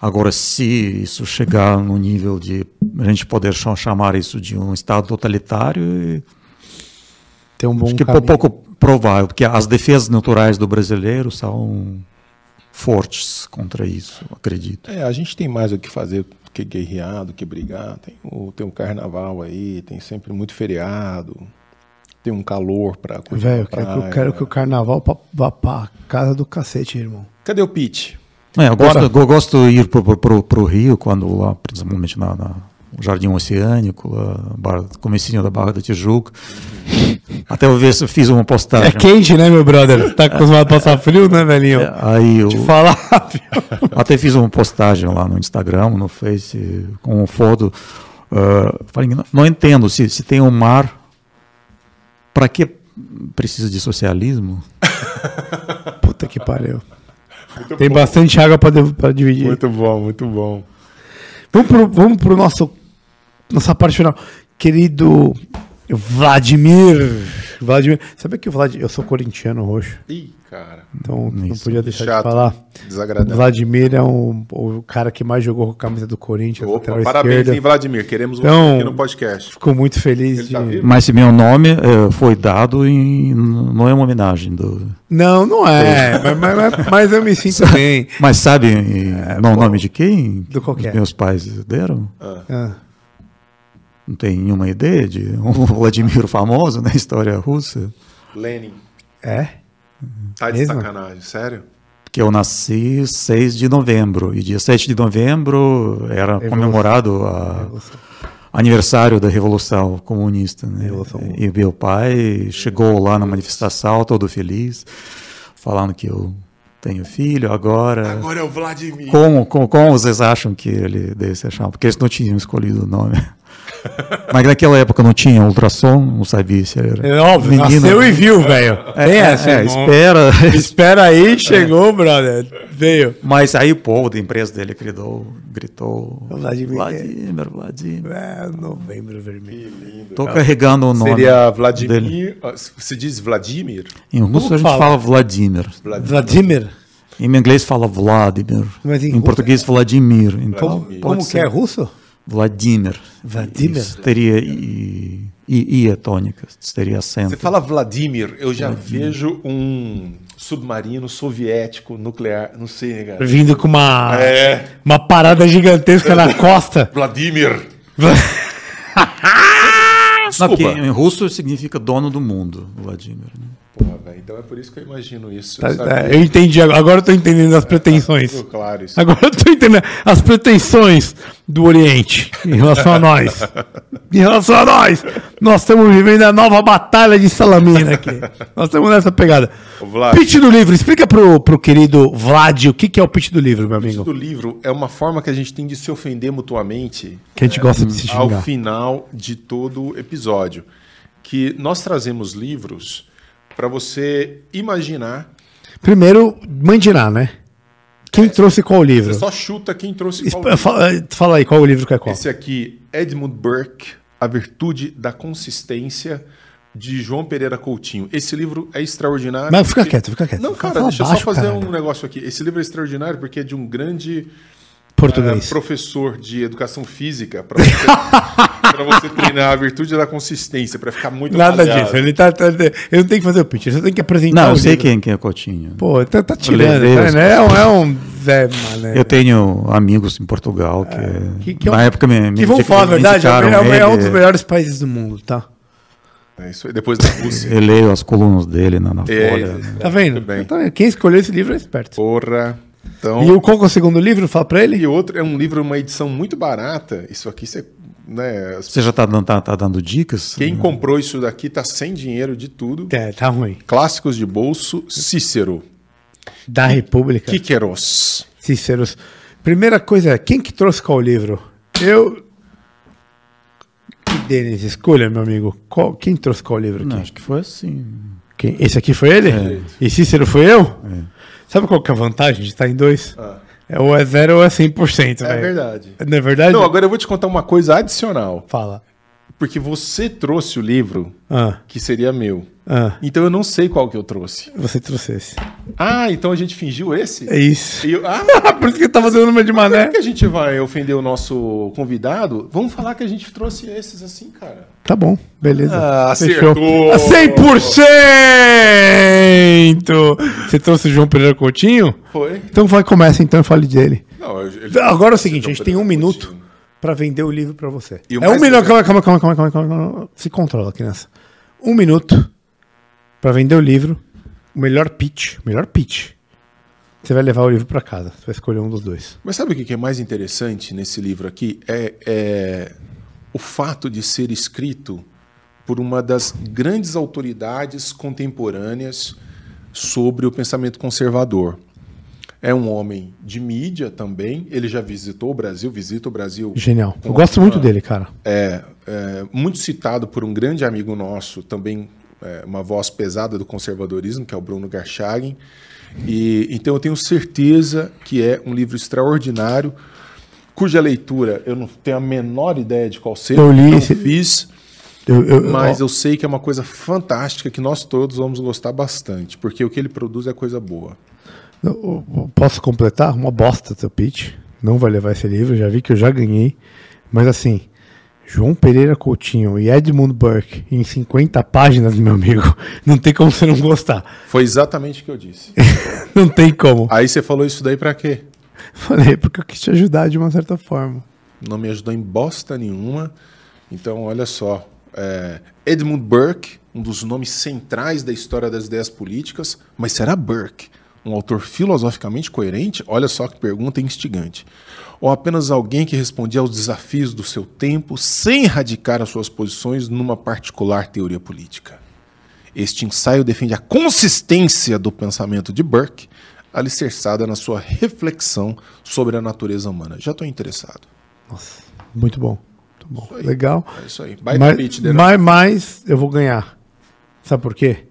Agora, se isso chegar no nível de a gente poder cha- chamar isso de um Estado totalitário, Tem um bom acho que é caminho. pouco provável, porque as defesas naturais do brasileiro são fortes contra isso, acredito. É, a gente tem mais o que fazer do que guerrear, do que brigar. Tem o, tem o carnaval aí, tem sempre muito feriado, tem um calor pra curtir Velho, eu quero, que- eu quero que o carnaval vá pra casa do cacete, irmão. Cadê o Pete? É, eu, gosto, eu gosto de ir pro, pro, pro, pro Rio, quando lá, principalmente na, na Jardim Oceânico, lá, comecinho da Barra da Tijuca. Até eu ver se eu fiz uma É postagem. quente, né, meu brother? Tá acostumado a passar frio, né, velhinho? É, Aí eu Te falar, até fiz uma postagem lá no Instagram, no Face, com uma foto. ah, falei, não, não entendo se, se tem um mar, para que precisa de socialismo? Puta que pariu. Tem bastante água pra, de- pra dividir. Muito bom, muito bom. Vamos pro, vamos pro nosso nossa parte final. Querido Vladimir. Vladimir. Sabe que o Vladimir. Eu sou corintiano roxo. Ih, cara. Então não Isso. podia deixar Chato. de falar. Desagradável. Vladimir é um, o cara que mais jogou com a camisa do Corinthians. Opa, parabéns, esquerdo. hein, Vladimir? Queremos Então- você aqui no podcast. Ficou muito feliz Ele de. tá? Mas se meu nome eh, foi dado em. não é uma homenagem do. Não, não é. mas, mas- mas- mas eu me sinto bem. Mas sabe eh, não, o nome de quem? Do qual que é? Os meus pais deram? Ah, Não tem nenhuma ideia de um Vladimir famoso na história russa? Lenin. é? Tá de Mesmo? sacanagem, sério? que eu nasci 6 de novembro e dia 7 de novembro era Revolução. comemorado o aniversário da Revolução Comunista. Né? Revolução. E meu pai chegou lá na manifestação todo feliz, falando que eu tenho filho agora. Agora é o Vladimir. Como, como, como vocês acham que ele deve se achar? Porque eles não tinham escolhido o nome. Mas naquela época não tinha ultrassom, não sabia se era. É óbvio, menino. nasceu e viu, velho. Essa, É, irmão. espera. Espera aí, chegou, brother. Veio. Mas aí o povo da empresa dele gritou, gritou Vladimir. Vladimir, Vladimir. É, novembro vermelho. Tô carregando o nome. Seria dele. Vladimir. Se diz Vladimir? Em russo a gente fala? fala Vladimir. Vladimir. Em inglês fala Vladimir. Mas em em português Vladimir. Então Como, como que é russo? Vladimir. Vladimir? Isso, teria I, I, I é tônica, teria acento. Você fala Vladimir, eu já vejo um submarino soviético nuclear, não sei, né, cara? Vindo com uma, É. uma parada gigantesca na costa. Vladimir. Não, porque Desculpa. em russo significa dono do mundo, Vladimir. né? Porra, velho, então é por isso que eu imagino isso. Tá, tá, eu entendi, agora eu tô entendendo as pretensões. Ficou claro isso. Agora eu tô entendendo as pretensões do Oriente em relação a nós. Em relação a nós. Nós estamos vivendo a nova batalha de Salamina aqui. Nós estamos nessa pegada. Pitch do livro. Explica pro, pro querido Vlad o que, que é o pitch do livro, meu O amigo. do livro é uma forma que a gente tem de se ofender mutuamente Que a gente gosta de se ao xingar. final de todo episódio. Que nós trazemos livros para você imaginar. Primeiro, mandinar, né? Quem trouxe qual livro? Você só chuta quem trouxe qual livro. Fala, fala aí, qual o livro que é qual? Esse aqui, Edmund Burke, A Virtude da Consistência, de João Pereira Coutinho. Esse livro é extraordinário. Mas fica porque- quieto, fica quieto. Não, Fala cara, deixa eu só fazer caralho. um negócio aqui. Esse livro é extraordinário porque é de um grande Português. é, professor de educação física para você, pra você treinar a virtude da consistência, para ficar muito Nada malhado. disso. Ele tá, tá- Eu não tenho que fazer o pitch, você tem que apresentar Não, o eu sei livro. quem, quem é Coutinho. Pô, tá, tá tirando. Tá, né? É, um, é um Zé Mané. Eu tenho amigos em Portugal que, que, que é um- na época me, me que indica- falar a verdade, é, é- é um dos melhores países do mundo, tá? É isso aí, depois da Rússia. Eu leio as colunas dele na, na É, folha. é. Tá vendo? Bem. Tá vendo? Quem escolheu esse livro é esperto. Porra. Então, E o, qual que é o segundo livro? Fala pra ele. e outro é um livro, uma edição muito barata. Isso aqui, você, né, Você já está dando, tá, tá dando dicas? quem comprou isso daqui tá sem dinheiro de tudo. É, tá ruim. Clássicos de bolso, Cícero. Da República. Quíqueros. Cíceros. Primeira coisa é, quem que trouxe qual livro? Eu... E Denis, escolha, meu amigo. Qual- quem trouxe qual livro aqui? Não, acho que foi assim. Quem- Esse aqui foi ele? E Cícero foi eu? Sabe qual que é a vantagem de estar em dois? É ou é zero ou é 100%, É velho. verdade. Não é verdade? Não, agora eu vou te contar uma coisa adicional. Fala. Porque você trouxe o livro Ah, que seria meu. ah, Então eu não sei qual que eu trouxe. você trouxe esse. Ah, então a gente fingiu esse? É isso. Eu- ah, Por isso que eu tava dando uma de como é mané. que a gente vai ofender o nosso convidado? Vamos falar que a gente trouxe esses assim, cara. Tá bom, beleza. Ah, Fechou. acertou. Ah, 100%! Você trouxe o João Pereira Coutinho? Foi? Então vai, começa então e fale dele. Não, ele- Agora é o seguinte, a gente tem um minuto pra vender o livro pra você. O É um minuto, calma, calma, calma, calma, calma. Se controla, criança. Um minuto pra vender o livro. O melhor pitch, o melhor pitch. Você vai levar o livro pra casa. Você vai escolher um dos dois. Mas sabe o que que é mais interessante nesse livro aqui? É, é o fato de ser escrito por uma das grandes autoridades contemporâneas sobre o pensamento conservador. É um homem de mídia também. Ele já visitou o Brasil, visita o Brasil. Genial. Eu gosto uma- muito dele, cara. É, é, muito citado por um grande amigo nosso, também é, uma voz pesada do conservadorismo, que é o Bruno Garchagen. E, então eu tenho certeza que é um livro extraordinário, cuja leitura eu não tenho a menor ideia de qual seja, Eu li não fiz, Eu, eu- mas ó, eu sei que é uma coisa fantástica que nós todos vamos gostar bastante, porque o que ele produz é coisa boa. posso completar? Uma bosta seu pitch. Não vai levar esse livro, já vi que eu já ganhei. Mas assim, João Pereira Coutinho e Edmund Burke em 50 páginas, meu amigo. Não tem como você não gostar. Foi exatamente o que eu disse. Não tem como. Aí você falou isso daí pra quê? Falei, porque eu quis te ajudar de uma certa forma. não me ajudou em bosta nenhuma. Então, olha só. é, Edmund Burke, um dos nomes centrais da história das ideias políticas, mas será Burke um autor filosoficamente coerente? Olha só que pergunta instigante. Ou apenas alguém que respondia aos desafios do seu tempo sem radicar as suas posições numa particular teoria política? Este ensaio defende a consistência do pensamento de Burke, alicerçada na sua reflexão sobre a natureza humana. Já estou interessado. Nossa, muito bom. Muito bom. aí. Legal. É isso aí. Baita Mas, pitch, mas, mas eu vou ganhar. Sabe por quê?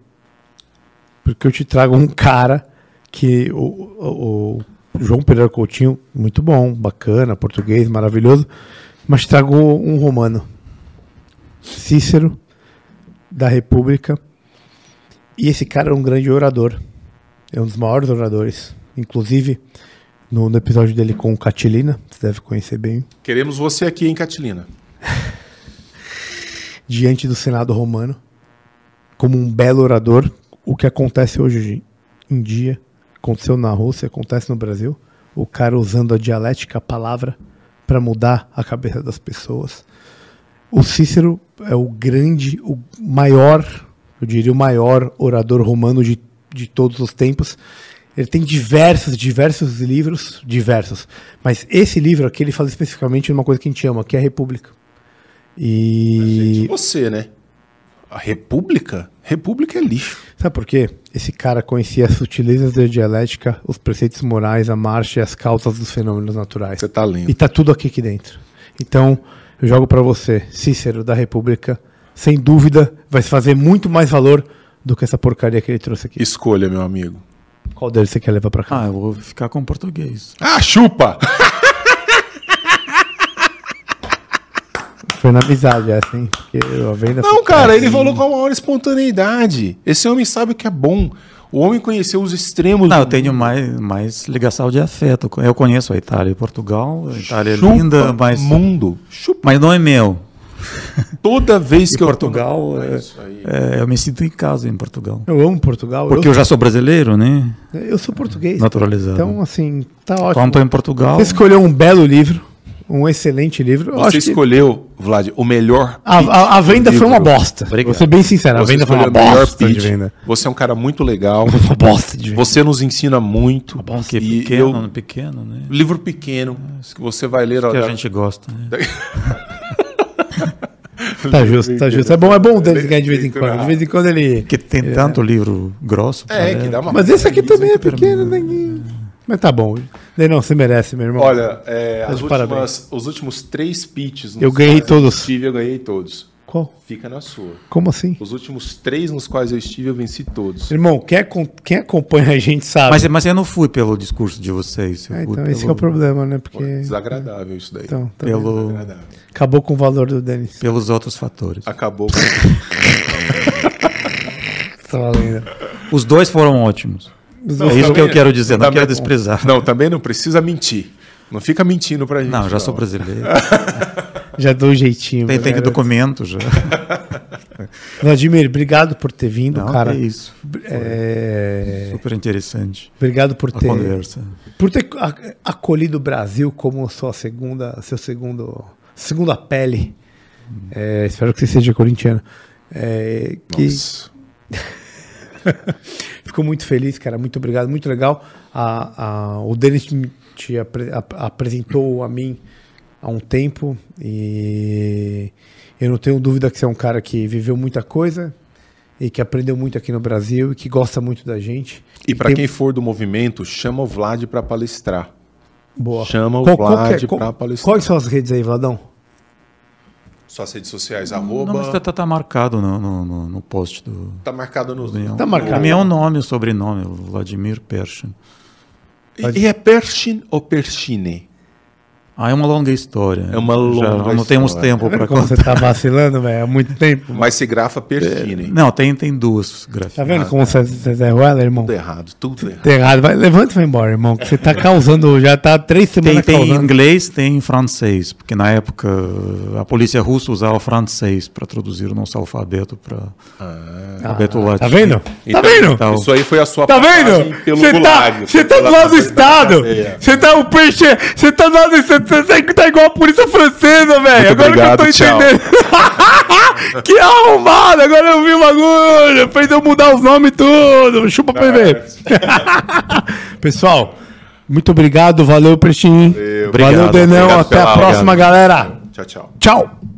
Porque eu te trago um cara que o, o- o João Pereira Coutinho, muito bom, bacana, português, maravilhoso, mas te trago um romano. Cícero, da República. E esse cara é um grande orador. É um dos maiores oradores. Inclusive, no, no episódio dele com Catilina, você deve conhecer bem. Queremos você aqui, hein, Catilina? Diante do Senado romano, como um belo orador, o que acontece hoje em dia, aconteceu na Rússia, acontece no Brasil, o cara usando a dialética, a palavra, para mudar a cabeça das pessoas. O Cícero é o grande, o maior, eu diria o maior orador romano de, de todos os tempos. Ele tem diversos, diversos livros, diversos. Mas esse livro aqui ele fala especificamente de uma coisa que a gente ama, que é a República. E Gente, você, né? A República? República é lixo. sabe por quê? Esse cara conhecia as sutilezas da dialética, os preceitos morais, a marcha e as causas dos fenômenos naturais. Você tá lendo. E tá tudo aqui, aqui dentro. Então, eu jogo pra você, Cícero da República, sem dúvida, vai fazer muito mais valor do que essa porcaria que ele trouxe aqui. Escolha, meu amigo. Qual deles você quer levar pra cá? Ah, eu vou ficar com português. Ah, chupa! Foi na amizade essa, hein? Porque a venda Não, cara, ele falou com a maior espontaneidade. Esse homem sabe o que é bom. O homem conheceu os extremos. Não, do eu tenho mais, mais ligação de afeto. Eu conheço a Itália e Portugal. A Itália é Chupa linda, mas, mundo. Chupa. mas não é meu. Toda vez E que Portugal, eu tô... é, isso aí. é, eu me sinto em casa em Portugal. Eu amo Portugal. Porque eu, eu já sou brasileiro, né? eu sou português. Naturalizado. Então, assim, tá ótimo. Quando estou em Portugal, Você escolheu um belo livro, um excelente livro. Eu Você acho que escolheu, Vlad, o melhor. a, a, a venda foi uma bosta. Obrigado. Vou ser bem sincero, a Você venda foi uma escolheu bosta de pitch. venda. Você é um cara muito legal. Uma bosta de venda. Você nos ensina muito. que é E pequeno, eu- pequeno, né? livro pequeno que você vai ler. Que a gente gosta, né? Tá justo, tá justo. É bom, é bom o Denis ganhar de vez em quando. De vez em quando ele. Porque tem tanto livro grosso. É, que dá uma. Mas esse aqui também é pequeno, né? Mas tá bom. Não, você merece, meu irmão. Olha, é, Tá últimas, os últimos três pitches. Eu ganhei todos. estive, eu ganhei todos. Qual? Fica na sua. Como assim? Os últimos três nos quais eu estive, eu venci todos. Irmão, quem, quem acompanha a gente sabe. Mas, mas eu não fui pelo discurso de vocês. Eu É, fui então, esse pelo, é o problema, né? Porque. Desagradável isso daí. Então, tá pelo, Desagradável. acabou com o valor do Denis. pelos outros fatores. Acabou. Tá valendo. Os dois foram ótimos. Os É isso que eu quero dizer, não quero desprezar. Não, também não precisa mentir. Não fica mentindo pra gente. Não, já sou brasileiro. Já dou um jeitinho. Tem, tem que documento já. Vladimir, obrigado por ter vindo, Não, cara. é isso. É, Super interessante Obrigado por a ter, conversa. por ter a- acolhido o Brasil como sua segunda, seu segundo, segunda pele. É, espero que você seja corintiano. É, que Nossa. Fico muito feliz, cara. Muito obrigado, muito legal. A, a- o Denis te apre- ap- apresentou a mim há um tempo e eu não tenho dúvida que você é um cara que viveu muita coisa e que aprendeu muito aqui no Brasil e que gosta muito da gente. E pra Tem- quem for do movimento, chama o Vlad pra palestrar. Boa. Chama o Qual- Vlad é- pra palestrar. Quais são as redes aí, Vladão? Suas redes sociais, Não, arroba. mas tá, tá- tá marcado no, no, no- no post do. Tá marcado no. do Tá marcado. O meu nome, o sobrenome, Vladimir Pershin. E e é Pershin ou Pershine? Ah, é uma longa história. É uma longa Já não temos história. tempo Tá para vendo como você tá vacilando, velho? Há muito tempo. Mas se grafa Pershine. Não, tem, tem duas grafistas. Tá vendo como você, você é Ruela, irmão? Tudo errado, tudo errado. Tá errado. Vai, levanta e vai embora, irmão. que Você tá causando, já tá há três Tem, semanas tem em causando. inglês, tem em francês, porque na época a polícia russa usava francês para traduzir o nosso alfabeto para alfabeto latino. Tá vendo? Então, tá vendo? Então, Isso aí foi a sua Tá vendo? Você tá, Gulag. você tá do lado do Estado. Você tá o peixe. Você tá do lado. Você você tá igual a polícia francesa, velho. Agora obrigado, que eu tô tchau. entendendo. que arrumado. Agora eu vi o bagulho. Fez eu mudar os nomes e tudo. Chupa pra ver. Pessoal, muito obrigado. Valeu, Prestinho. Valeu. Valeu, Obrigado. Denão. Obrigado Até a próxima, obrigado. galera. Tchau, tchau. Tchau.